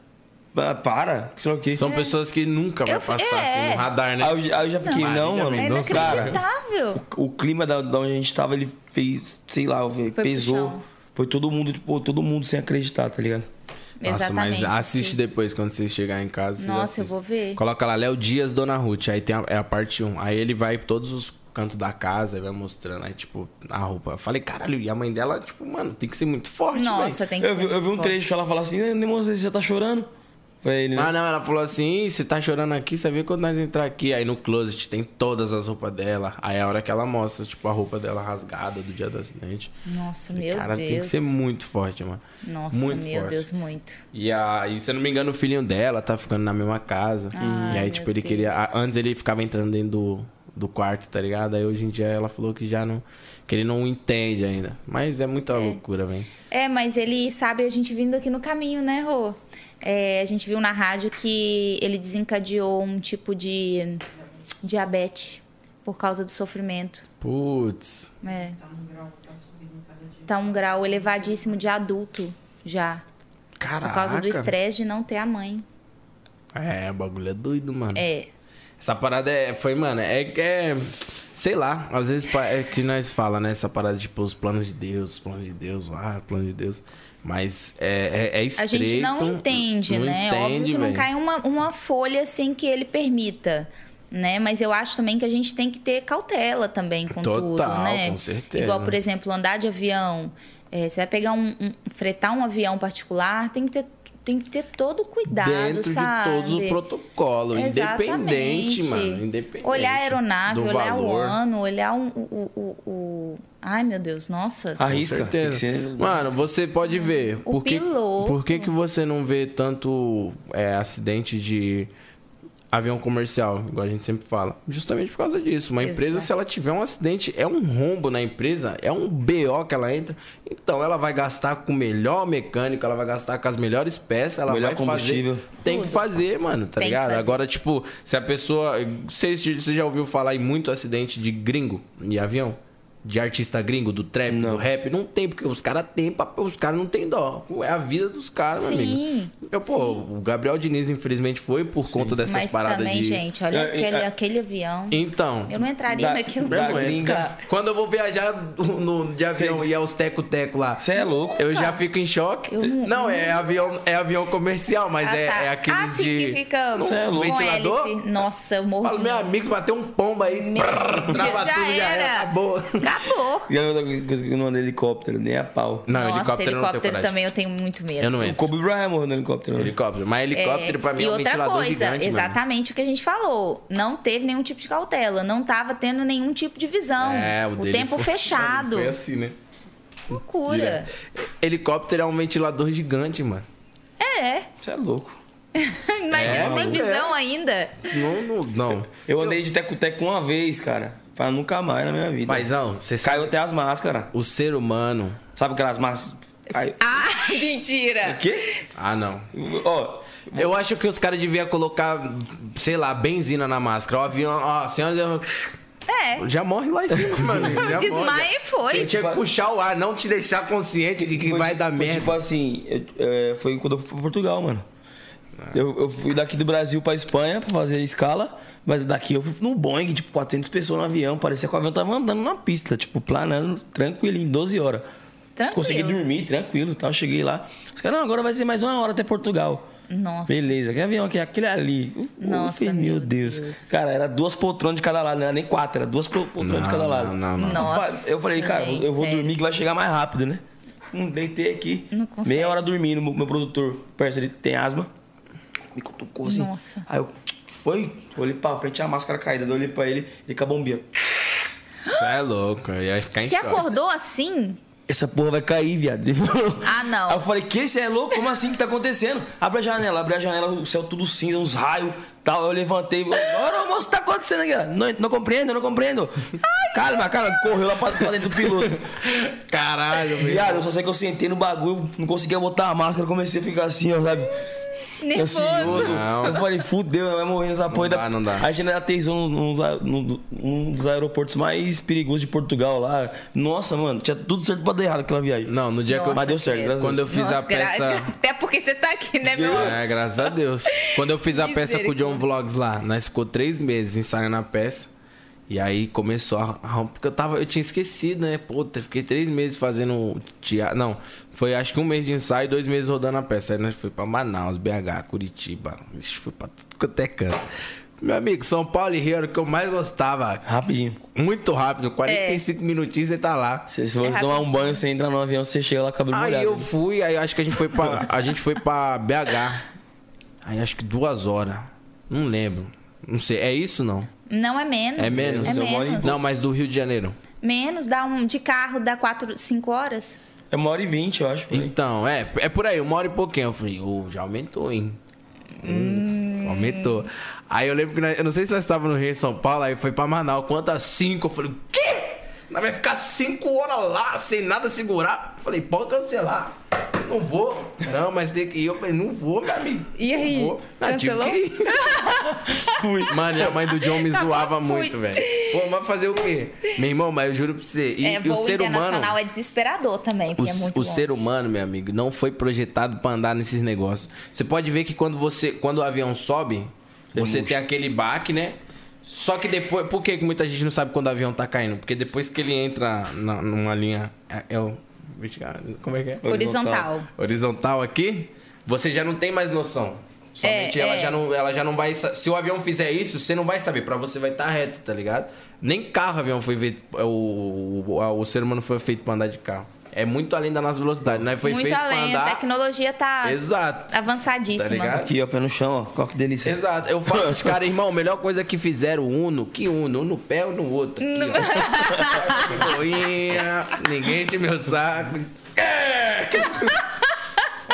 Ah, Para, que sei lá o quê. São pessoas que nunca vai Eu passar assim, é. no radar, né? Aí eu, aí eu já fiquei, não, Marília mano. É Mendonça, inacreditável. o clima da, da onde a gente tava, ele fez, sei lá, pro pesou. Foi todo mundo, tipo, todo mundo sem acreditar, tá ligado? Nossa, mas assiste depois quando você chegar em casa. Nossa, assiste. eu vou ver. Coloca lá Léo Dias, Dona Ruth. Aí tem a, é a parte 1. Aí ele vai todos os cantos da casa e vai mostrando. Aí, tipo, a roupa. Eu falei, caralho, e a mãe dela, tipo, mano, tem que ser muito forte, Nossa, velho. tem que Eu, ser vi- eu vi um forte. trecho, ela fala assim, Nemo, você já tá chorando? Pra ele, né? Ah, não, ela falou assim: "Ih, você tá chorando aqui, você vê quando nós entrar aqui. Aí no closet tem todas as roupas dela. Aí é a hora que ela mostra, tipo, a roupa dela rasgada do dia do acidente. Nossa, meu Cara, Deus. tem que ser muito forte, mano. Nossa, muito meu forte. Deus, muito. E, a, e se eu não me engano, o filhinho dela tá ficando na mesma casa. Ai, e aí, tipo, ele queria. Deus. a- antes ele ficava entrando dentro do, do quarto, tá ligado? Aí hoje em dia ela falou que já não. que ele não entende ainda. Mas é muita loucura, velho. É, mas ele sabe a gente vindo aqui no caminho, né, Rô? É, a gente viu na rádio que ele desencadeou um tipo de diabetes por causa do sofrimento. Putz. É. Tá um grau elevadíssimo de adulto já. Caraca. Por causa do estresse de não ter a mãe. É, o bagulho é doido, mano. É. Essa parada é, foi, mano, é, é sei lá, às vezes é que nós fala, né, essa parada tipo os planos de Deus, os planos de Deus, ah, plano de Deus, mas é, é, é A estreito. gente não entende, não né? Entende, Óbvio que não cai uma, uma folha sem que ele permita. Né? Mas eu acho também que a gente tem que ter cautela também com Total, tudo, né? com certeza. Igual, por exemplo, andar de avião. É, você vai pegar um, um- fretar um avião particular, tem que ter, tem que ter todo o cuidado, Dentro sabe? de todos os protocolos. Independente, mano. Independente. Olhar a aeronave, olhar o valor. ano, olhar o, o, o, o- Ai, meu Deus, nossa. Arrisca. Tem que ser- Mano, você pode ver. O Por que, piloto. por que, que você não vê tanto é, acidente de avião comercial, igual a gente sempre fala? Justamente por causa disso. Uma empresa, se ela tiver um acidente, é um rombo na empresa, é um BO que ela entra. Então ela vai gastar com o melhor mecânico, ela vai gastar com as melhores peças, ela Melhor vai combustível. fazer. Tem que Tudo. fazer, mano, tá Tem que ligado? Agora, tipo, se a pessoa. Você, você já ouviu falar em muito acidente de gringo de avião? De artista gringo, do trap, Não. do rap? Não tem, porque os caras têm os caras não têm dó. É a vida dos caras, meu Sim, amigo. Eu, pô, sim. o Gabriel Diniz, infelizmente, foi por conta dessas Mas paradas também, de. gente, olha É, aquele, é- aquele avião. Então. Eu não entraria Da- naquilo. da não gringa. cara. Quando eu vou viajar no, de avião Cês- e é os teco-teco lá. Você é louco. Eu já fico em choque. Eu não- não, é avião, é avião comercial, mas Ah, é, tá. é aqueles ah, sim, de. que fica Cê é louco. ventilador? hélice. Nossa, eu morro Falo, meu amigo, se bater um pombo aí, Meu trava já tudo, já era, era. acabou. Acabou. E a outra coisa que eu não ando de helicóptero, nem a pau. Não, Nossa, helicóptero, eu não tenho helicóptero coragem. também eu tenho muito medo. Eu não O entro. Kobe Bryant morreu no helicóptero. né? Helicóptero. Mas helicóptero, pra mim, e é um outra ventilador coisa, gigante, mano. exatamente o que a gente falou. Não teve nenhum tipo de cautela. Não tava tendo nenhum tipo de visão. É, o, o dele tempo foi- fechado. Foi assim, né? Loucura. Direto. Helicóptero é um ventilador gigante, mano. É. Você é louco. Imagina É, sem é. visão ainda. Não, não, não. Eu andei de teco-teco uma vez, cara. Pra nunca mais na minha vida. Paizão, você sabe, Caiu até as máscaras. o ser humano... Sabe aquelas máscaras? Caiu. Ah, mentira. O quê? Ah, não. Ó, Eu acho que os caras deviam colocar, sei lá, benzina na máscara. O avião, ó, a senhora É. já morre lá em cima, mano. Já Desmaia e foi. Eu tinha que puxar o ar, não te deixar consciente de que foi- vai dar foi merda. Tipo assim, eu- é, foi quando eu fui pra Portugal, mano. Eu, eu fui daqui do Brasil pra Espanha pra fazer escala, mas daqui eu fui num Boeing, tipo, 400 pessoas no avião. Parecia que o avião tava andando na pista, tipo, planando, tranquilo, em 12 horas. Tranquilo. Consegui dormir, tranquilo e tal. Cheguei lá. Os caras, não, agora vai ser mais uma hora até Portugal. Nossa. Beleza, que avião aqui? Aquele ali. Nossa, falei, meu meu Deus. Deus. Cara, era duas poltronas de cada lado, não era nem quatro, era duas po- poltronas de cada lado. não, não, não. Nossa, Eu falei, cara, gente, eu vou sério. dormir que vai chegar mais rápido, né? Hum, deitei aqui. Não meia hora dormindo. Meu, produtor, parceiro, ele tem asma. Me cutucou assim. Nossa. Aí eu, foi? Olhei pra frente, a máscara caída. Daí eu olhei pra ele, ele com a bombinha. Você é louco, eu ia ficar em Você choque. acordou assim? Essa porra vai cair, viado. Ele falou. Ah, não. Aí eu falei, que? Você é louco? Como assim que tá acontecendo? Abre a janela, abre a janela, o céu tudo cinza, uns raios tal. Eu levantei. Ora, moço, tá acontecendo aqui? ó? Não, não compreendo, não compreendo. Calma, calma, correu lá pra, pra dentro do piloto. Caralho, velho. Viado, eu só sei que eu sentei no bagulho, não conseguia botar a máscara, comecei a ficar assim, ó, sabe? Nervoso. Ansioso. Não. Eu falei, fudeu, vai morrer essa porra. dá, não dá. A gente aterrissou num, num, num dos aeroportos mais perigosos de Portugal lá. Nossa, mano, tinha tudo certo pra dar errado aquela viagem. Não, no dia que eu... Mas deu certo, graças a Quando eu Deus. fiz a Nossa, gra- peça... Até porque você tá aqui, né, meu amor? É, graças a Deus. Quando eu fiz a peça com o John Vlogs lá, nós ficou três meses ensaiando a peça. E aí começou a. a- Porque eu tava. Eu tinha esquecido, né? Puta, fiquei três meses fazendo teatro. Não, foi acho que um mês de ensaio e dois meses rodando a peça. Aí nós fui pra Manaus, BH, Curitiba. Ixi, Fui pra tudo quanto é canto. Meu amigo, São Paulo e Rio era o que eu mais gostava. Rapidinho. Muito rápido, 45 minutinhos você tá lá. Se, se você É tomar um banho, você entra no avião, você chega lá cabelo Aí molhado. eu fui, aí acho que a gente foi pra. A gente foi pra BH. Aí acho que duas horas. Não lembro. Não sei. É isso não? Não é menos. É menos? É Eu moro em menos. Não, mas do Rio de Janeiro. Menos, dá um de carro, dá 4, 5 horas. É uma hora e vinte, eu acho. por aí. Então, é, é por aí, uma hora e pouquinho. Eu falei, ô, já aumentou, hein? Hum, aumentou. Aí eu lembro que nós- eu não sei se nós estávamos no Rio de São Paulo, aí foi pra Manaus, quantas cinco? Eu falei, o quê? Nós vai ficar cinco horas lá, sem nada segurar? Eu falei, pode cancelar. Não vou. Não, mas tem que ir. Eu falei, não vou, meu amigo. E aí? Não vou. Ah, tive que ir. Fui. Mano, a mãe do John me Tá zoava muito, velho. Pô, mas fazer o quê? Meu irmão, mas eu juro pra você. E, é, e o ser humano. internacional é desesperador também, O, porque é muito o longe. ser humano, meu amigo, não foi projetado pra andar nesses negócios. Você pode ver que quando você, quando o avião sobe, você tem aquele baque, né? Só que depois, por que que muita gente não sabe quando o avião tá caindo? Porque depois que ele entra na- numa linha, é, é o como é que é? Horizontal. Horizontal aqui, você já não tem mais noção. Somente É, ela é. já não, ela já não vai, se o avião fizer isso, você não vai saber, Pra você vai estar reto, tá ligado? Nem carro o avião foi feito, o, o, o ser humano foi feito pra andar de carro. É muito além da nossa velocidade, né? Foi Muito feito pra além, a andar. tecnologia tá Exato. avançadíssima. Tá ligado? Aqui, ó, pé no chão, ó. Qual que delícia. Exato. Eu falo pros caras, irmão, melhor coisa que fizeram Uno, que Uno? Um no pé ou no outro? Aqui, ó. Boinha, ninguém enche meu saco. É!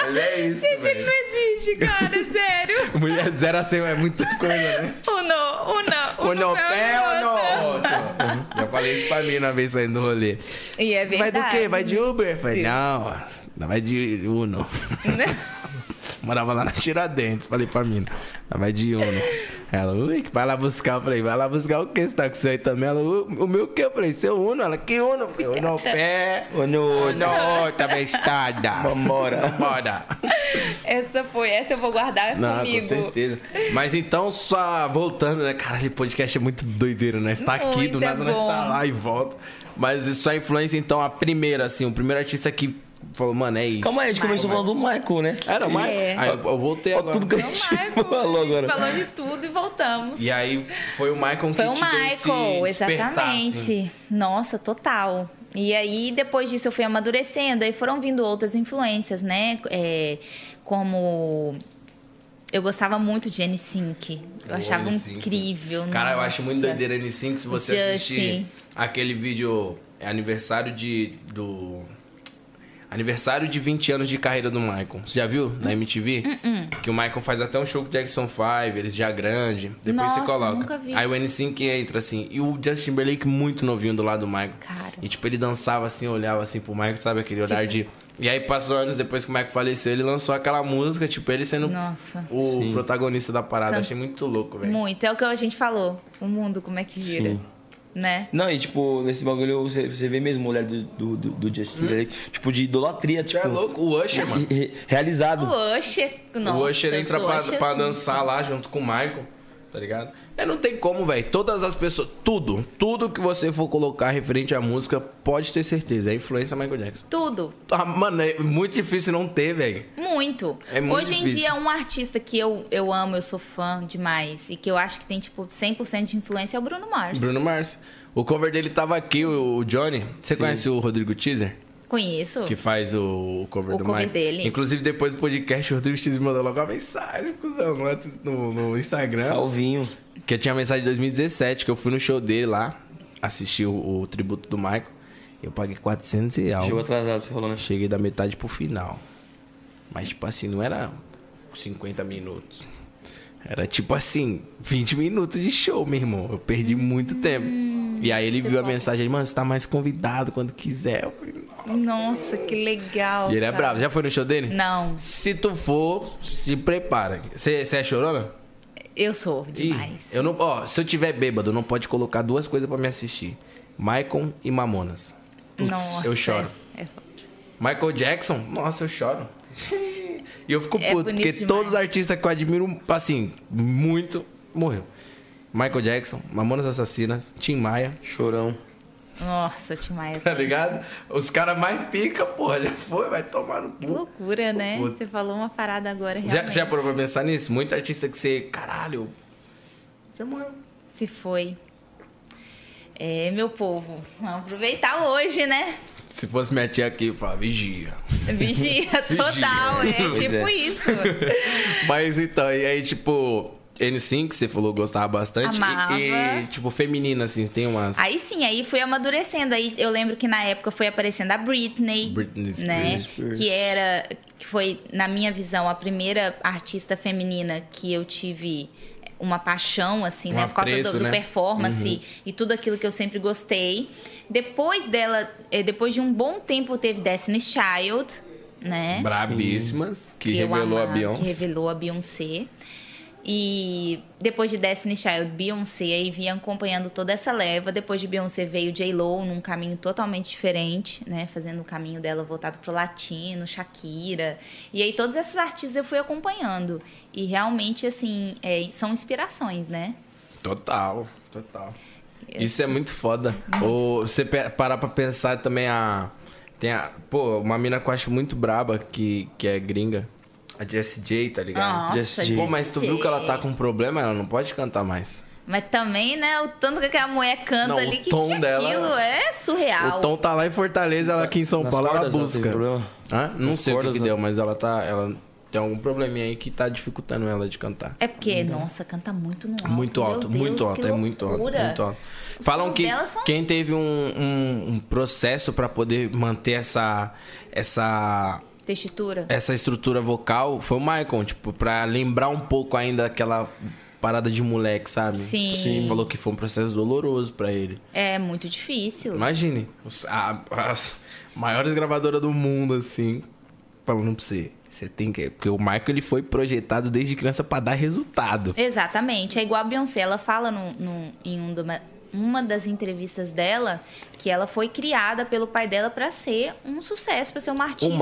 Mas é isso, Gente, velho. não existe, cara, sério. Mulher de 0 a 100 é muita coisa, né? Uno, uno, Ou no pé ou no outro. outro. Já falei isso pra mim uma vez saindo do rolê. E é Você vai verdade. do quê? Vai de Uber? Falei, não, não vai de Uno. Morava lá na Tiradentes, falei pra mina. Ela vai de Uno. Ela, ui, que vai lá buscar. Eu falei, vai lá buscar o quê? Você tá com seu aí também? Ela, o, o meu o quê? Eu falei, seu Uno. Ela, que Uno? Eu falei, Uno ao pé. Ô, no outro. Uno outra bestada. Vambora. Vambora. Essa foi, essa eu vou guardar Não, comigo. com certeza. Mas então, só voltando, né? Caralho, podcast é muito doideiro, né? Você tá aqui, Muito, do é nada nós bom. tá lá e volta. Mas sua influência, então, a primeira, assim, o primeiro artista que falou, mano, é isso. Calma aí, a gente começou falando do Michael, né? Era o Michael. É. Aí eu, eu voltei Ó, agora. tudo que a gente Michael, falou agora. Falou de tudo e voltamos. E aí foi o Michael que Foi o te deu esse Michael, exatamente. assim. Nossa, total. E aí, depois disso, eu fui amadurecendo. Aí foram vindo outras influências, né? É, como... Eu gostava muito de N5. Eu O achava N5. incrível. Cara, eu acho muito nossa. doideira N5 se você Justin. assistir aquele vídeo é aniversário de do aniversário de 20 anos de carreira do Michael. Você já viu na MTV? Uh-uh. Que o Michael faz até um show com o Jackson 5, eles já grande. Depois Nossa, você coloca. nunca vi. Aí o N5 entra assim, e o Justin Timberlake muito novinho do lado do Michael. Cara. E tipo, ele dançava assim, olhava assim pro Michael, sabe aquele olhar de e aí passou anos depois que o Michael faleceu, ele lançou aquela música, tipo, ele sendo Nossa. o protagonista da parada. Can- Achei muito louco, velho. Muito. É o que a gente falou. O mundo, como é que gira. Sim. Né? Não, e tipo, nesse bagulho você, você vê mesmo o olhar do, do, do, do Justin Timberlake, tipo, de idolatria, Você tipo. é louco? O Usher, mano. re- realizado. O Usher, nossa, o Usher entra pra, Usher, pra sim. dançar lá junto com o Michael, tá ligado? É, não tem como, velho. Todas as pessoas, tudo, tudo que você for colocar referente à música, pode ter certeza. É influência Michael Jackson. Tudo. Ah, mano, é muito difícil não ter, velho. Muito. É muito Hoje em difícil. dia, um artista que eu, eu amo, eu sou fã demais, e que eu acho que tem, tipo, 100% de influência é o Bruno Mars. Bruno Mars. O cover dele tava aqui, o, o Johnny. Você conhece o Rodrigo Teaser? Conheço. Que faz o, cover O do cover Michael. dele. Inclusive, depois do podcast, o Rodrigo Teaser mandou logo uma mensagem, cuzão, no, no, no Instagram. Salvinho. Que tinha a mensagem de 2017, que eu fui no show dele lá, assisti o, o tributo do Michael. Eu paguei 400 reais. Chegou atrasado, você falou, né? Cheguei da metade pro final. Mas, tipo assim, não era 50 minutos. Era tipo assim, 20 minutos de show, meu irmão. Eu perdi muito tempo. E aí ele viu a mensagem, mano, você tá mais convidado quando quiser. Eu falei, "Nossa." Nossa, que legal. E ele é cara. bravo. Já foi no show dele? Não, Se tu for, se prepara. Você é chorona? eu sou demais. Eu não, ó, se eu tiver bêbado, não pode colocar duas coisas pra me assistir. Michael e Mamonas. Putz, Nossa. eu choro. É- Michael Jackson, nossa, eu choro. E eu fico É puto, porque demais. todos os artistas que eu admiro, assim, muito, morreu. Michael Jackson, Mamonas Assassinas, Tim Maia, Chorão. Nossa, Tim Maia. tá ligado? Os caras mais pica, porra, já foi, vai tomar no Que cu. loucura, né? Puta. Você falou uma parada agora, Já, realmente. você já parou pra pensar nisso? Muito artista que você, caralho, já morreu. Se foi. É, meu povo, vamos aproveitar hoje, né? Se fosse minha tia aqui, eu falava, vigia. Vigia total, é Pois tipo é. isso. Mas então, e aí, tipo, N5, que você falou gostava bastante. Amava. E, e, tipo, feminina, assim, tem umas. Aí sim, aí fui amadurecendo. Aí eu lembro que na época foi aparecendo a Britney, Britney né? Spears. Que era, que foi, na minha visão, a primeira artista feminina que eu tive uma paixão, assim, Um né? Por causa do, do né? performance e tudo aquilo que eu sempre gostei. Depois dela, eh, depois de um bom tempo, teve Destiny's Child, né? Brabíssimas, que, eu revelou a amava, Beyoncé. Que revelou a Beyoncé. E depois de Destiny Child, Beyoncé, aí vinha acompanhando toda essa leva. Depois de Beyoncé veio J-Lo num caminho totalmente diferente, né? Fazendo o caminho dela voltado pro latino, Shakira. E aí todos esses artistas eu fui acompanhando. E realmente, assim, é, são inspirações, né? Total, total. Isso é muito foda. Ou você parar pra pensar também a. Tem a. Pô, uma mina que eu acho muito braba, que, que é gringa. A Jessie J, tá ligado? Nossa, Jessie J. Pô, mas tu viu que ela tá com um problema, ela não pode cantar mais. Mas também, né, o tanto que aquela mulher canta Não, o ali, que, tom que dela- aquilo é surreal. O Tom tá lá em Fortaleza, ela aqui em São Nas Paulo, ela cordas, ela busca. problema? Hã? Não Nas sei o que, cordas, que deu, mas ela tá. Ela tem algum probleminha aí que tá dificultando ela de cantar. É porque, nossa, canta muito no alto. Muito alto, Deus, muito alto, é muito alto, muito alto. Os Falam que são- quem teve um, um- um processo pra poder manter essa, essa, Textura. essa estrutura vocal foi o Michael, tipo, pra lembrar um pouco ainda daquela parada de moleque, sabe? Sim. Sim. Falou que foi um processo doloroso pra ele. É muito difícil. Imagine, a- as maiores gravadoras do mundo, assim, falando pra você. Você tem que. Porque o Michael ele foi projetado desde criança pra dar resultado. Exatamente. É igual a Beyoncé. Ela fala no, no- em um uma das entrevistas dela que ela foi criada pelo pai dela pra ser um sucesso, pra ser uma artista,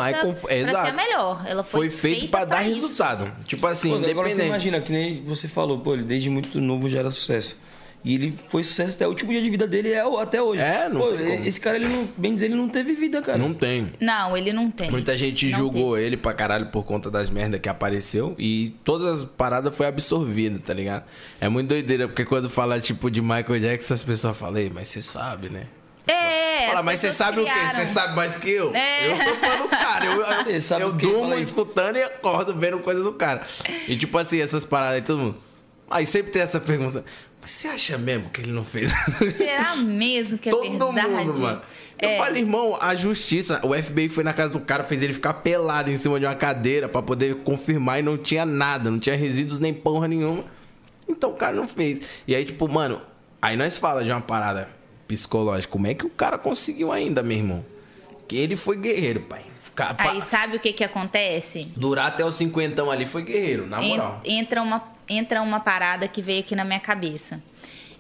exato. ser a melhor. Ela foi, Foi feito pra dar isso. resultado. Tipo assim, Pô, agora você independente. imagina, que nem você falou, pô, ele desde muito novo já era sucesso. E ele foi sucesso até o último dia de vida dele, é até hoje. É, não Pô, tem como. esse cara, ele não, bem dizer, ele não teve vida, cara. Não tem. Não, ele não tem. Muita gente Não julgou ele pra caralho por conta das merdas que apareceu e todas as paradas foi absorvido, tá ligado? É muito doideira, porque quando fala tipo de Michael Jackson, as pessoas falam, "Ei, mas você sabe, né? É, Fala, as mas você sabe o quê? criaram. Você sabe mais que eu? É. Eu sou fã do cara. Eu, eu, eu durmo escutando e acordo vendo coisa do cara. E tipo assim, essas paradas aí, todo mundo. Aí sempre tem essa pergunta. Mas você acha mesmo que ele não fez? Será mesmo que é Todo verdade? mundo, mano. Eu É. falei, irmão, a justiça, o FBI foi na casa do cara, fez ele ficar pelado em cima de uma cadeira pra poder confirmar e não tinha nada, não tinha resíduos nem porra nenhuma. Então o cara não fez. E aí, tipo, mano, aí nós fala de uma parada psicológica. Como é que o cara conseguiu ainda, meu irmão? Que ele foi guerreiro, pai. Ficar, Aí sabe o que que acontece? Durar até os cinquentão ali foi guerreiro, na moral. entra uma entra uma parada que veio aqui na minha cabeça.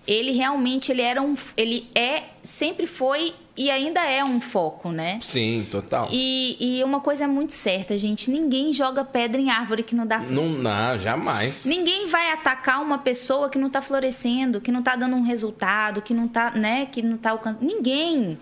Ele realmente ele era um ele é sempre foi e ainda é um foco, né? Sim, total. E, e uma coisa é muito certa, gente. Ninguém joga pedra em árvore que não dá fruto. Não, não, jamais. Ninguém vai atacar uma pessoa que não tá florescendo, que não tá dando um resultado, que não tá, né, que não tá alcançando. Ninguém,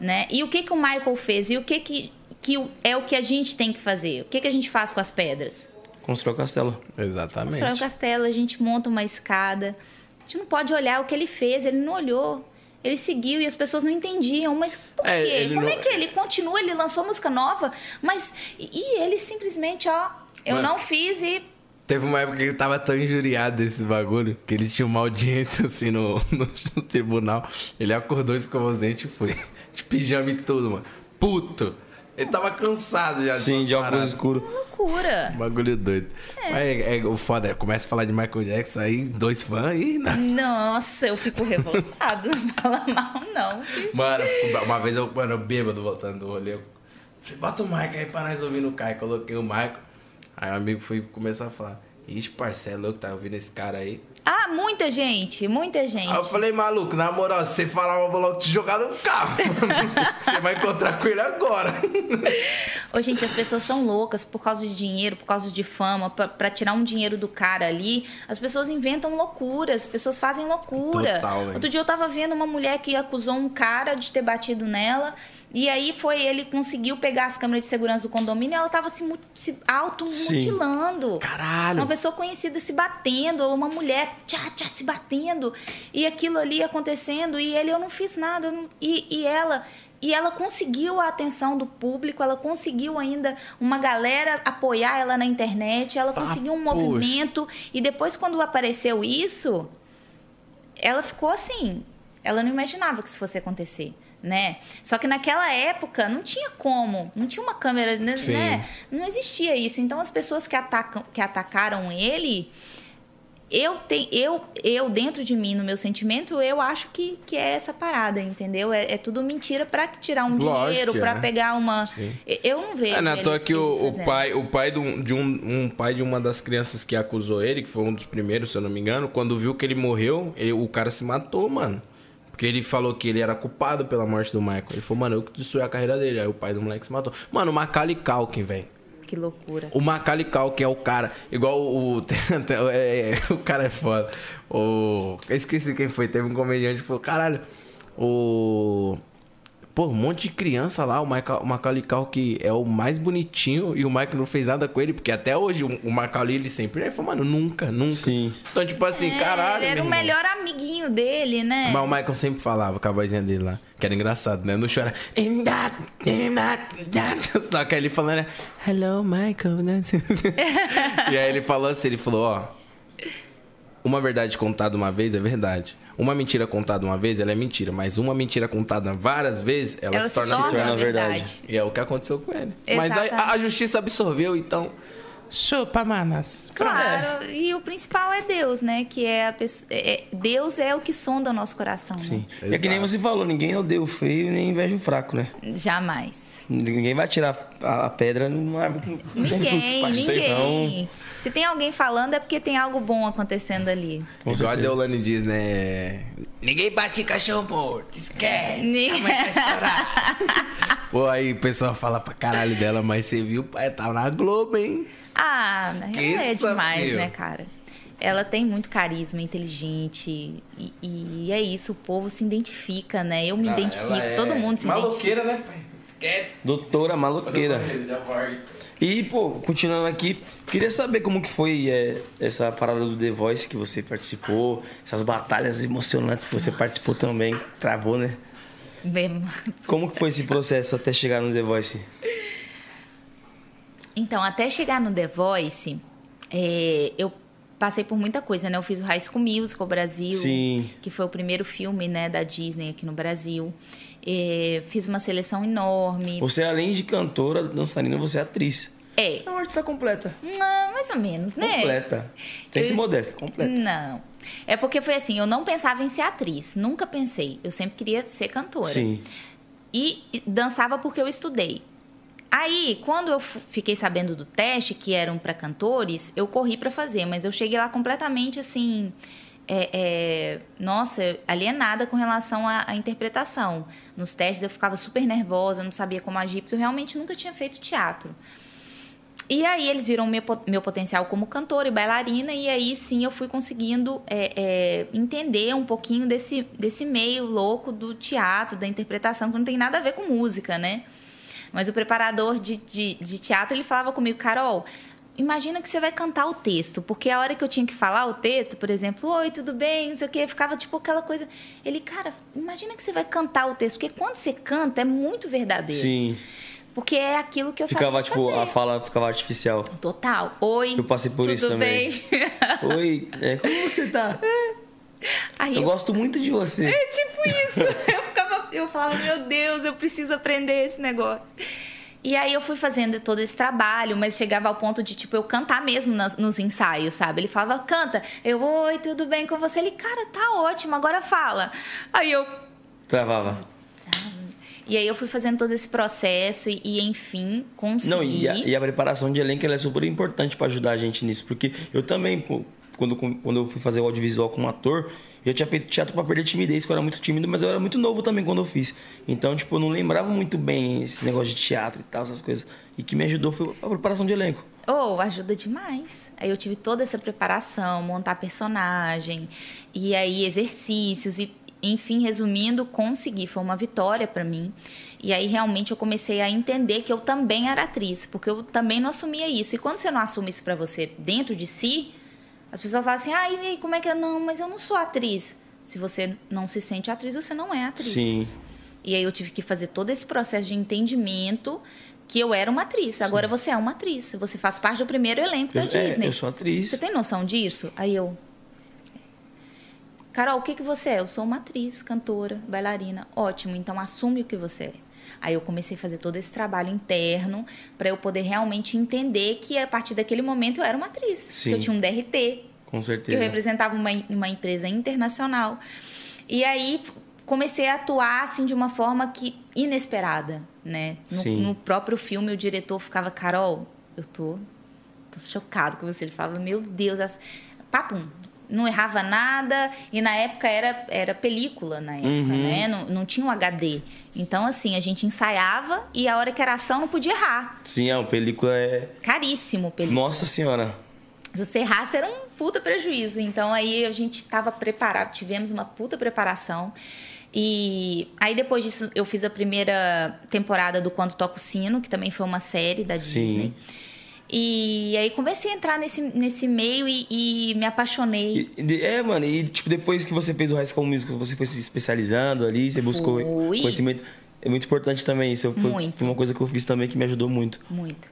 né? E o que que o Michael fez? E o que que, que é o que a gente tem que fazer? O que que a gente faz com as pedras? Constrói o castelo. Exatamente. Constrói um castelo, a gente monta uma escada. A gente não pode olhar o que ele fez, ele não olhou. Ele seguiu e as pessoas não entendiam. Mas por É, quê? Como não- é que ele continua? Ele lançou música nova, mas. E ele simplesmente, ó, eu Mano. não fiz e. Teve uma época que ele tava tão injuriado desse bagulho que ele tinha uma audiência assim no, no, no tribunal. Ele acordou, escovou os dentes e foi. De pijama e tudo, mano. Puto. Ele tava cansado já Sim, dessas de óculos escuros. Loucura. Bagulho doido. Mas é, é o foda, é, começa a falar de Michael Jackson aí, dois fãs aí, né? Nossa, eu fico revoltado. Não fala mal, não. Mano, uma vez eu, mano, eu bêbado voltando do rolê. Eu falei, bota o Michael aí pra nós ouvir no Caio. Coloquei o Michael. Aí o amigo foi começar a falar, ixi, parceiro, louco, tá ouvindo esse cara aí. Ah, muita gente, muita gente. Aí eu falei, maluco, na moral, se você falar, eu vou logo te jogar no carro. você vai encontrar com ele agora. Ô, gente, as pessoas são loucas por causa de dinheiro, por causa de fama, pra, pra tirar um dinheiro do cara ali. As pessoas inventam loucuras, as pessoas fazem loucura. Total. Outro dia eu tava vendo uma mulher que acusou um cara de ter batido nela. E aí foi, ele conseguiu pegar as câmeras de segurança do condomínio e ela tava se, se automutilando. Caralho. Uma pessoa conhecida se batendo, ou uma mulher tchá, tchá, se batendo. E aquilo ali acontecendo, e ele, eu não fiz nada. não- E, e ela. E ela conseguiu a atenção do público, ela conseguiu ainda uma galera apoiar ela na internet, ela conseguiu um poxa. movimento. E depois, quando apareceu isso, ela ficou assim. Ela não imaginava que isso fosse acontecer, né? Só que naquela época não tinha como, não tinha uma câmera, né? Sim. né? Não existia isso. Então as pessoas que atacam, que atacaram ele, eu tenho, eu, eu dentro de mim, no meu sentimento, eu acho que, que é essa parada, entendeu? É, é tudo mentira pra tirar um Lógico dinheiro, pra é. pegar uma. Sim. Eu não vejo. É, na ele- toa que o, o pai, o pai de, um, de um, um pai de uma das crianças que acusou ele, que foi um dos primeiros, se eu não me engano, quando viu que ele morreu, ele- o cara se matou, mano. Porque ele falou que ele era culpado pela morte do Michael. Ele falou, mano, eu que destruí a carreira dele. Aí o pai do moleque se matou. Mano, o Macaulay Culkin, velho. Que loucura. O Macaulay Culkin é o cara, igual o... tem- é, o cara é foda. O... Eu esqueci quem foi. Teve um comediante que falou, caralho, o... Pô, um monte de criança lá, o Michael- o Macaulay Culkin é o mais bonitinho e o Michael não fez nada com ele, porque até hoje o, Macaulay, ele sempre... Ele falou, mano, nunca, nunca. Sim. Então, tipo assim, É, caralho, Ele era o melhor amiguinho dele, né? Mas o Michael sempre falava com a vozinha dele lá, que era engraçado, né? Não chora. Só que aí ele falando, né? Hello, Michael, né? e aí ele falou assim, ele falou, ó. Uma verdade contada uma vez é verdade. Uma mentira contada uma vez, ela é mentira. Mas uma mentira contada várias vezes, ela, Ela se torna torna verdade. verdade. E é o que aconteceu com ele. Mas aí a, Exatamente. a justiça absorveu, então... Chupa, manas. Claro, e o principal é Deus, né? Que é a pessoa. é- Deus é o que sonda o nosso coração. né? Sim. E é que nem você falou, ninguém odeia o feio nem inveja o fraco, né? Jamais. Ninguém vai tirar a, pedra numa árvore que Ninguém, ninguém. Se tem alguém falando é porque tem algo bom acontecendo ali. Com Igual a. Deolane diz, né? Ninguém bate em cachorro morto. Esquece. Ni- a mãe vai estourar. Pô, aí o pessoal fala pra caralho dela, mas você viu, pai, tava na Globo, hein? Ah, ela é Esqueça, demais, meu. né, cara? Ela tem muito carisma, inteligente. E, e é isso, o povo se identifica, né? Eu me Ah, identifico, é todo mundo se identifica. Maloqueira, né, pai? Esquece. Doutora maloqueira. E, pô, continuando aqui, queria saber como que foi é, essa parada do The Voice que você participou, essas batalhas emocionantes que você participou também, travou, né? Bem- Como que foi esse processo até chegar no The Voice? Então, até chegar no The Voice, é, eu passei por muita coisa, né? Eu fiz o High School Musical Brasil, Sim. que foi o primeiro filme, né, da Disney aqui no Brasil. É, fiz uma seleção enorme. Você, além de cantora, dançarina, você é atriz. É, É uma artista completa. não, mais ou menos, né? Completa. Sem Eu- modesta, completa. Não. É porque foi assim, eu não pensava em ser atriz, nunca pensei. Eu sempre queria ser cantora. Sim. E dançava porque eu estudei. Aí, quando eu fiquei sabendo do teste, que eram para cantores, eu corri para fazer, mas eu cheguei lá completamente assim. É, é, nossa, alienada com relação à, à interpretação. Nos testes eu ficava super nervosa, não sabia como agir, porque eu realmente nunca tinha feito teatro. E aí eles viram meu, meu potencial como cantora e bailarina, e aí sim eu fui conseguindo é, é, entender um pouquinho desse, desse meio louco do teatro, da interpretação, que não tem nada a ver com música, né? Mas o preparador de, de, de teatro, ele falava comigo, Carol, imagina que você vai cantar o texto, porque a hora que eu tinha que falar o texto, por exemplo, oi, tudo bem, não sei o quê, ficava tipo aquela coisa. Ele, cara, imagina que você vai cantar o texto, porque quando você canta é muito verdadeiro. Sim. Porque é aquilo que eu Ficava, sabia tipo, fazer. a fala ficava artificial. Total. Oi. Eu passei por tudo isso também. bem? Oi, é, como você tá? Aí Eu eu, gosto muito de você. É tipo isso. Eu ficava, eu falava, meu Deus, eu preciso aprender esse negócio. E aí eu fui fazendo todo esse trabalho, mas chegava ao ponto de, tipo, eu cantar mesmo nas- nos ensaios, sabe? Ele falava, canta. Eu, oi, tudo bem com você? Ele, cara, tá ótimo, agora fala. Aí eu, Travava. e aí eu fui fazendo todo esse processo e, e, enfim, consegui. Não, e a, e a preparação de elenco é super importante pra ajudar a gente nisso. Porque eu também, quando, quando eu fui fazer o audiovisual como ator, eu tinha feito teatro pra perder timidez, que eu era muito tímido, mas eu era muito novo também quando eu fiz. Então, tipo, eu não lembrava muito bem esse negócio de teatro e tal, essas coisas. E que me ajudou foi a preparação de elenco. Oh, ajuda demais. Aí eu tive toda essa preparação, montar personagem, e aí exercícios, e enfim, resumindo, consegui. Foi uma vitória pra mim. E aí realmente eu comecei a entender que eu também era atriz, porque eu também não assumia isso. E quando você não assume isso pra você dentro de si, as pessoas falam assim: ah, e aí, como é que é? Não, mas eu não sou atriz. Se você não se sente atriz, você não é atriz. Sim. E aí eu tive que fazer todo esse processo de entendimento que eu era uma atriz. Agora você é uma atriz. Você faz parte do primeiro elenco da Eu, é, Disney. eu sou atriz. Você tem noção disso? Aí eu. Carol, o que, que você é? Eu sou uma atriz, cantora, bailarina. Ótimo, então assume o que você é. Aí eu comecei a fazer todo esse trabalho interno para eu poder realmente entender que a partir daquele momento eu era uma atriz. Sim. Que eu tinha um DRT, Com que eu certeza. representava uma, uma empresa internacional. E aí comecei a atuar assim de uma forma que inesperada, né? No, Sim. no próprio filme o diretor ficava, Carol, eu tô, tô chocado com você. Ele falava, meu Deus, as... papum, não errava nada e na época era, era película na época, Uhum. né? Não, não tinha um HD. Então assim a gente ensaiava e a hora que era ação não podia errar. Sim, a película é. Caríssimo película. Nossa senhora. Se você errasse, era um puta prejuízo. Então aí a gente estava preparado, tivemos uma puta preparação. E aí depois disso eu fiz a primeira temporada do Quando Toca o Sino, que também foi uma série da Sim. Disney. E aí comecei a entrar nesse, nesse meio e, e me apaixonei. E- É, mano, e tipo, depois que você fez o High School Musical, você foi se especializando ali, você buscou Fui. conhecimento. É muito importante também isso. Foi, Muito. foi uma coisa que eu fiz também que me ajudou muito. Muito.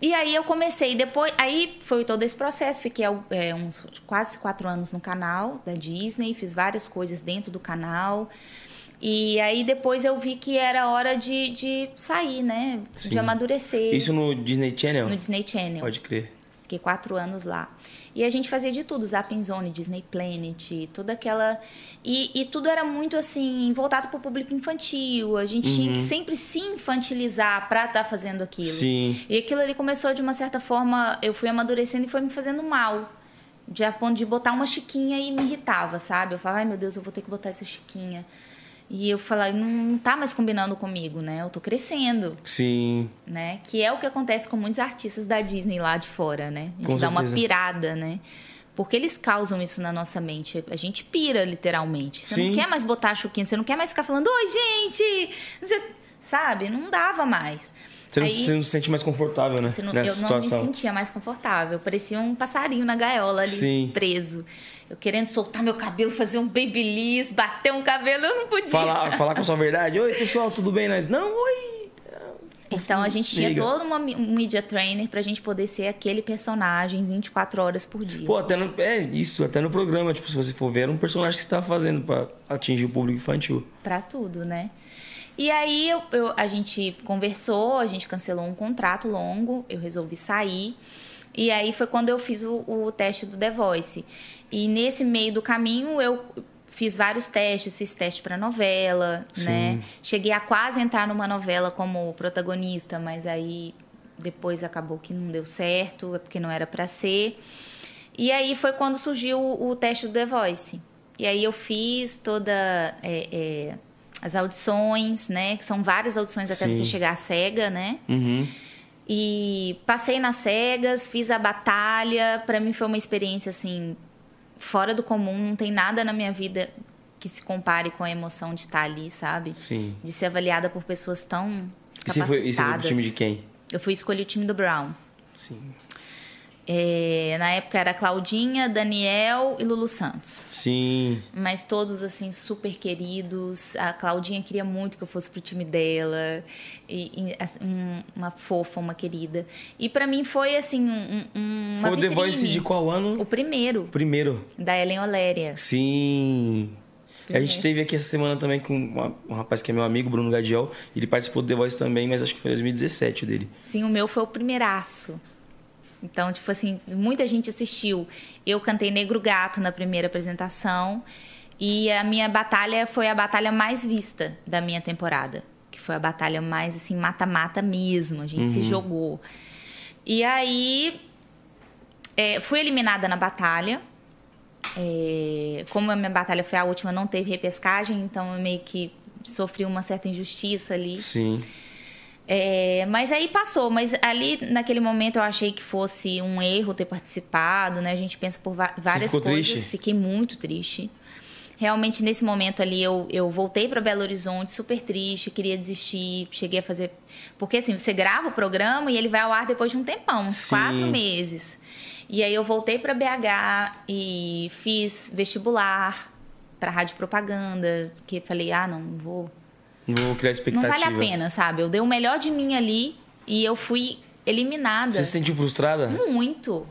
E aí eu comecei, depois, aí foi todo esse processo, fiquei é, uns quase quatro anos no canal da Disney, fiz várias coisas dentro do canal. E aí depois eu vi que era hora de, de sair, né? Sim. De amadurecer Isso no Disney Channel? no Disney Channel. Pode crer. Fiquei quatro anos lá. E a gente fazia de tudo, Zapping Zone, Disney Planet, toda aquela... E, e tudo era muito, assim, voltado para o público infantil. A gente tinha que sempre se infantilizar para estar fazendo aquilo. Sim. E aquilo ali começou, de uma certa forma, eu fui amadurecendo e foi me fazendo mal. De a ponto de botar uma chiquinha e me irritava, sabe? Eu falava, ai meu Deus, eu vou ter que botar essa chiquinha. E eu falava, não, não tá mais combinando comigo, né? Eu tô crescendo Sim. né? Que é o que acontece com muitos artistas da Disney lá de fora, né? A gente Com dá uma certeza. pirada, né? Porque eles causam isso na nossa mente. A gente pira, literalmente. Você Sim. não quer mais botar a chuquinha, você não quer mais ficar falando, oi, gente! Não sei- Sabe? Não dava mais. Você não, Aí- você não se sente mais confortável, né? você não- eu não situação. me sentia mais confortável. Parecia um passarinho na gaiola ali, Sim. preso. Eu querendo soltar meu cabelo, fazer um babyliss, bater um cabelo, eu não podia. Falar, falar com a sua verdade. Oi, pessoal, tudo bem? Nós? Não, oi. Então a gente tinha todo uma, um media trainer pra gente poder ser aquele personagem 24 horas por dia. Pô, até no, é isso, até no programa, tipo, se você for ver, era um personagem que você tava fazendo pra atingir o público infantil. Pra tudo, né? E aí eu, eu- a gente conversou, a gente cancelou um contrato longo, eu resolvi sair. E aí foi quando eu fiz o, o teste do The Voice. E nesse meio do caminho eu fiz vários testes, fiz teste para novela, Sim. né? Cheguei a quase entrar numa novela como protagonista, mas aí depois acabou que não deu certo, é porque não era para ser. E aí foi quando surgiu o, teste do The Voice. E aí eu fiz toda é, é, as audições, né? Que são várias audições até Sim. você chegar à cega, né? Uhum. E passei nas cegas, fiz a batalha. Pra mim foi uma experiência assim fora do comum. Não tem nada na minha vida que se compare com a emoção de estar ali, sabe? Sim. De ser avaliada por pessoas tão E você foi, e você foi capacitadas. pro time de quem? Eu fui escolher o time do Brown. Sim. É, na época era Claudinha, Daniel e Lulu Santos. Sim. Mas todos, assim, super queridos. A Claudinha queria muito que eu fosse pro time dela. E, e, assim, um- uma fofa, uma querida. E pra mim foi, assim, um, um, uma Foi o The. Voice de qual ano? O primeiro, Primeiro. da Ellen Oléria. Sim. A gente Primeiro. teve aqui essa semana também com um rapaz que é meu amigo, Bruno Gadiel. Ele participou do The Voice também, mas acho que foi em 2017 o dele. Sim, o meu foi o primeiraço. Então, tipo assim, muita gente assistiu. Eu cantei Negro Gato na primeira apresentação. E a minha batalha foi a batalha mais vista da minha temporada. Que foi a batalha mais, assim, mata-mata mesmo. A gente se jogou. E aí, é, fui eliminada na batalha. É, como a minha batalha foi a última, não teve repescagem. Então, eu meio que sofri uma certa injustiça ali. Sim. É, mas aí passou, mas ali naquele momento eu achei que fosse um erro ter participado, né? A gente pensa por várias coisas. triste? Fiquei muito triste. Realmente nesse momento ali eu, eu voltei para Belo Horizonte super triste, queria desistir, cheguei a fazer. Porque assim, você grava o programa e ele vai ao ar depois de um tempão, uns Sim. quatro meses. E aí eu voltei para BH e fiz vestibular para rádio propaganda, que falei, ah, não, não vou Não vou criar não expectativa. vale a pena, sabe? Eu dei o melhor de mim ali e eu fui eliminada. Você se sentiu frustrada? Muito.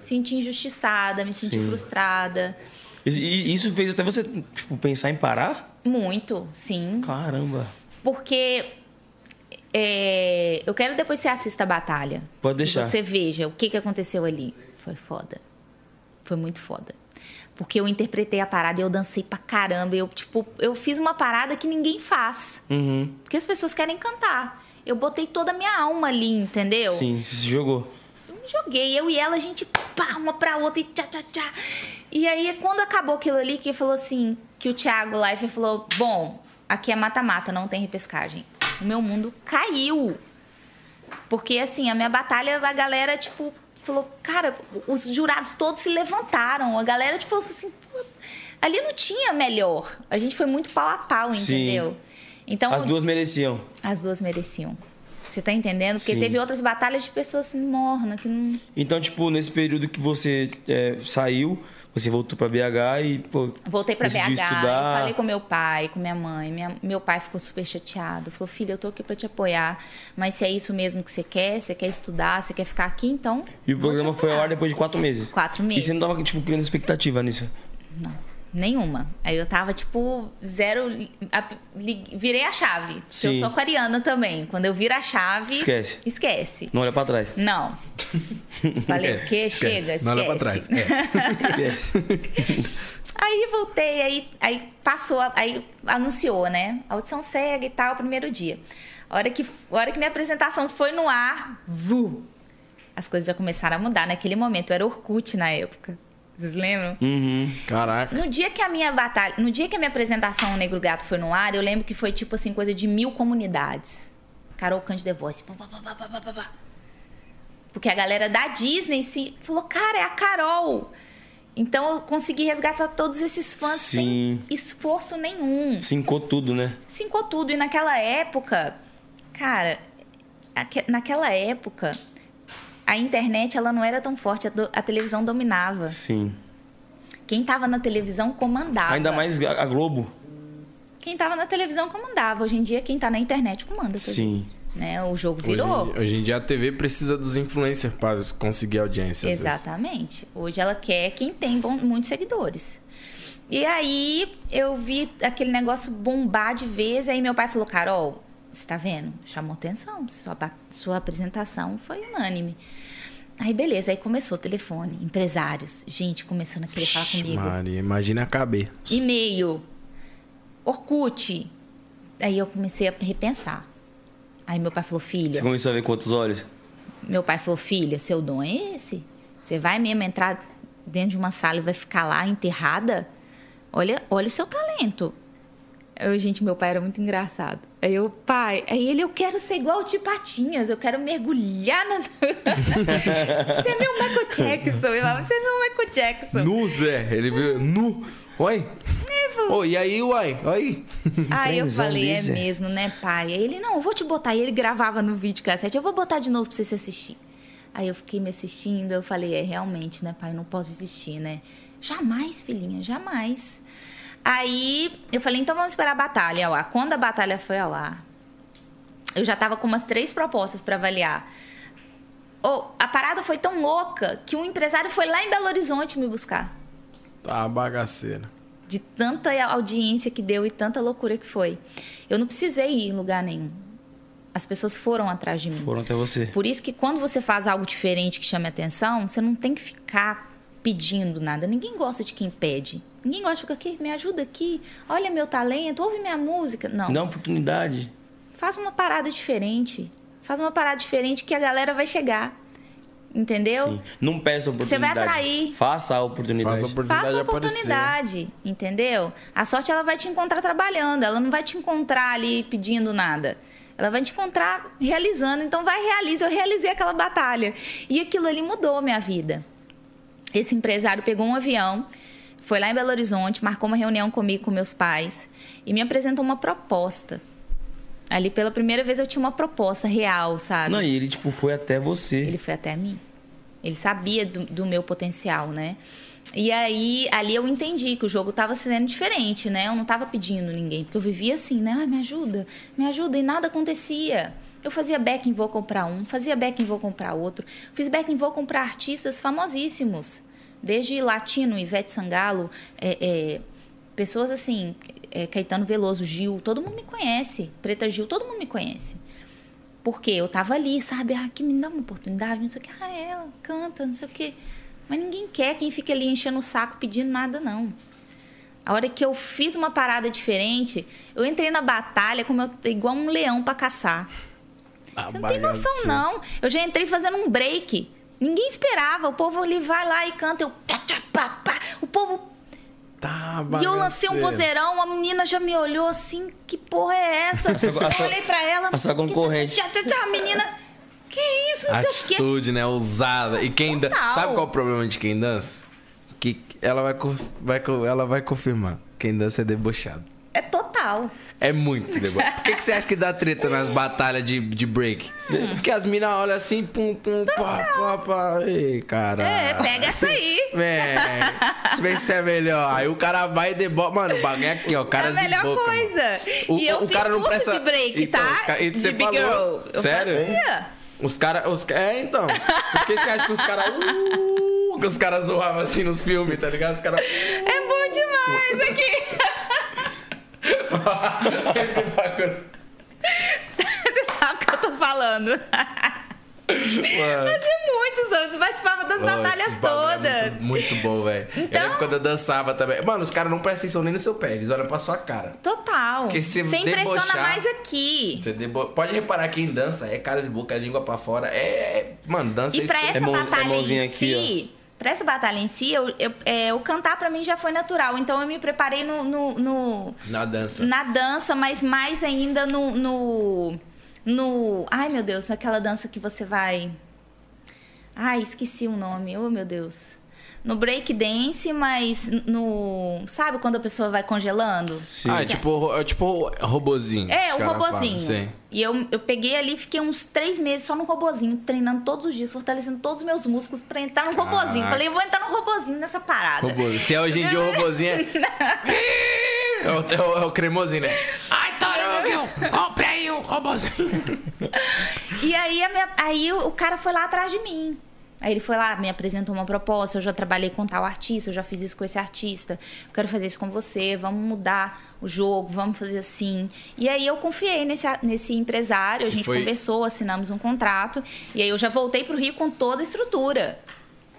Senti injustiçada, me senti Sim. frustrada. E isso fez até você tipo, pensar em parar? Muito, sim. Caramba. Porque é, eu quero depois que você assista a batalha. Pode deixar. Você veja o que, que aconteceu ali. Foi foda. Foi muito foda. Porque eu interpretei a parada e eu dancei pra caramba. Eu, tipo, eu fiz uma parada que ninguém faz. Uhum. Porque as pessoas querem cantar. Eu botei toda a minha alma ali, entendeu? Sim, você se jogou. Eu me joguei, eu e ela, a gente pá, uma pra outra e tchá, tchá, tchá. E aí, quando acabou aquilo ali, que falou assim, que o Thiago Life falou, bom, aqui é mata-mata, não tem repescagem. O meu mundo caiu. Porque, assim, a minha batalha, a galera, tipo, falou, cara, os jurados todos se levantaram. A galera, tipo, falou assim, pô, Ali não tinha melhor. A gente foi muito pau a pau, Sim. entendeu? Então, As duas mereciam. as duas mereciam. Você tá entendendo? Porque Sim. teve outras batalhas de pessoas mornas que não. Então, tipo, nesse período que você é, saiu, você voltou pra BH e, pô, Voltei pra BH, estudar. falei com meu pai, com minha mãe. Minha- meu pai ficou super chateado. Falou, filha, eu tô aqui pra te apoiar. Mas se é isso mesmo que você quer, você quer estudar, você quer ficar aqui, então. E o programa foi ao apoiar." ar depois de quatro meses. Quatro E meses. você não tava, tipo, criando expectativa nisso? Nenhuma. Aí eu tava, tipo, zero. a- li- virei a chave. porque Sim. Eu sou aquariana também. Quando eu viro a chave. Esquece. Esquece. Não olha pra trás. Não. Falei, o quê? Chega, esquece. Não olha pra trás. É. Esquece. Aí voltei, aí, aí passou, aí anunciou, né? A audição cega e tal, primeiro dia. A hora que, a hora que minha apresentação foi no ar, vu, as coisas já começaram a mudar. Naquele momento, eu era Orkut na época. Vocês lembram? Uhum. Caraca. No dia que a minha batalha, no dia que a minha apresentação Negro Gato foi no ar, eu lembro que foi tipo assim, coisa de mil comunidades. Carol Cândido The Voice. pá, pá, pá, pá, pá, pá. Porque a galera da Disney se falou, cara, é a Carol. Então eu consegui resgatar todos esses fãs Sim. sem esforço nenhum. Cincou tudo, né? Cincou tudo. E naquela época, cara, aque- naquela época, a internet ela não era tão forte, a, do- a televisão dominava. Sim. Quem tava na televisão comandava. Ainda mais a Globo. Quem tava na televisão comandava. Hoje em dia, quem tá na internet comanda. Sim. Né? O jogo Hoje, virou. em- hoje em dia a TV precisa dos influencers para conseguir audiência. Exatamente. Hoje ela quer quem tem bom- muitos seguidores. E aí eu vi aquele negócio bombar de vez. Aí meu pai falou: Carol, você tá vendo? Chamou atenção. Sua, sua apresentação foi unânime. Aí beleza, aí começou o telefone, empresários, gente começando a querer falar comigo. Maria, imagina caber. E-mail, Orkut. Aí eu comecei a repensar. Aí meu pai falou, Você filha, começou a ver com outros olhos? meu pai falou, filha, seu dom é esse? Você vai mesmo entrar dentro de uma sala e vai ficar lá enterrada? Olha, olha o seu talento. Eu, gente, meu pai era muito engraçado. Aí eu, pai, aí ele, eu quero ser igual o Tio Patinhas, eu quero mergulhar na. Você é meu Michael Jackson. Eu falava, você é meu Michael Jackson. Nu, Zé. Ele viu nu. Oi. Ô, e aí, uai? Aí. Aí eu falei, é mesmo, né, pai? Aí ele, não, eu vou te botar. E ele gravava no vídeo cassete, eu vou botar de novo pra você se assistir. Aí eu fiquei me assistindo, eu falei, é realmente, né, pai? Eu não posso desistir, né? Jamais, filhinha, jamais. Aí eu falei, então vamos esperar a batalha ao ar. Quando a batalha foi ao ar, eu já tava com umas três propostas pra avaliar. Oh, a parada foi tão louca que um empresário foi lá em Belo Horizonte me buscar Tá bagaceira. de tanta audiência que deu e tanta loucura que foi. Eu não precisei ir em lugar nenhum. As pessoas foram atrás de mim. Foram até você. Por isso que quando você faz algo diferente que chame atenção, você não tem que ficar pedindo nada. Ninguém gosta de quem pede. Ninguém gosta de ficar aqui, me ajuda aqui, olha meu talento, ouve minha música. Não. Dá uma oportunidade. Faz uma parada diferente. Faz uma parada diferente que a galera vai chegar. Entendeu? Sim. Não peça a Você vai oportunidade. atrair. Faça a oportunidade. Faça a oportunidade Faça a oportunidade, entendeu? A sorte ela vai te encontrar trabalhando, ela não vai te encontrar ali pedindo nada. Ela vai te encontrar realizando, então vai realiza. Eu realizei aquela batalha e aquilo ali mudou a minha vida. Esse empresário pegou um avião, foi lá em Belo Horizonte, marcou uma reunião comigo com meus pais e me apresentou uma proposta. Ali pela primeira vez eu tinha uma proposta real, sabe? Não, e ele, tipo, foi até você. Ele foi até mim. Ele sabia do, do meu potencial, né? E aí, ali eu entendi que o jogo estava sendo diferente, né? Eu não estava pedindo ninguém, porque eu vivia assim, né? Ai, me ajuda, me ajuda, e nada acontecia. Eu fazia backing, vou comprar um, fazia backing, vou comprar outro. Fiz backing, vou comprar artistas famosíssimos. Desde Latino, Ivete Sangalo, é, é, pessoas assim, é, Caetano Veloso, Gil, todo mundo me conhece. Preta Gil, todo mundo me conhece. Porque eu tava ali, sabe? Ah, que me dá uma oportunidade, não sei o que. Ah, ela canta, não sei o que. Mas ninguém quer quem fica ali enchendo o saco pedindo nada, não. A hora que eu fiz uma parada diferente, eu entrei na batalha como eu, igual um leão pra caçar. Tá Você não tem noção, não. Eu já entrei fazendo um break. Ninguém esperava. O povo ali vai lá e canta. Eu. O povo Tá e eu lancei um vozeirão, a menina já me olhou assim, que porra é essa? sua- a eu olhei pra ela. a sua concorrente. Tchá, tchá, tchá, a menina. Que isso, não sei o quê. Atitude, né? Ousada. E quem dança. Sabe qual é o problema de quem dança? que ela vai, vai, ela vai confirmar. Quem dança é debochado. É total. É muito debochado. Por que, que você acha que dá treta nas batalhas de, de break? Porque as minas olham assim, pum, pum, pá, pá, pá. Ei, cara. É, pega essa aí. Vem, deixa eu ver se é melhor. Aí o cara vai e debocha. Mano, o bagulho é aqui, ó. É Caras a melhor de boca, mano. coisa. O- e eu o fiz cara não curso presta- de break, Então, tá? ca- e de você Big falou. Girl. Eu Sério? fazia. Os caras. Os... É, então. Por que você acha que os caras. Uh, que os caras zoavam assim nos filmes, tá ligado? Os caras. É bom demais aqui. Esse bagulho. Você sabe o que eu tô falando. Fazia muitos anos, participava das Pô, batalhas bagulho é todas. muito, muito bom, velho. Eu Então- lembro quando eu dançava também. Mano, os caras não prestam atenção nem no seu pé, eles olham pra sua cara. Total. Porque se Você impressiona debochar- mais aqui. Você debo- Pode reparar quem dança é caras de boca, língua pra fora. É. Mano, dança E pra isso- essa mão- é batalha mãozinha em aqui, si, pra essa batalha em si, eu, eu- é, o cantar pra mim já foi natural. Então eu me preparei no, no- no- Na dança. na dança, mas mais ainda no, no, no- Ai, meu Deus, naquela dança que você vai. Ai, esqueci o nome. Oh, meu Deus. No break dance, mas no. Sabe quando a pessoa vai congelando? Sim. Ah, é tipo, é tipo robozinho. É, o robozinho. E eu, eu peguei ali e fiquei uns três meses só no robozinho, treinando todos os dias, fortalecendo todos os meus músculos pra entrar no robozinho. Falei, eu vou entrar no robozinho nessa parada. Robozinho. Se é hoje em dia o robozinho é. É o, é o- é o cremosinho, né? Ai, Torugio, compre aí o robozinho. E aí, a minha- aí o cara foi lá atrás de mim. Aí ele foi lá, me apresentou uma proposta, eu já trabalhei com tal artista, eu já fiz isso com esse artista, eu quero fazer isso com você, vamos mudar o jogo, vamos fazer assim. E aí eu confiei nesse, nesse empresário, a Que gente foi- conversou, assinamos um contrato, e aí eu já voltei pro Rio com toda a estrutura.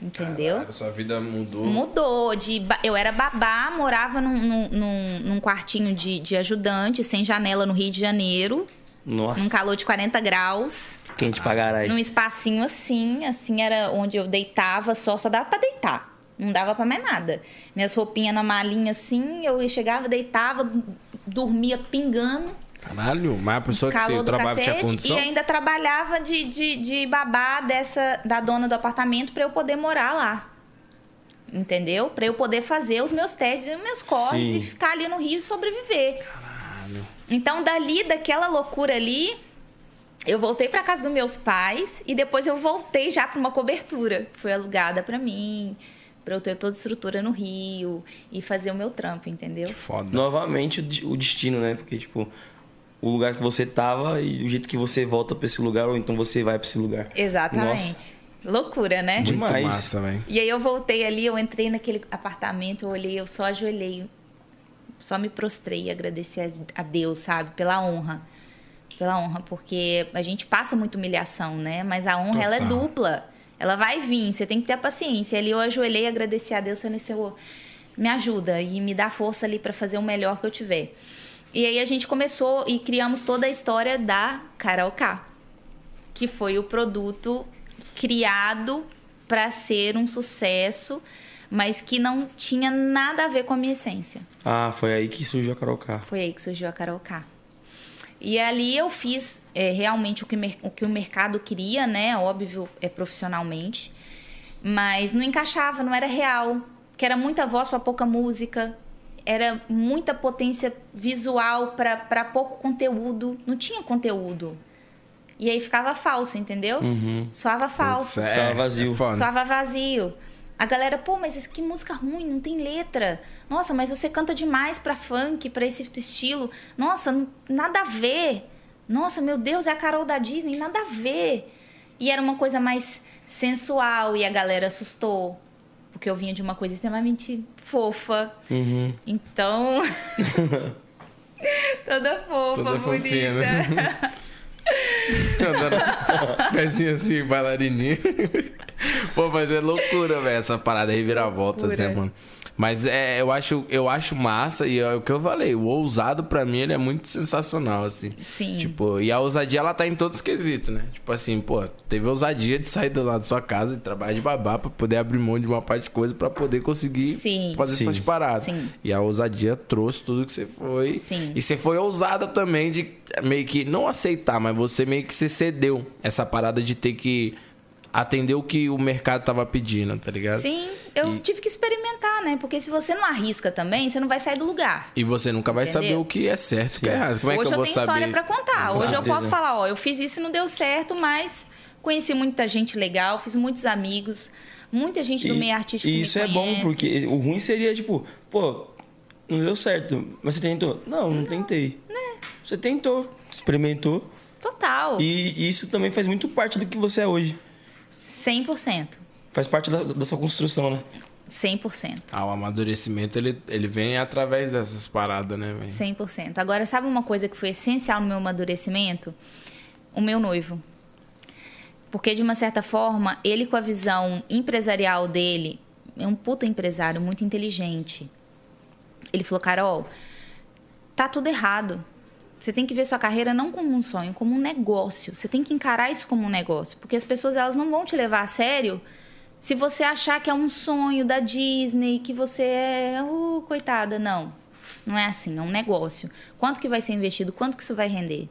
Entendeu? Caraca, sua vida mudou. Mudou. De, eu era babá, morava num, num, num- num quartinho de, de ajudante, sem janela no Rio de Janeiro, Nossa. num calor de 40 graus. Quente pra caralho. Num espacinho assim, assim era onde eu deitava só, só dava pra deitar. Não dava pra mais nada. Minhas roupinhas na malinha assim, eu chegava, deitava, dormia pingando, Caralho, mas a pessoa que você trabalhava tinha condição? e ainda trabalhava de, de, de babá dessa, da dona do apartamento pra eu poder morar lá. Entendeu? Pra eu poder fazer os meus testes e os meus corres Sim. e ficar ali no Rio e sobreviver. Então, dali, daquela loucura ali, eu voltei pra casa dos meus pais e depois eu voltei já pra uma cobertura. que Foi alugada pra mim, pra eu ter toda a estrutura no Rio e fazer o meu trampo, entendeu? Foda. Novamente o de- o destino, né? Porque, tipo, o lugar que você tava e o jeito que você volta pra esse lugar, ou então você vai pra esse lugar. Exatamente. Loucura, né? Muito demais. massa, velho. E aí eu voltei ali, eu entrei naquele apartamento, eu olhei, eu só ajoelhei, só me prostrei e agradeci a Deus, sabe? Pela honra. Pela honra, porque a gente passa muita humilhação, né? Mas a honra, ela é Total. dupla. Ela vai vir, você tem que ter paciência. Ali eu ajoelhei, agradeci a Deus, falei, Senhor, me ajuda e me dá força ali para fazer o melhor que eu tiver. E aí a gente começou e criamos toda a história da Karaoká, que foi o produto criado para ser um sucesso, mas que não tinha nada a ver com a minha essência. Ah, foi aí que surgiu a Carolcar. Foi aí que surgiu a Karaoká. E ali eu fiz é, realmente o que, o que o mercado queria, né? Óbvio, é profissionalmente. Mas não encaixava, não era real. Que era muita voz para pouca música. Era muita potência visual para pouco conteúdo. Não tinha conteúdo. E aí ficava falso, entendeu? Soava falso. Putz, Ficava vazio. é. Soava vazio. A galera, pô, mas que música ruim, não tem letra. Nossa, mas você canta demais pra funk, pra esse estilo. Nossa, nada a ver. Nossa, meu Deus, é a Carol da Disney, nada a ver. E era uma coisa mais sensual e a galera assustou. Porque eu vinha de uma coisa extremamente fofa. Uhum. Então. Toda fofa, Toda bonita. fofinha, né? Andando os pezinhos assim, bailarininho. Pô, mas é loucura, velho, essa parada reviravoltas, Loucura. né, mano? Mas é, eu acho, eu acho massa e é o que eu falei, o ousado pra mim ele é muito sensacional, assim. Sim. Tipo, e a ousadia ela tá em todos os quesitos, né? Tipo assim, pô, teve a ousadia de sair do lado da sua casa e trabalhar de babá pra poder abrir mão de uma parte de coisa pra poder conseguir Sim. fazer Sim. suas paradas. Sim. E a ousadia trouxe tudo que você foi. Sim. E você foi ousada também de meio que não aceitar, mas você meio que se cedeu essa parada de ter que atender o que o mercado tava pedindo, tá ligado? Sim, eu E- tive que experimentar, né? Porque se você não arrisca também, você não vai sair do lugar. E você nunca vai saber Entendeu? o que é certo e o que é errado. Como é Hoje que eu, eu tenho saber história pra contar. Hoje eu posso falar, ó, eu fiz isso e não deu certo, mas conheci muita gente legal, fiz muitos amigos, muita gente do E- meio artístico E me isso é bom, porque o ruim seria, tipo, pô, não deu certo, mas você tentou? Não, não, tentei. Né? Você tentou, experimentou. Total. E isso também faz muito parte do que você é hoje. 100%. Faz parte da, da sua construção, né? 100%. Ah, o amadurecimento, ele, ele vem através dessas paradas, né, velho? 100%. Agora, sabe uma coisa que foi essencial no meu amadurecimento? O meu noivo. Porque, de uma certa forma, ele com a visão empresarial dele, é um puta empresário, muito inteligente. Ele falou, Carol, tá tudo errado. Você tem que ver sua carreira não como um sonho, como um negócio. Você tem que encarar isso como um negócio. Porque as pessoas elas não vão te levar a sério se você achar que é um sonho da Disney, que você é, uh, coitada, não. Não é assim, é um negócio. Quanto que vai ser investido? Quanto que isso vai render?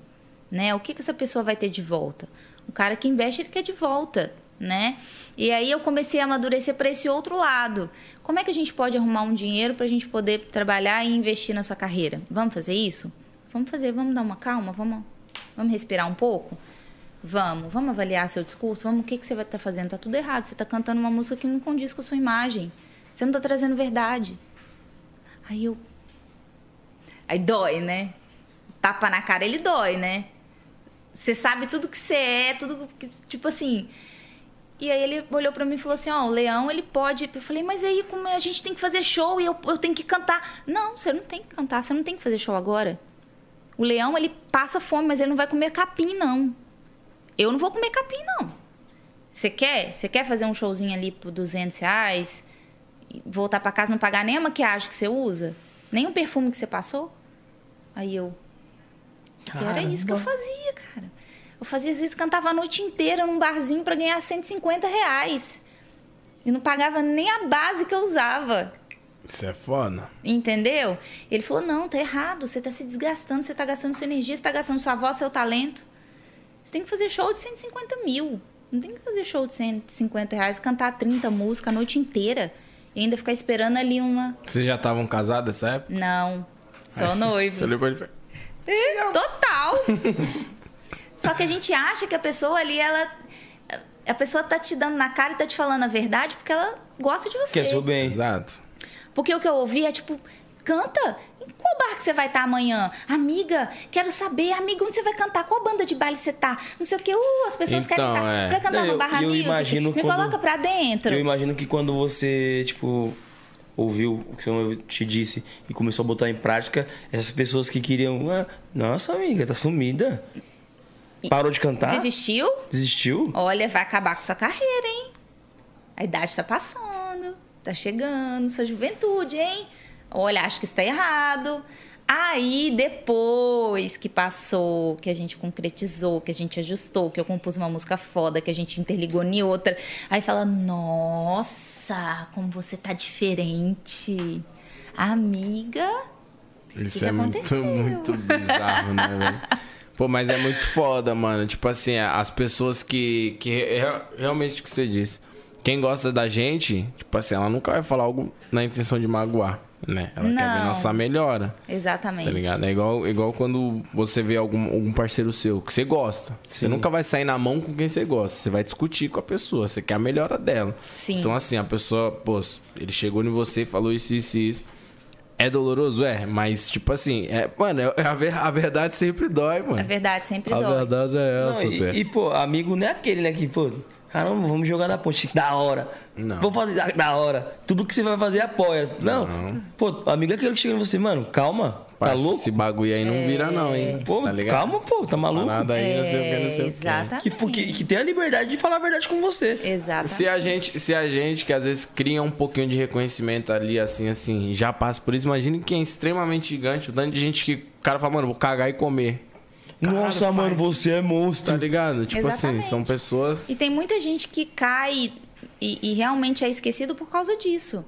Né? O que, que essa pessoa vai ter de volta? O cara que investe, ele quer de volta, né? E aí eu comecei a amadurecer para esse outro lado. Como é que a gente pode arrumar um dinheiro para a gente poder trabalhar e investir na sua carreira? Vamos fazer isso? Vamos fazer, vamos dar uma calma, vamos, vamos respirar um pouco? Vamos, vamos avaliar seu discurso, vamos, o que, que você vai estar fazendo? Tá tudo errado, você está cantando uma música que não condiz com a sua imagem. Você não está trazendo verdade. Aí eu... Aí dói, né? Tapa na cara, ele dói, né? Você sabe tudo que você é, tudo que... Tipo assim... E aí ele olhou pra mim e falou assim, ó, o leão, ele pode... Eu falei, mas aí como é? a gente tem que fazer show e eu, eu tenho que cantar. Não, você não tem que cantar, você não tem que fazer show agora. O leão, ele passa fome, mas ele não vai comer capim, não. Eu não vou comer capim, não. Você quer? Você quer fazer um showzinho ali por 200 reais? Voltar pra casa e não pagar nem a maquiagem que você usa? Nem o perfume que você passou? Aí eu... Que era isso que eu fazia, cara. Eu fazia, às vezes, cantava a noite inteira num barzinho pra ganhar 150 reais. E não pagava nem a base que eu usava. Isso é foda. Entendeu? Ele falou: não, tá errado. Você tá se desgastando, você tá gastando sua energia, você tá gastando sua voz, seu talento. Você tem que fazer show de 150 mil. Não tem que fazer show de 150 reais, cantar 30 músicas a noite inteira. E ainda ficar esperando ali uma. Vocês já estavam casados nessa época? Não. Só Aí você- noivos. Você olhou pra É, Total. Só que a gente acha que a pessoa ali, ela. A pessoa tá te dando na cara e tá te falando a verdade porque ela gosta de você. Quer seu bem. Exato. Porque o que eu ouvi é tipo, canta. Qual bar que você vai estar amanhã? Amiga, quero saber, amiga, onde você vai cantar? Qual banda de baile você tá? Não sei o que, uh, as pessoas querem Então, estar. é. Você vai cantar Não, no eu- Barra eu Music? imagino Me quando- coloca pra dentro. Eu imagino que quando você, tipo, ouviu o que seu noivo te disse e começou a botar em prática, essas pessoas que queriam, ah, nossa amiga, tá sumida. Parou de cantar? Desistiu? Desistiu? Olha, vai acabar com sua carreira, hein? A idade tá passando, tá chegando, sua juventude, hein? Olha, acho que isso tá errado. Aí, depois que passou, que a gente concretizou, que a gente ajustou, que eu compus uma música foda, que a gente interligou em outra, aí fala: Nossa, como você tá diferente. Amiga, Isso que é muito, aconteceu? muito bizarro, né, velho? Pô, mas é muito foda, mano. Tipo assim, as pessoas que. que re- realmente o que você disse. Quem gosta da gente, tipo assim, ela nunca vai falar algo na intenção de magoar, né? Ela quer ver Não. nossa melhora. exatamente. Tá ligado? É igual, igual quando você vê algum, algum parceiro seu que você gosta. Você nunca vai sair na mão com quem você gosta. Você vai discutir com a pessoa. Você quer a melhora dela. Sim. Então, assim, a pessoa, pô, ele chegou em você e falou isso, isso e isso. É doloroso? É, mas, tipo assim, é, mano, é, a, ver- a verdade sempre dói, mano. A verdade sempre A dói. verdade é Não, essa, e, Pé. e, pô, amigo não é aquele, né, que, pô, caramba, vamos jogar na ponte, da hora. Não. Vou fazer da- da hora. Tudo que você vai fazer apoia. Não. Pô, amigo é aquele que chega em você, mano, calma, tá Parça, louco? Esse bagulho aí não vira, não, hein? Pô, tá ligado? calma, pô, tá maluco? Parada aí, não sei o que, não sei o que. Exatamente. Que, que, que tem a liberdade de falar a verdade com você. Exatamente. Se a gente, se a gente que às vezes cria um pouquinho de reconhecimento ali, assim, assim, já passa por isso, imagine quem é extremamente gigante, o tanto de gente que o cara fala, mano, vou cagar e comer. Nossa, Caralho, mano, faz. você é monstro. Tá ligado? Tipo Exatamente. assim, são pessoas. E tem muita gente que cai e, e realmente é esquecido por causa disso.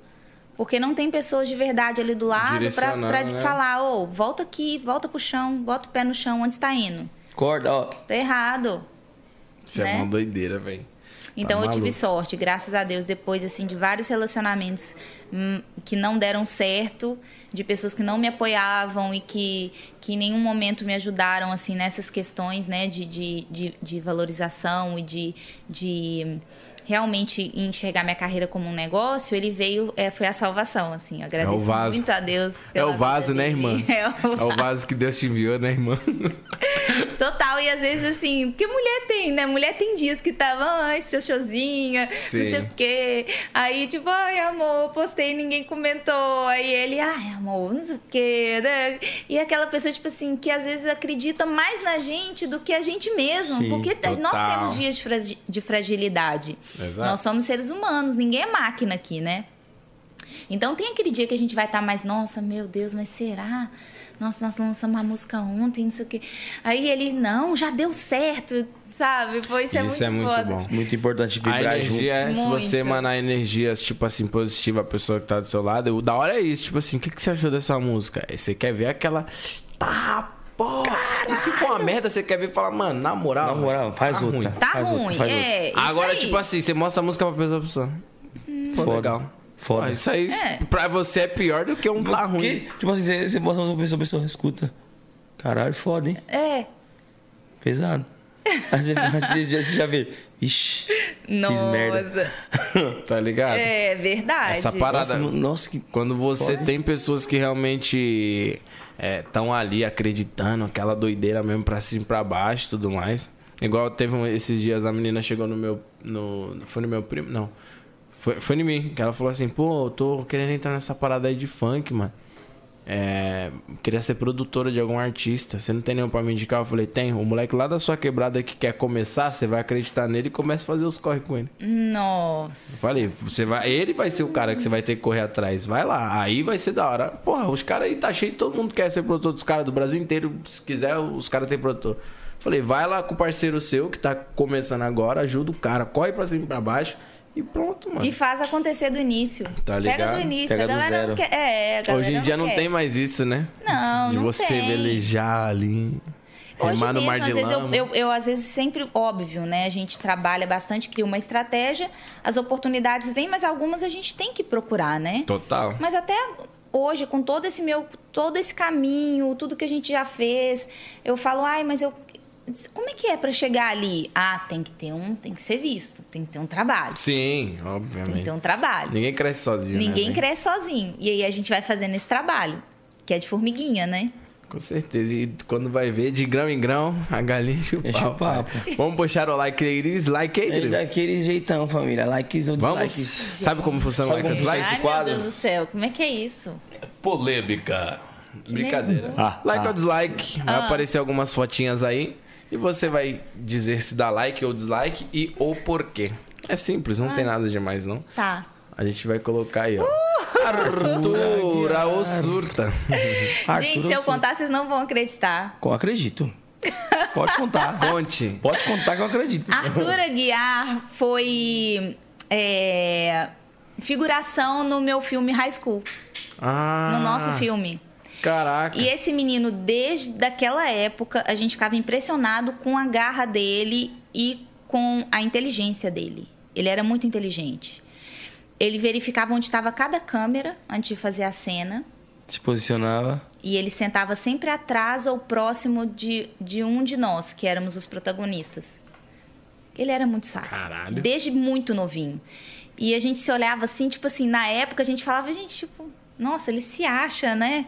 Porque não tem pessoas de verdade ali do lado pra, pra né? falar, ô, volta aqui, volta pro chão, bota o pé no chão, onde está indo? Acorda, ó. Tá errado. Isso é né? uma doideira, velho. Então eu tive sorte, graças a Deus, depois assim de vários relacionamentos hum, que não deram certo, de pessoas que não me apoiavam e que, que em nenhum momento me ajudaram assim nessas questões, né, de, de, de, de valorização e de, de realmente enxergar minha carreira como um negócio, ele veio, é, foi a salvação, assim. Eu agradeço vaso. muito a Deus. É o vaso, né, irmã? É o É o vaso que Deus te enviou, né, irmã? Total, e às vezes assim, porque mulher tem, né? Mulher tem dias que tava, ai, xoxozinha, Sim. não sei o quê. Aí, tipo, ai, amor, postei e ninguém comentou. Aí ele, ai, amor, não sei o quê. né? E aquela pessoa, tipo assim, que às vezes acredita mais na gente do que a gente mesmo. Sim, porque nós total. temos dias de fragilidade. Exato. Nós somos seres humanos, ninguém é máquina aqui, né? Então tem aquele dia que a gente vai estar mais, nossa, meu Deus, mas será? Nossa, nós lançamos uma música ontem, não sei o quê. Aí ele, não, já deu certo, sabe? Pô, isso, Isso é é muito, muito foda. bom. Muito importante A vibrar junto. energia é, se você Muito. emanar energias, tipo assim, positiva a pessoa que tá do seu lado, o da hora é isso, tipo assim, o que, que você achou dessa música? Aí Você quer ver aquela. Tá, pô! E se for uma merda, você quer ver e falar, mano, na moral. Na moral, faz tá outra. ruim. Tá Faz outra, ruim, faz é. isso Agora, aí. tipo assim, você mostra a música pra pessoa, pessoa. Pô, Foda. legal. Foda. Ah, isso aí, É. pra você é pior do que um tá ruim. Tipo assim, você, você mostra uma pessoa, a pessoa escuta. Caralho, foda, hein? É. Pesado. Aí você, você já, vê. Ixi, fiz merda. Nossa. Tá ligado? É verdade. Essa parada. Nossa, nossa, que. Quando você Foda. tem pessoas que realmente estão ali acreditando, aquela doideira mesmo pra cima e pra baixo tudo mais. Igual teve um- esses dias a menina chegou no meu. No, foi no meu primo? Não. Foi, foi em mim. Que ela falou assim, pô, eu tô querendo entrar nessa parada aí de funk, mano. É, queria ser produtora de algum artista. Você não tem nenhum pra me indicar? Eu falei, tem. O moleque lá da sua quebrada que quer começar, você vai acreditar nele e começa a fazer os corre com ele. Nossa. Eu Falei, você vai, ele vai ser o cara que você vai ter que correr atrás. Vai lá, aí vai ser da hora. Porra, os caras aí tá cheio, todo mundo quer ser produtor dos caras do Brasil inteiro. Se quiser, os caras têm produtor. Falei, vai lá com o parceiro seu que tá começando agora, ajuda o cara, corre pra cima e pra baixo e pronto, mano. E faz acontecer do início. Tá Pega ligado? do início. Pega a do galera não zero. quer. É, a galera Hoje em dia não quer. tem mais isso, né? Não, De não você tem. velejar ali. Hoje remar no mesmo, mar de às vezes, eu, eu, eu, às vezes, sempre, óbvio, né? A gente trabalha bastante, cria uma estratégia, as oportunidades vêm, mas algumas a gente tem que procurar, né? Total. Mas até hoje, com todo esse meu, todo esse caminho, tudo que a gente já fez, eu falo, ai, mas eu. Como é que é pra chegar ali? Ah, tem que ter um, tem que ser visto, tem que ter um trabalho. Sim, Tem que obviamente. ter um trabalho. Ninguém cresce sozinho. né, Ninguém velho? cresce sozinho. E aí a gente vai fazendo esse trabalho, que é de formiguinha, né? Com certeza. E quando vai ver, de grão em grão, a galinha enche o Enche o papo. papo. Vamos puxar o like aí, dislike aí, daquele jeitão, família. Likes ou Vamos. dislikes. Sabe como funciona o like ou dislike? Ai, meu? Deus do céu, como é que é isso? Polêmica. Brincadeira. Ah, like ah. ou dislike. Vai aparecer algumas fotinhas aí. E você vai dizer se dá like ou dislike e ou por quê. É simples, não tem nada demais, não. Tá. A gente vai colocar aí, ó. Arthur, ou surta. Arthur, Gente, se eu contar, vocês não vão acreditar. Eu acredito. Pode contar. Conte. Pode contar que eu acredito. Arthur Aguiar foi é, figuração no meu filme High School, Ah, no nosso filme. Caraca. E esse menino, desde aquela época, a gente ficava impressionado com a garra dele e com a inteligência dele. Ele era muito inteligente. Ele verificava onde estava cada câmera antes de fazer a cena. Se posicionava. E ele sentava sempre atrás ou próximo de, de um de nós, que éramos os protagonistas. Ele era muito sábio. Caralho. Desde muito novinho. E a gente se olhava assim, tipo assim, na época a gente falava, gente, tipo, nossa, ele se acha, né?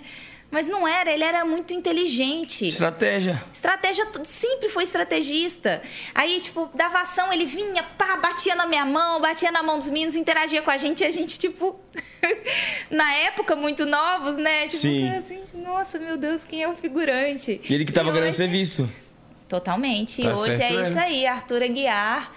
Mas não era, ele era muito inteligente. Estratégia. Estratégia, sempre foi estrategista. Aí, tipo, dava ação, ele vinha, pá, batia na minha mão, batia na mão dos meninos, interagia com a gente, e a gente, tipo, na época, muito novos, né? Tipo, Sim. assim, nossa, meu Deus, quem é o figurante? E ele que tava E querendo hoje- ser visto. Totalmente. Tá hoje certo é ele. isso aí, Arthur Aguiar,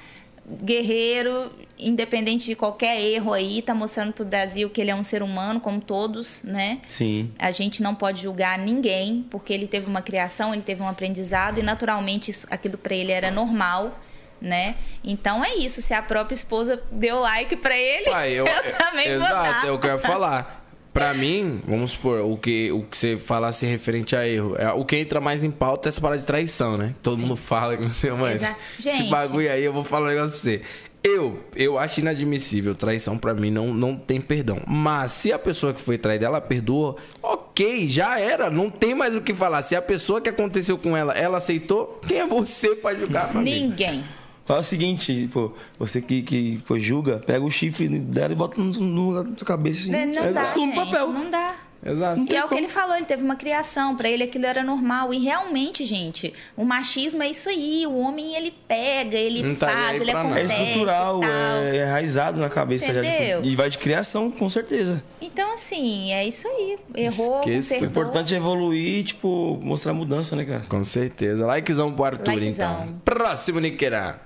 guerreiro, independente de qualquer erro aí, tá mostrando pro Brasil que ele é um ser humano, como todos, né? Sim. A gente não pode julgar ninguém, porque ele teve uma criação, ele teve um aprendizado e naturalmente isso, aquilo para ele era normal, né? Então é isso, se a própria esposa deu like para ele, Pai, eu, eu, também vou Exato, dar. é o que eu ia falar. Pra mim, vamos supor, o que, o que você falasse referente a erro. É, o que entra mais em pauta é essa parada de traição, né? Todo mundo fala que não sei mais. Exa- Esse Gente. bagulho aí, eu vou falar um negócio pra você. Eu, eu acho inadmissível. Traição pra mim não, não tem perdão. Mas se a pessoa que foi traída, ela perdoa, ok, já era. Não tem mais o que falar. Se a pessoa que aconteceu com ela, ela aceitou, quem é você pra julgar? Ninguém. Fala o seguinte, pô, você que, que pô, julga, pega o chifre dela e bota no, no lugar da sua cabeça assim. Né, Não dá, assume o gente, papel. não dá. Exato. E é o que ele falou, ele teve uma criação, pra ele aquilo era normal. E realmente, gente, o machismo é isso aí. O homem, ele pega, ele Não tá faz, aí ele. É acontece estrutural, e tal. é, é enraizado na cabeça já. Entendeu? tipo, E vai de criação, com certeza. Então, assim, é isso aí. Errou, Esqueça. O importante é evoluir e, tipo, mostrar mudança, né, cara? Com certeza. Likezão pro Arthur, Likezão. então. Próximo, Niqueira.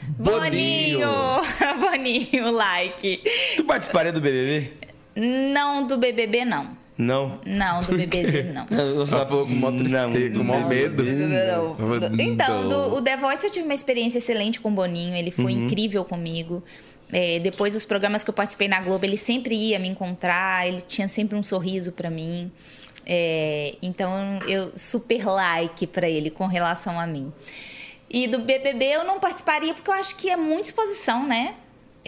Boninho! Boninho, like. Tu participaria do BBB? Não do BBB, não. Não. Não, do BBB, não. Eu Ela falou com mó tristeza, com mó medo. não, não. Então, Não. do- o The Voice eu tive uma experiência excelente com o Boninho, ele foi incrível comigo. É, depois dos programas que eu participei na Globo, ele sempre ia me encontrar, ele tinha sempre um sorriso pra mim. É, então, eu super like pra ele com relação a mim. E do BBB eu não participaria porque eu acho que é muita exposição, né?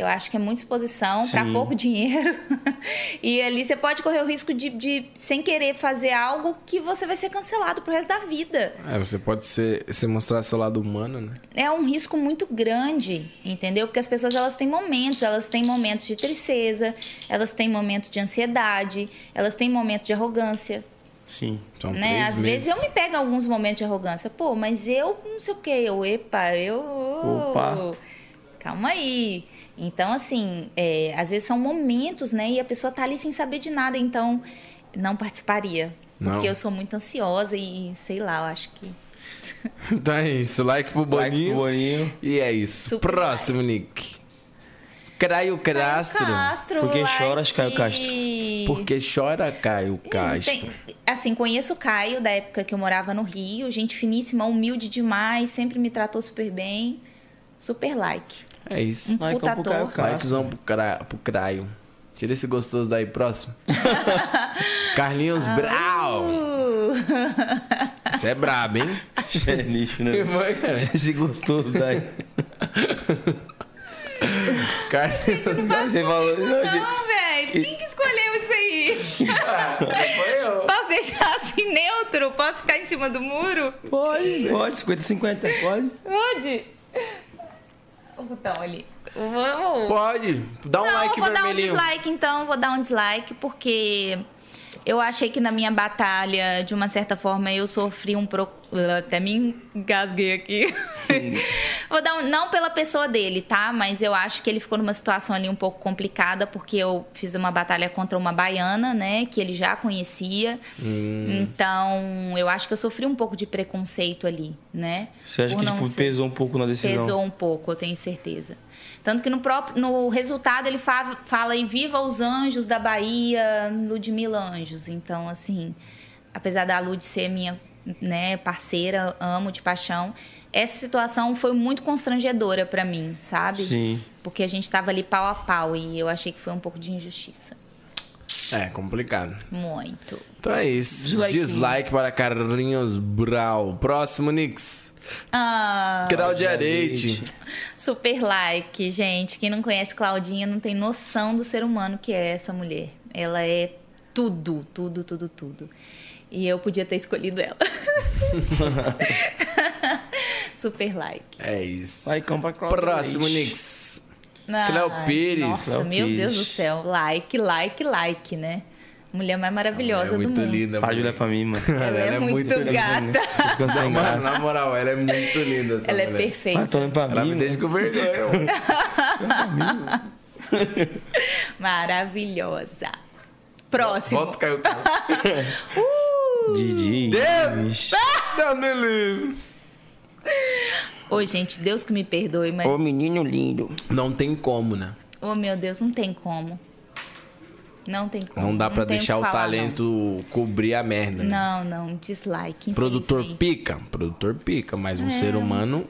Eu acho que é muita exposição para Sim. pouco dinheiro. e ali você pode correr o risco de, de, sem querer, fazer algo que você vai ser cancelado pro resto da vida. É, você pode ser, você mostrar seu lado humano, né? É um risco muito grande, entendeu? Porque as pessoas elas têm momentos, elas têm momentos de tristeza, elas têm momentos de ansiedade, elas têm momentos de arrogância. Sim. São né? três Às meses. vezes eu me pego em alguns momentos de arrogância. Pô, mas eu não sei o quê. Eu, epa, eu. Opa. Calma aí. Então, assim, é, às vezes são momentos, né? E a pessoa tá ali sem saber de nada. Então, não participaria. Não. Porque eu sou muito ansiosa e sei lá, eu acho que. Então é isso. Like pro Like Boninho. pro Boninho. E é isso. Super Próximo, Nick. Caio Castro. Castro, Por que like... choras, Caio Castro? Porque chora Caio Castro. tem- assim, conheço o Caio da época que eu morava no Rio, gente finíssima, humilde demais, sempre me tratou super bem. Super like. É isso. Um puta pro Caio. Castro. Pro, cra... pro Craio. Tira esse gostoso daí, próximo. Carlinhos Brau. Uh, Você é brabo, hein? É lixo, né? Que foi, cara? Esse gostoso daí. Carlinhos. Você falou. Não, velho, quem que escolheu isso aí? Foi eu. Posso deixar assim neutro? Posso ficar em cima do muro? Pode, pode, 50-50, pode. Pode. O botão ali. Vamos. Pode. Dá um Não, like vou dar um dislike então, vou dar um dislike porque eu achei que na minha batalha, de uma certa forma, eu sofri um pro... até me engasguei aqui. vou dar um... não pela pessoa dele, tá? Mas eu acho que ele ficou numa situação ali um pouco complicada porque eu fiz uma batalha contra uma baiana, né, que ele já conhecia. Hum. Então, eu acho que eu sofri um pouco de preconceito ali, né? Você acha Por que tipo, ser- pesou um pouco na decisão? Pesou um pouco, eu tenho certeza. Tanto que no próprio no resultado ele fa- fala em Viva os Anjos da Bahia, Ludmilla Anjos. Então, assim, apesar da Lud ser minha né, parceira, amo de paixão, essa situação foi muito constrangedora pra mim, sabe? Sim. Porque a gente tava ali pau a pau e eu achei que foi um pouco de injustiça. É, complicado. Muito. Então é isso. Dislike. Dislike para Carlinhos Brau. Próximo, Nix. Ah, Cláudia Areite. super like, gente. Quem não conhece Claudinha não tem noção do ser humano que é essa mulher. Ela é tudo, tudo, tudo, tudo. E eu podia ter escolhido ela. super like. É isso. Vai, compra Cláudia Próximo, Leite. Nix. Cléo Pires. Nossa, Cléo meu Deus do Pires. céu. Like, like, like, né? Mulher mais É maravilhosa do muito mundo. linda. Para de olhar mulher. pra mim, mano. Ela, é, muito, linda, gata. Sem Mano, na moral, ela é muito linda. Essa Ela é mulher. perfeita. Ah, tô olhando pra Ela mim, me deixa mano. com vergonha. Maravilhosa. Próximo. Volta, Caio. Didi. Deus! Deus me livre. Ô, gente, Deus que me perdoe, mas. Ô, menino lindo. Não tem como, né? Oh, meu Deus, não tem como. Não tem como. Não dá pra tem deixar que o falar, talento cobrir a merda, né? Não, não, não dislike. Produtor pica, produtor pica, mas um ser humano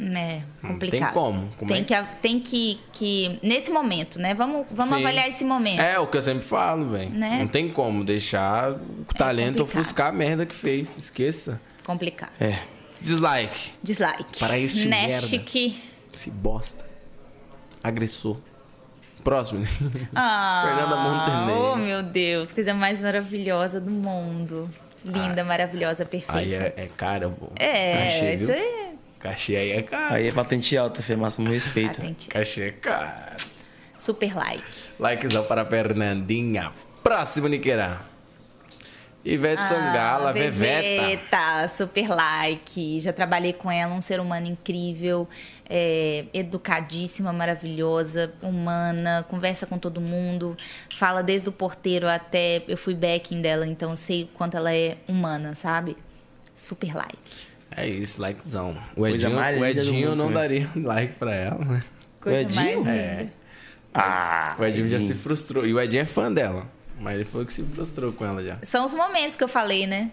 É, Não complicado. tem como. Como tem é? que, tem que, que. Nesse momento, né? Vamos, vamos Sim. avaliar esse momento. É o que eu sempre falo, velho. Né? Não tem como deixar o talento complicado. ofuscar a merda que fez. Esqueça. Complicado. É. Dislike. Dislike. Para este Nashik. Esse bosta. agressor. Próximo. Ah, Fernanda Montenegro. Oh, meu Deus, coisa mais maravilhosa do mundo. Linda, maravilhosa, perfeita. Aí é, é cara, pô. É, Cachê, isso viu? é Cachê aí é caro. Aí é patente alta, Fê, máximo respeito. patente. Cachê é caro. Super like. Likezão para a Fernandinha. Próximo, Niqueira. Ivete Sangala, Ah, Veveta. Veveta, super like. Já trabalhei com ela, um ser humano incrível, é, educadíssima, maravilhosa, humana, conversa com todo mundo, fala desde o porteiro até. Eu fui backing dela, então eu sei o quanto ela é humana, sabe? Super like. É isso, likezão. O Edinho, mais o Edinho mundo, não né? daria like pra ela, né? Coisa Edinho? mais linda. É. Ah, O Edinho já se Edinho. frustrou. E o Edinho é fã dela. Mas ele foi que se frustrou com ela já. São os momentos que eu falei, né?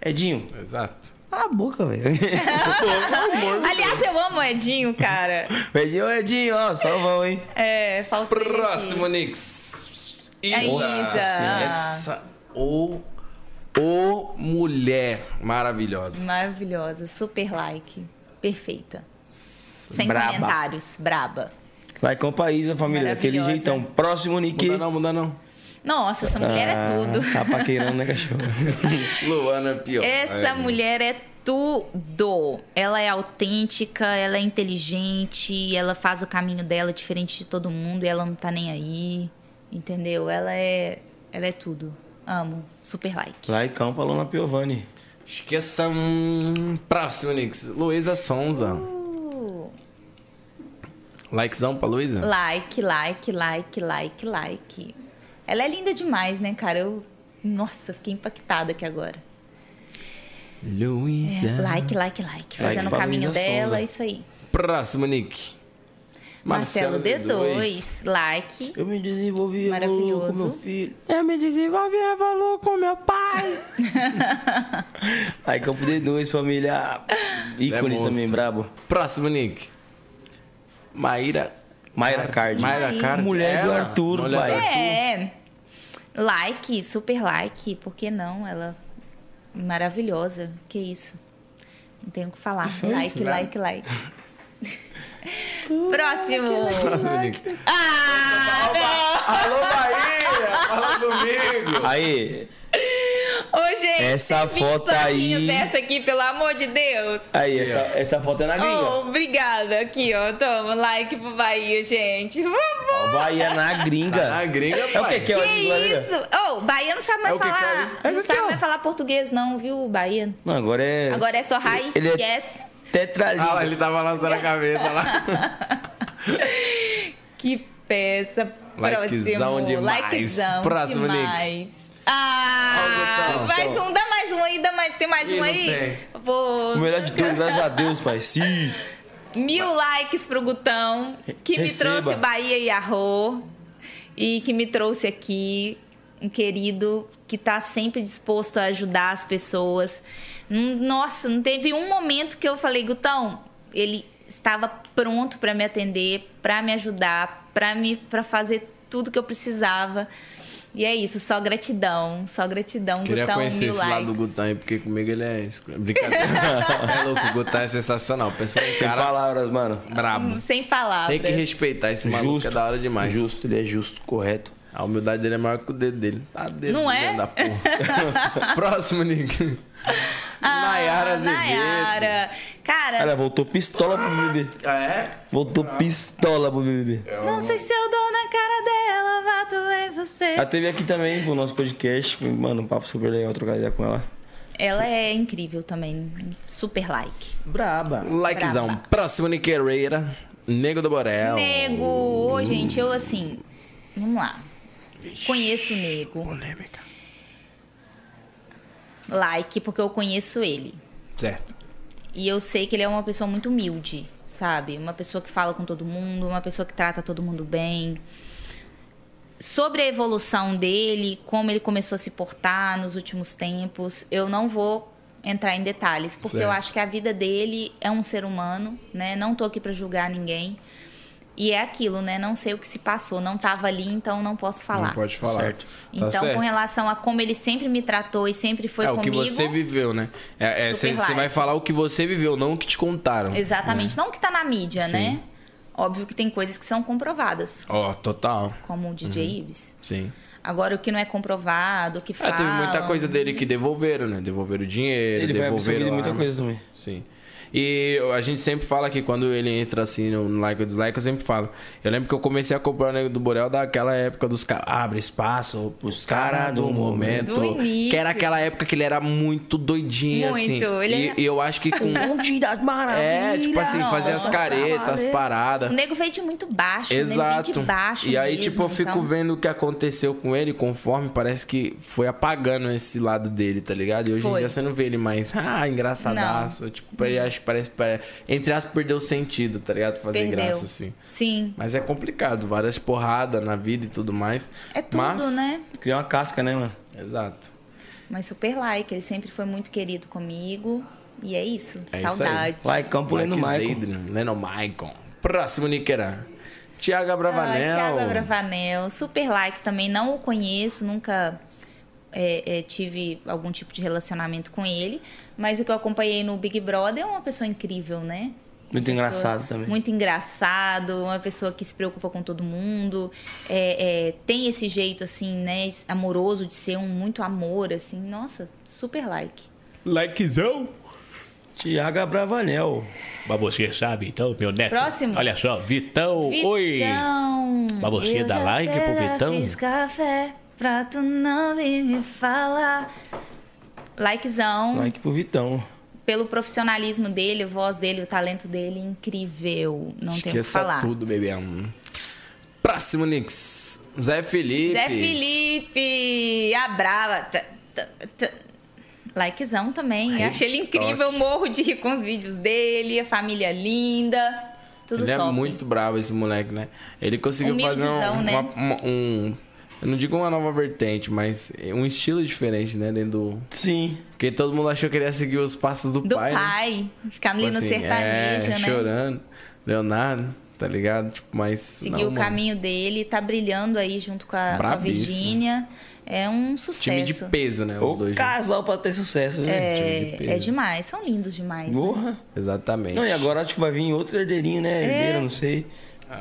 Edinho, Exato. cala a boca, velho. Aliás, eu amo o Edinho, cara. O Edinho, ô, Edinho, ó, salvão, hein? É, aqui. Próximo, Nix. É Isa. Essa. O. O mulher maravilhosa. Maravilhosa, super like. Perfeita. Sem Braba. comentários. Braba. Vai com o país, família. Daquele jeitão. Próximo, Nick. Muda não, muda não. Nossa, essa mulher é tudo. Tá paqueirando, né, cachorro? Luana é pior. Essa É. mulher é tudo. Ela é autêntica, ela é inteligente, ela faz o caminho dela diferente de todo mundo e ela não tá nem aí. Entendeu? Ela é. Ela é tudo. Amo. Super like. Laicão pra Lona Piovani. Esqueça um. Próximo, Nix. Luísa Sonza. Uh, Likezão pra Luísa? like, like, like, like, like. Ela é linda demais, né, cara? Eu. Nossa, fiquei impactada aqui agora. Luísa. É, like, like, like. Fazendo o caminho dela, isso aí. Próximo, Nick. Marcelo D2, like. Eu me desenvolvi evoluo com Maravilhoso. meu filho. Eu me desenvolvi evoluo com meu pai. Aí, Campo D2, família. Ícone monstro. também, brabo. Próximo, Nick. Maíra. Mayra Card. Mayra Card. Mulher do Arthur, mulher pai. do Arthur. É. Like, super like. Por que não? Ela maravilhosa. Que isso? Não tenho o que falar. Like, like, like. Próximo. Próximo, Nick. Ah! Alô, Maíra! Fala comigo! Aí, Ô, gente. Essa foto aí- dessa aqui, pelo amor de Deus. aí, essa, essa foto é na gringa. Oh, obrigada. Aqui, ó. Toma, like pro Bahia, gente. Ó, Bahia na gringa. Na gringa, É o que pai. que é o Que língua isso? Oh, Bahia não sabe mais É o que que falar. é? É não que sabe que é? mais falar português, não, viu, Bahia? Não, agora é. Agora é só hi, Ele é- yes. Tetralínea. Ah, ele tá balançando a cabeça lá. Que peça. Likezão Próximo. demais. Likezão Próximo, Nick. Ah, mais Gutão. um, dá mais um aí, dá mais, tem mais Ih, um aí? tem. Vou... O melhor de tudo, graças a Deus, pai. Sim. Mil likes pro Gutão, que Receba. me trouxe Bahia e Arro, e que me trouxe aqui um querido que tá sempre disposto a ajudar as pessoas. Hum, Nossa, não teve um momento que eu falei, Gutão, ele estava pronto para me atender, para me ajudar, para me para fazer tudo que eu precisava. E é isso, só gratidão, só gratidão, Queria Gutão, conhecer mil esse likes. lado do Gutan aí, porque comigo ele é. escro- Brincadeira. Você é louco, o Gutan é sensacional. Pensa num Sem cara palavras, mano. brabo. Hum, Sem palavras. Tem que respeitar esse maluco, que é da hora demais. Justo, ele é justo, correto. A humildade dele é maior que o dedo dele. Tá dedo Não é? Da porra. Próximo, Nick. Nayara Azevedo. Ah, Nayara. Cara, Cara, voltou pistola pro BBB. Ah, é? Voltou pistola pro BBB. não sei se eu dou na cara dela, vato é você. Ela teve aqui também pro nosso podcast. Mano, um papo super legal trocar ideia com ela. Ela é incrível também. Super like. Braba. Likezão. Braba. Próximo, Nick Herrera. Nego do Borel. Nego. Ô, gente, eu assim. Vamos lá. Conheço o Nego. Polêmica. Like, porque eu conheço ele. Certo. E eu sei que ele é uma pessoa muito humilde, sabe? Uma pessoa que fala com todo mundo, uma pessoa que trata todo mundo bem. Sobre a evolução dele, como ele começou a se portar nos últimos tempos, eu não vou entrar em detalhes, porque Certo. eu acho que a vida dele é um ser humano, né? Não tô aqui para julgar ninguém. E é aquilo, né? Não sei o que se passou, não tava ali, então não posso falar. Não pode falar. Certo. Tá Então, certo. com relação a como ele sempre me tratou e sempre foi é o que comigo. você viveu, né? É, Super Você live. vai falar o que você viveu, não o que te contaram. Exatamente. Não o que tá na mídia, Sim. né? Óbvio que tem coisas que são comprovadas, Ó, total. como o DJ Ives. Sim. Agora, o que não é comprovado, o que É, fala... teve muita coisa dele que devolveram, né? Devolveram o dinheiro, Ele devolveram a muita arma. coisa também. Sim. E a gente sempre fala que quando ele entra assim no like ou dislike, eu sempre falo. Eu lembro que eu comecei a comprar o Nego do Borel daquela época dos caras. Abre espaço pros caras do momento. Do. Que era aquela época que ele era muito doidinho, assim. Muito, ele E, era- e eu acho que com. Dia das maravilhas. É, tipo assim, fazer as caretas, as paradas. O nego veio de muito baixo, Exato. de baixo e aí, mesmo, tipo, eu fico então- vendo o que aconteceu com ele, conforme parece que foi apagando esse lado dele, tá ligado? E hoje em Foi. dia você não vê ele mais, ah, engraçadaço. Tipo, ele acho que parece, pare- entre aspas, perdeu o sentido, tá ligado? Fazer Perdeu. graça, assim. Sim, Mas é complicado, várias porradas na vida e tudo mais. é tudo, Mas- né? Criar uma casca, né, mano? Exato. Mas super like, ele sempre foi muito querido comigo. E é isso, É isso saudade. Like campo Leno Leno Maicon. Próximo, Niqueira. Tiago Abravanel. Ah, Thiago Abravanel, super like também, não o conheço, nunca é, é, tive algum tipo de relacionamento com ele, mas o que eu acompanhei no Big Brother é uma pessoa incrível, né? Muito pessoa engraçado também. Muito engraçado, uma pessoa que se preocupa com todo mundo, é, é, tem esse jeito assim, né, amoroso de ser um muito amor, assim, nossa, super like. Likezão. Tiago Abravanel. Mas você sabe, então, meu neto. Próximo. Olha só, Vitão. Oi. Vitão, Mas você eu dá like pro Vitão? Fiz café pra tu não vir me falar. Likezão, Like pro Vitão. pelo profissionalismo dele, a voz dele, o talento dele, incrível. Não tem o que Esqueça falar. tudo, bebê. Próximo, Nix. Zé Felipe. Zé Felipe, a brava. T- t- t- Likezão também. Ai, Achei ele incrível, morro de rir com os vídeos dele, a família linda. Tudo Ele top. é muito bravo, esse moleque, né? Ele conseguiu fazer um, né? uma- uma- um- Eu não digo uma nova vertente, mas um estilo diferente, né? Dentro do. Sim. Porque todo mundo achou que ele ia seguir os passos do, Do pai. pai, né? ficar ali Tipo no assim, sertanejo, é, né? chorando. Leonardo, tá ligado? Tipo, mas. Seguiu não, o mano. caminho dele, tá brilhando aí junto com a, com a. Virgínia. É um sucesso. Time de peso, né? Os O dois. casal pra ter sucesso, né? É, time de peso. é demais, são lindos demais. né? Porra. Exatamente. Não, e agora acho que vai vir outro herdeirinho, né? Herdeiro, não sei.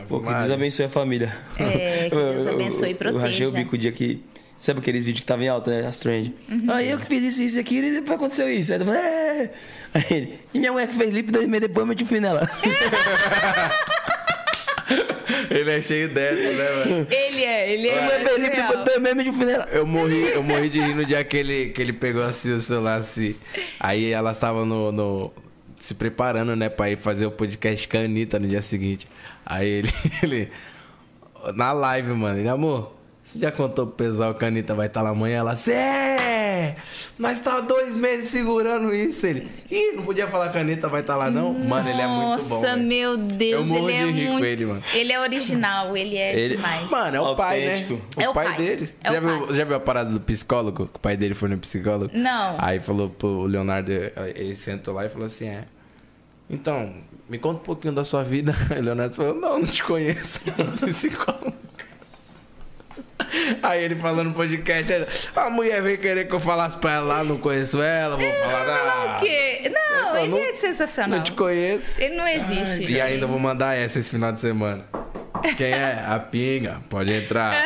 Pô, que. Deus abençoe a família. É, que Deus abençoe e Eu- Eu rachei o proteja. bico o dia que... Sabe aqueles vídeos que estavam em alta, né? As trend. Uhum. Aí eu que fiz isso, isso e aquilo, e depois aconteceu isso. Aí, mundo, é. Aí ele, e minha mulher que fez lip, dois meses depois eu meti o fim nela. Ele é cheio dessa, né, mano? Ele é, ele Minha mulher é. fez lip, depois dois meses eu meti o fim nela. Eu morri, eu morri de rir no dia que ele, que ele pegou assim o celular assim. Aí elas estavam no, no- se preparando, né, pra ir fazer o podcast com a Anitta no dia seguinte. Aí ele, ele na live, mano, ele, amor, você já contou pro pessoal que a Anitta vai estar lá amanhã? Ela, Cê! Nós tá dois meses segurando isso. Ele, ih, não podia falar que a Anitta vai estar lá, não? Mano, ele é muito bom. Nossa, meu Deus, ele é muito... ele, mano. Ele é original, ele é Ele, demais. mano, é o pai, né? Autêntico. O, É o pai, pai. dele. É Você já o viu, pai. já viu a parada do psicólogo? Que o pai dele foi no psicólogo? Não. Aí falou pro Leonardo, ele sentou lá e falou assim: é. Então, me conta um pouquinho da sua vida. Aí Leonardo falou: Não, não te conheço. psicólogo. Aí ele falando no podcast, a mulher veio querer que eu falasse pra ela lá, não conheço ela, vou falar Não, da. o quê? Não, ele não- é sensacional. Não te conheço. Ele não existe. E ainda vou mandar essa esse final de semana. Quem é? A pinga. Pode entrar.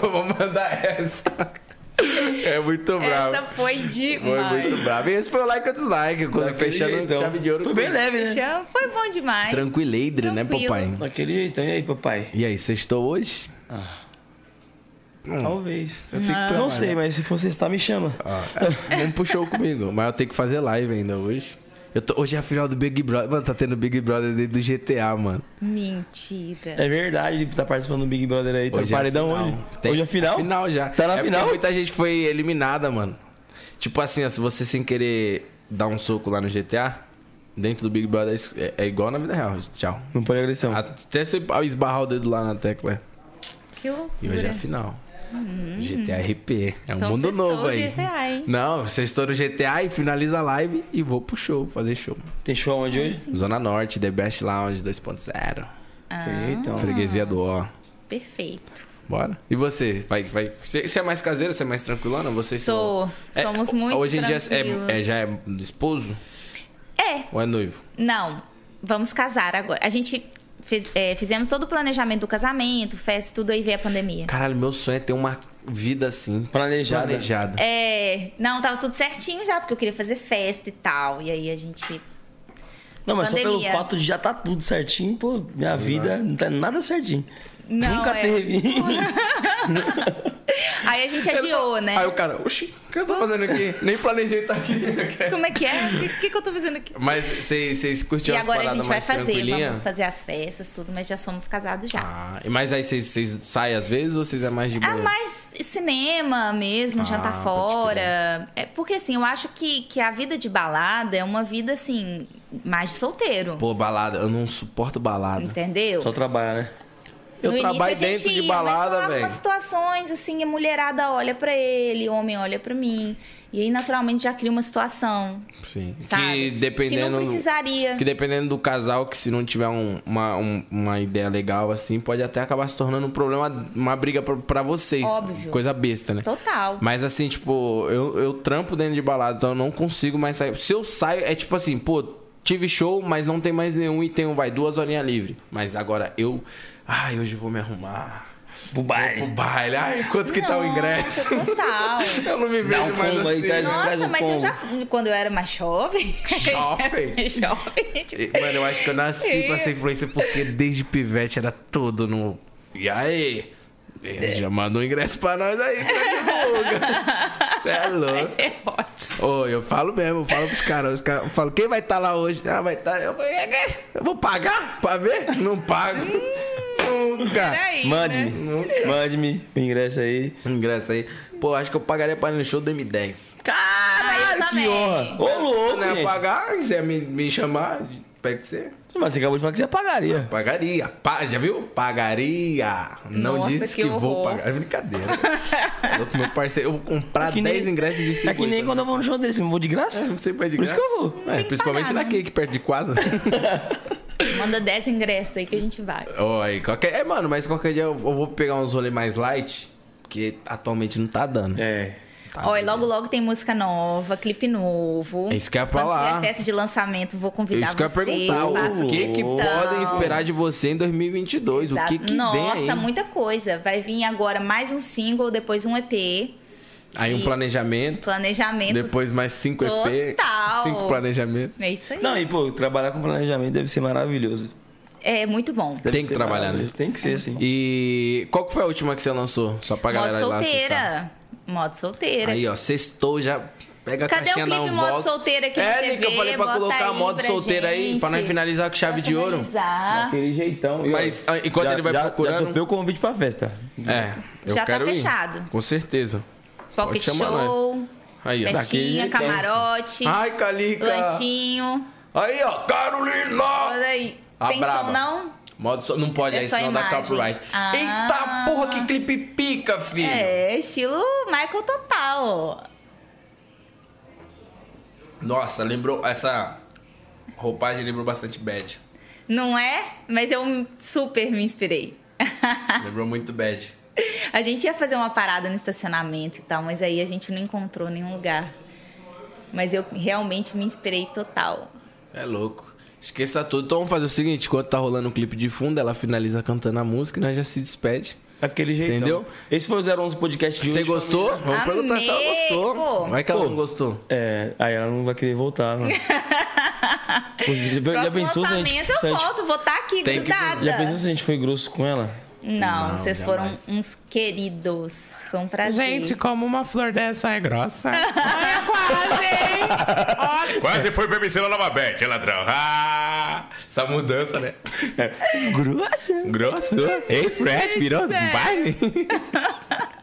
vou mandar essa. É muito bravo. Essa foi Foi demais. muito bravo. E esse foi o like ou dislike. Quando Daquele fechando jeitão. chave de ouro. Foi bem leve, né? Foi bom demais. Tranquileidre, né, papai? Daquele jeitão. E aí, papai? E aí, sextou hoje? Talvez. Eu fico não sei, mas se for sextar, me chama. Ah, pro show comigo. Mas eu tenho que fazer live ainda hoje. Eu tô- hoje é a final do Big Brother. Mano, tá tendo Big Brother dentro do GTA, mano. Mentira. É verdade, ele tá participando do Big Brother aí. Tá Hoje é a paredão final. hoje? Tem- Hoje é final? Final já. Tá na é final? muita gente foi eliminada, mano. Tipo assim, ó, se você sem querer dar um soco lá no GTA, dentro do Big Brother é, é igual na vida real. Tchau. Não pode agressão. Até você esbarrar o dedo lá na tecla. Que loucura. E hoje é a final. GTA RP. É um Então mundo novo aí. GTA, hein? Não, vocês estão no GTA e finaliza a live e vou pro show, fazer show. Tem show onde hoje? Zona Norte, The Best Lounge 2.0. Ah, Então. Freguesia do Ó. perfeito. Bora. E você? Vai, vai. Você, você é mais caseira? Você é mais tranquilona? Você Sou. Somos muito Hoje em dia é, tranquilos. é- já é esposo É, ou é noivo? não. vamos casar agora. A gente fez- é, fizemos todo o planejamento do casamento, festa, tudo aí veio a pandemia. Caralho, meu sonho é ter uma vida assim. Planejada. Planejada. É, não, tava tudo certinho já, porque eu queria fazer festa e tal. E aí a gente. Não, mas só pelo Pandemia. fato de já tá tudo certinho, pô, minha vida não tá nada certinho. Não, Nunca é. teve. Aí a gente adiou, né? Aí o cara, oxi, o que eu tô fazendo aqui? Nem planejei estar aqui. Como é que é? O que, que eu tô fazendo aqui? Mas vocês vocês E curtiram as agora a paradas gente vai fazer, vamos fazer as festas, tudo, mas já somos casados já. Ah, mas aí vocês, vocês saem às vezes ou vocês é mais de boa? Ah, mais cinema mesmo, Ah, jantar fora. É porque assim, eu acho que, que a vida de balada é uma vida assim, mais de solteiro. Pô, balada, eu não suporto balada. Entendeu? Só trabalha, né? Eu No trabalho início a gente dentro de ia, mas balada, velho. umas situações assim, a mulherada olha pra ele, o homem olha pra mim. E aí, naturalmente, já cria uma situação. Sim. Sabe? Que dependendo. Que não precisaria. Que dependendo do casal, que se não tiver um- uma, um- uma ideia legal assim, pode até acabar se tornando um problema, uma briga pra, pra vocês. Óbvio. Coisa besta, né? Total. Mas assim, tipo, eu, eu trampo dentro de balada, então eu não consigo mais sair. Se eu saio, é tipo assim, pô, tive show, mas não tem mais nenhum e tenho, vai, duas horinhas livre. Mas agora eu. Ai, hoje eu vou me arrumar. Pro O baile. baile. Ai, quanto que tá o ingresso? Nossa, Total. Eu não me vejo um mais combo aí, assim. traz- traz Nossa, um mas eu já. Quando eu era mais jovem. Jovem? jovem. E, Mano, eu acho que eu nasci pra ser influencer porque desde pivete era tudo no. E aí? Eh, Já mandou um ingresso pra nós aí, divulga. Você é louco. É ótimo. Ô, eu falo mesmo, eu falo pros caras. Os caras falam, quem vai estar lá hoje? Ah, vai estar. Eu, falei, "É, é, eu vou pagar pra ver? Não pago. Nunca. Peraí. Mande-me. né? Mande-me o ingresso aí. Ingresso aí. Pô, acho que eu pagaria pra ir no show do M10. Caralho, que também. honra. Ô, louco, Se não ia gente. pagar, quiser me, me chamar, pede ser. Mas você acabou de falar que você pagaria. Pagaria. Pa- já viu? Pagaria. Não Nossa, disse que que, vou horror. pagar. É brincadeira. É louco, meu parceiro. Eu vou comprar É que 10 nem- ingressos de 50. É que nem quando eu vou no show desse, eu vou de graça. É, você pede Por isso que eu vou. É, que principalmente pagar, na né? Cake, perto de casa. Manda 10 ingressos aí que a gente vai. Oi, qualquer... É, mano, mas qualquer dia eu, vou pegar uns rolês mais light, que atualmente não tá dando. É. Olha, logo logo tem música nova, clipe novo. É isso que ia Quando falar. tiver festa de lançamento, vou É convidar isso que eu vocês. perguntar. O que que podem esperar de você em 2022? O que Exato. que Nossa, vem aí? muita coisa. Vai vir agora mais um single, depois um EP. Aí um planejamento, Planejamento. depois mais 5 EP, Total. 5 planejamentos. É isso aí. Não, e pô, trabalhar com planejamento deve ser maravilhoso. É muito bom. Deve Tem que trabalhar, né? Tem que ser, assim. E qual que foi a última que você lançou? Só pra Modo galera lá acessar. solteira. Modo solteira. Aí, ó, sextou já. Pega a Cadê caixinha o clipe modo solteira aqui é, TV? eu falei pra colocar modo solteira aí, pra nós finalizar com chave de ouro. Daquele jeitão. Mas, ah, enquanto já- ele vai já, procurando- Já topei o convite pra festa. É, eu Já tá quero ir. fechado. Com certeza. Pocket chamar, show, Aí, ó. festinha, camarote, Ai, Calica. lanchinho. Aí, ó, Carolina. Olha aí. A Tem braba. som não? Modo so... Não pode, É aí senão dá imagem. copyright. Ah. Eita porra, que clipe pica, filho. É, estilo Michael Total. Nossa, lembrou. Essa roupagem lembrou bastante bad. Não é? Mas eu super me inspirei. Lembrou muito bad. A gente ia fazer uma parada no estacionamento e tal, mas aí a gente não encontrou nenhum lugar. Mas eu realmente me inspirei total. É louco. Esqueça tudo. Então vamos fazer o seguinte: enquanto tá rolando um clipe de fundo, ela finaliza cantando a música e nós já se despede. Daquele jeitão. Entendeu? Esse foi o 011 podcast de Você hoje. gostou? Vamos Amei, perguntar se ela gostou. pô. Vai que ela Pô. não gostou. É, aí ela não vai querer voltar, mano. Pô, já, pensou se a gente... se eu gente- volto, vou estar aqui Tem que- grudada. Já pensou se a gente foi grosso com ela? Não, Não, vocês foram uns queridos. Foi um prazer. Gente, como uma flor dessa é grossa. Olha, quase, hein? Olha. Quase foi pra MC Nova Beth, ladrão. Ah, Essa mudança, né? Grossa? Grosso. Ei, Fred, virou É.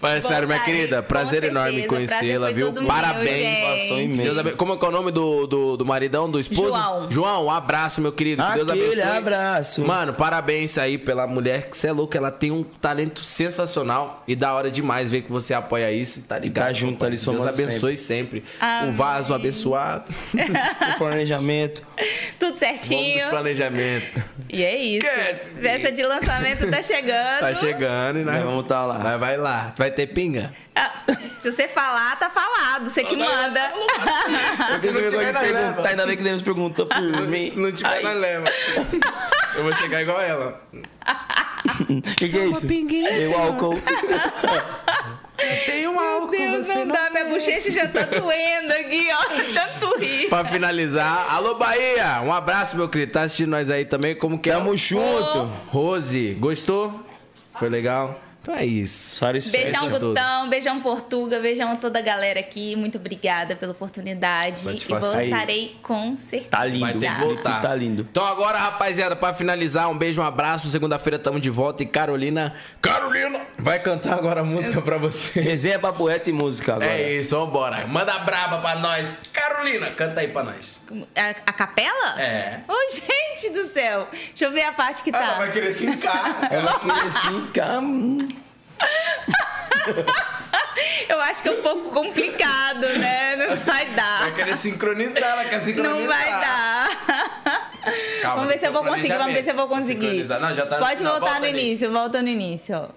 Mas sério, minha querida, prazer certeza. enorme conhecê-la, viu? meu, Parabéns. imensa. Deus Como é que é o nome do, do, do maridão, do esposo? João. João, um abraço, meu querido. Que Deus Aquele abençoe. abraço. Mano, parabéns aí pela mulher, que você é louco, ela tem um talento sensacional e da hora demais ver que você apoia isso, tá ligado? Tá junto ali, Deus somando abençoe sempre. O Amém. vaso abençoado. O planejamento. Tudo Vamos certinho. dos planejamentos. E é isso. Festa de lançamento tá chegando. Tá chegando e nós vamos tá lá. Nós vai lá. Vai ter pinga? Ah, Se você falar, tá falado. Você que manda. Você não tiver na leva. perguntar, ainda bem que Deus perguntou por mim. Se não tiver, nós leva. Eu vou chegar igual ela. O que, que é isso? pinguinha, Tem o senhor. álcool. Tem um álcool, Deus, você não não dá. Minha bochecha já tá doendo aqui, ó. Tanto rir. Pra finalizar, alô Bahia, um abraço, meu querido. Tá assistindo nós aí também, como que é? Tamo junto. Rose, gostou? Foi legal? Então é isso. Beijão, é. Gutão, beijão, Portuga, beijão a toda a galera aqui. Muito obrigada pela oportunidade. Satisfação. E voltarei com certeza. Tá lindo. Vai ter que voltar. Tá lindo. Então agora, rapaziada, pra finalizar, um beijo, um abraço. Segunda-feira tamo de volta e Carolina. Carolina vai cantar agora a música pra você. Resenha, papo reto e música agora. É isso, vambora. Manda braba pra nós. Carolina, canta aí pra nós. A, a capela? É. Ô, gente do céu. Deixa eu ver a parte que Ela tá. vai querer se encar. Ela queria assim, calma. Eu acho que é um pouco complicado, né? Não vai Vai dar. querer sincronizar, ela quer sincronizar. Não vai dar. Calma, vamos ver se eu vou conseguir, vamos ver se eu vou conseguir. Não, tá Pode voltar volta no ali. início, volta no início.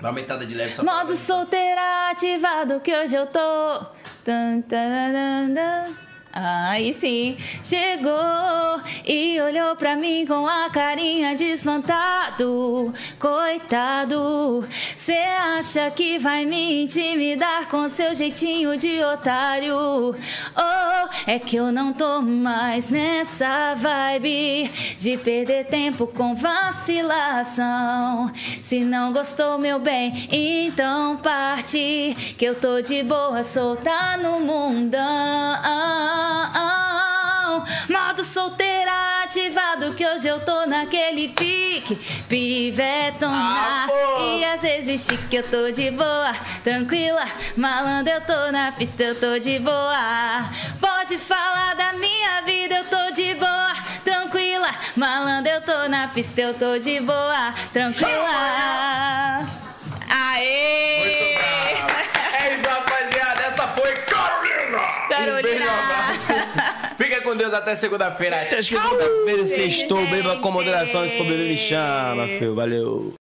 Dá uma aumentada de leve só pra Modo solteira ativado que hoje eu tô. Tan, tan, tan, tan. Aí sim, chegou e olhou pra mim com a carinha de espantado. Coitado, cê acha que vai me intimidar com seu jeitinho de otário? Oh, é que eu não tô mais nessa vibe de perder tempo com vacilação. Se não gostou, meu bem, então parte. Que eu tô de boa, solta no mundão. Modo solteira ativado, que hoje eu tô naquele pique. Pivetona. Ah, e às vezes chique, eu tô de boa, tranquila. Malandro, eu tô na pista, eu tô de boa. Pode falar da minha vida, eu tô de boa, tranquila. Malandro, eu tô na pista, eu tô de boa, tranquila. Aê! Muito bravo. É isso, rapaziada. Foi Carolina. Carolina. Um beijo, um abraço. Fica com Deus até segunda-feira. Até segunda-feira, sextou, beba com moderação, se me chama, filho. Valeu.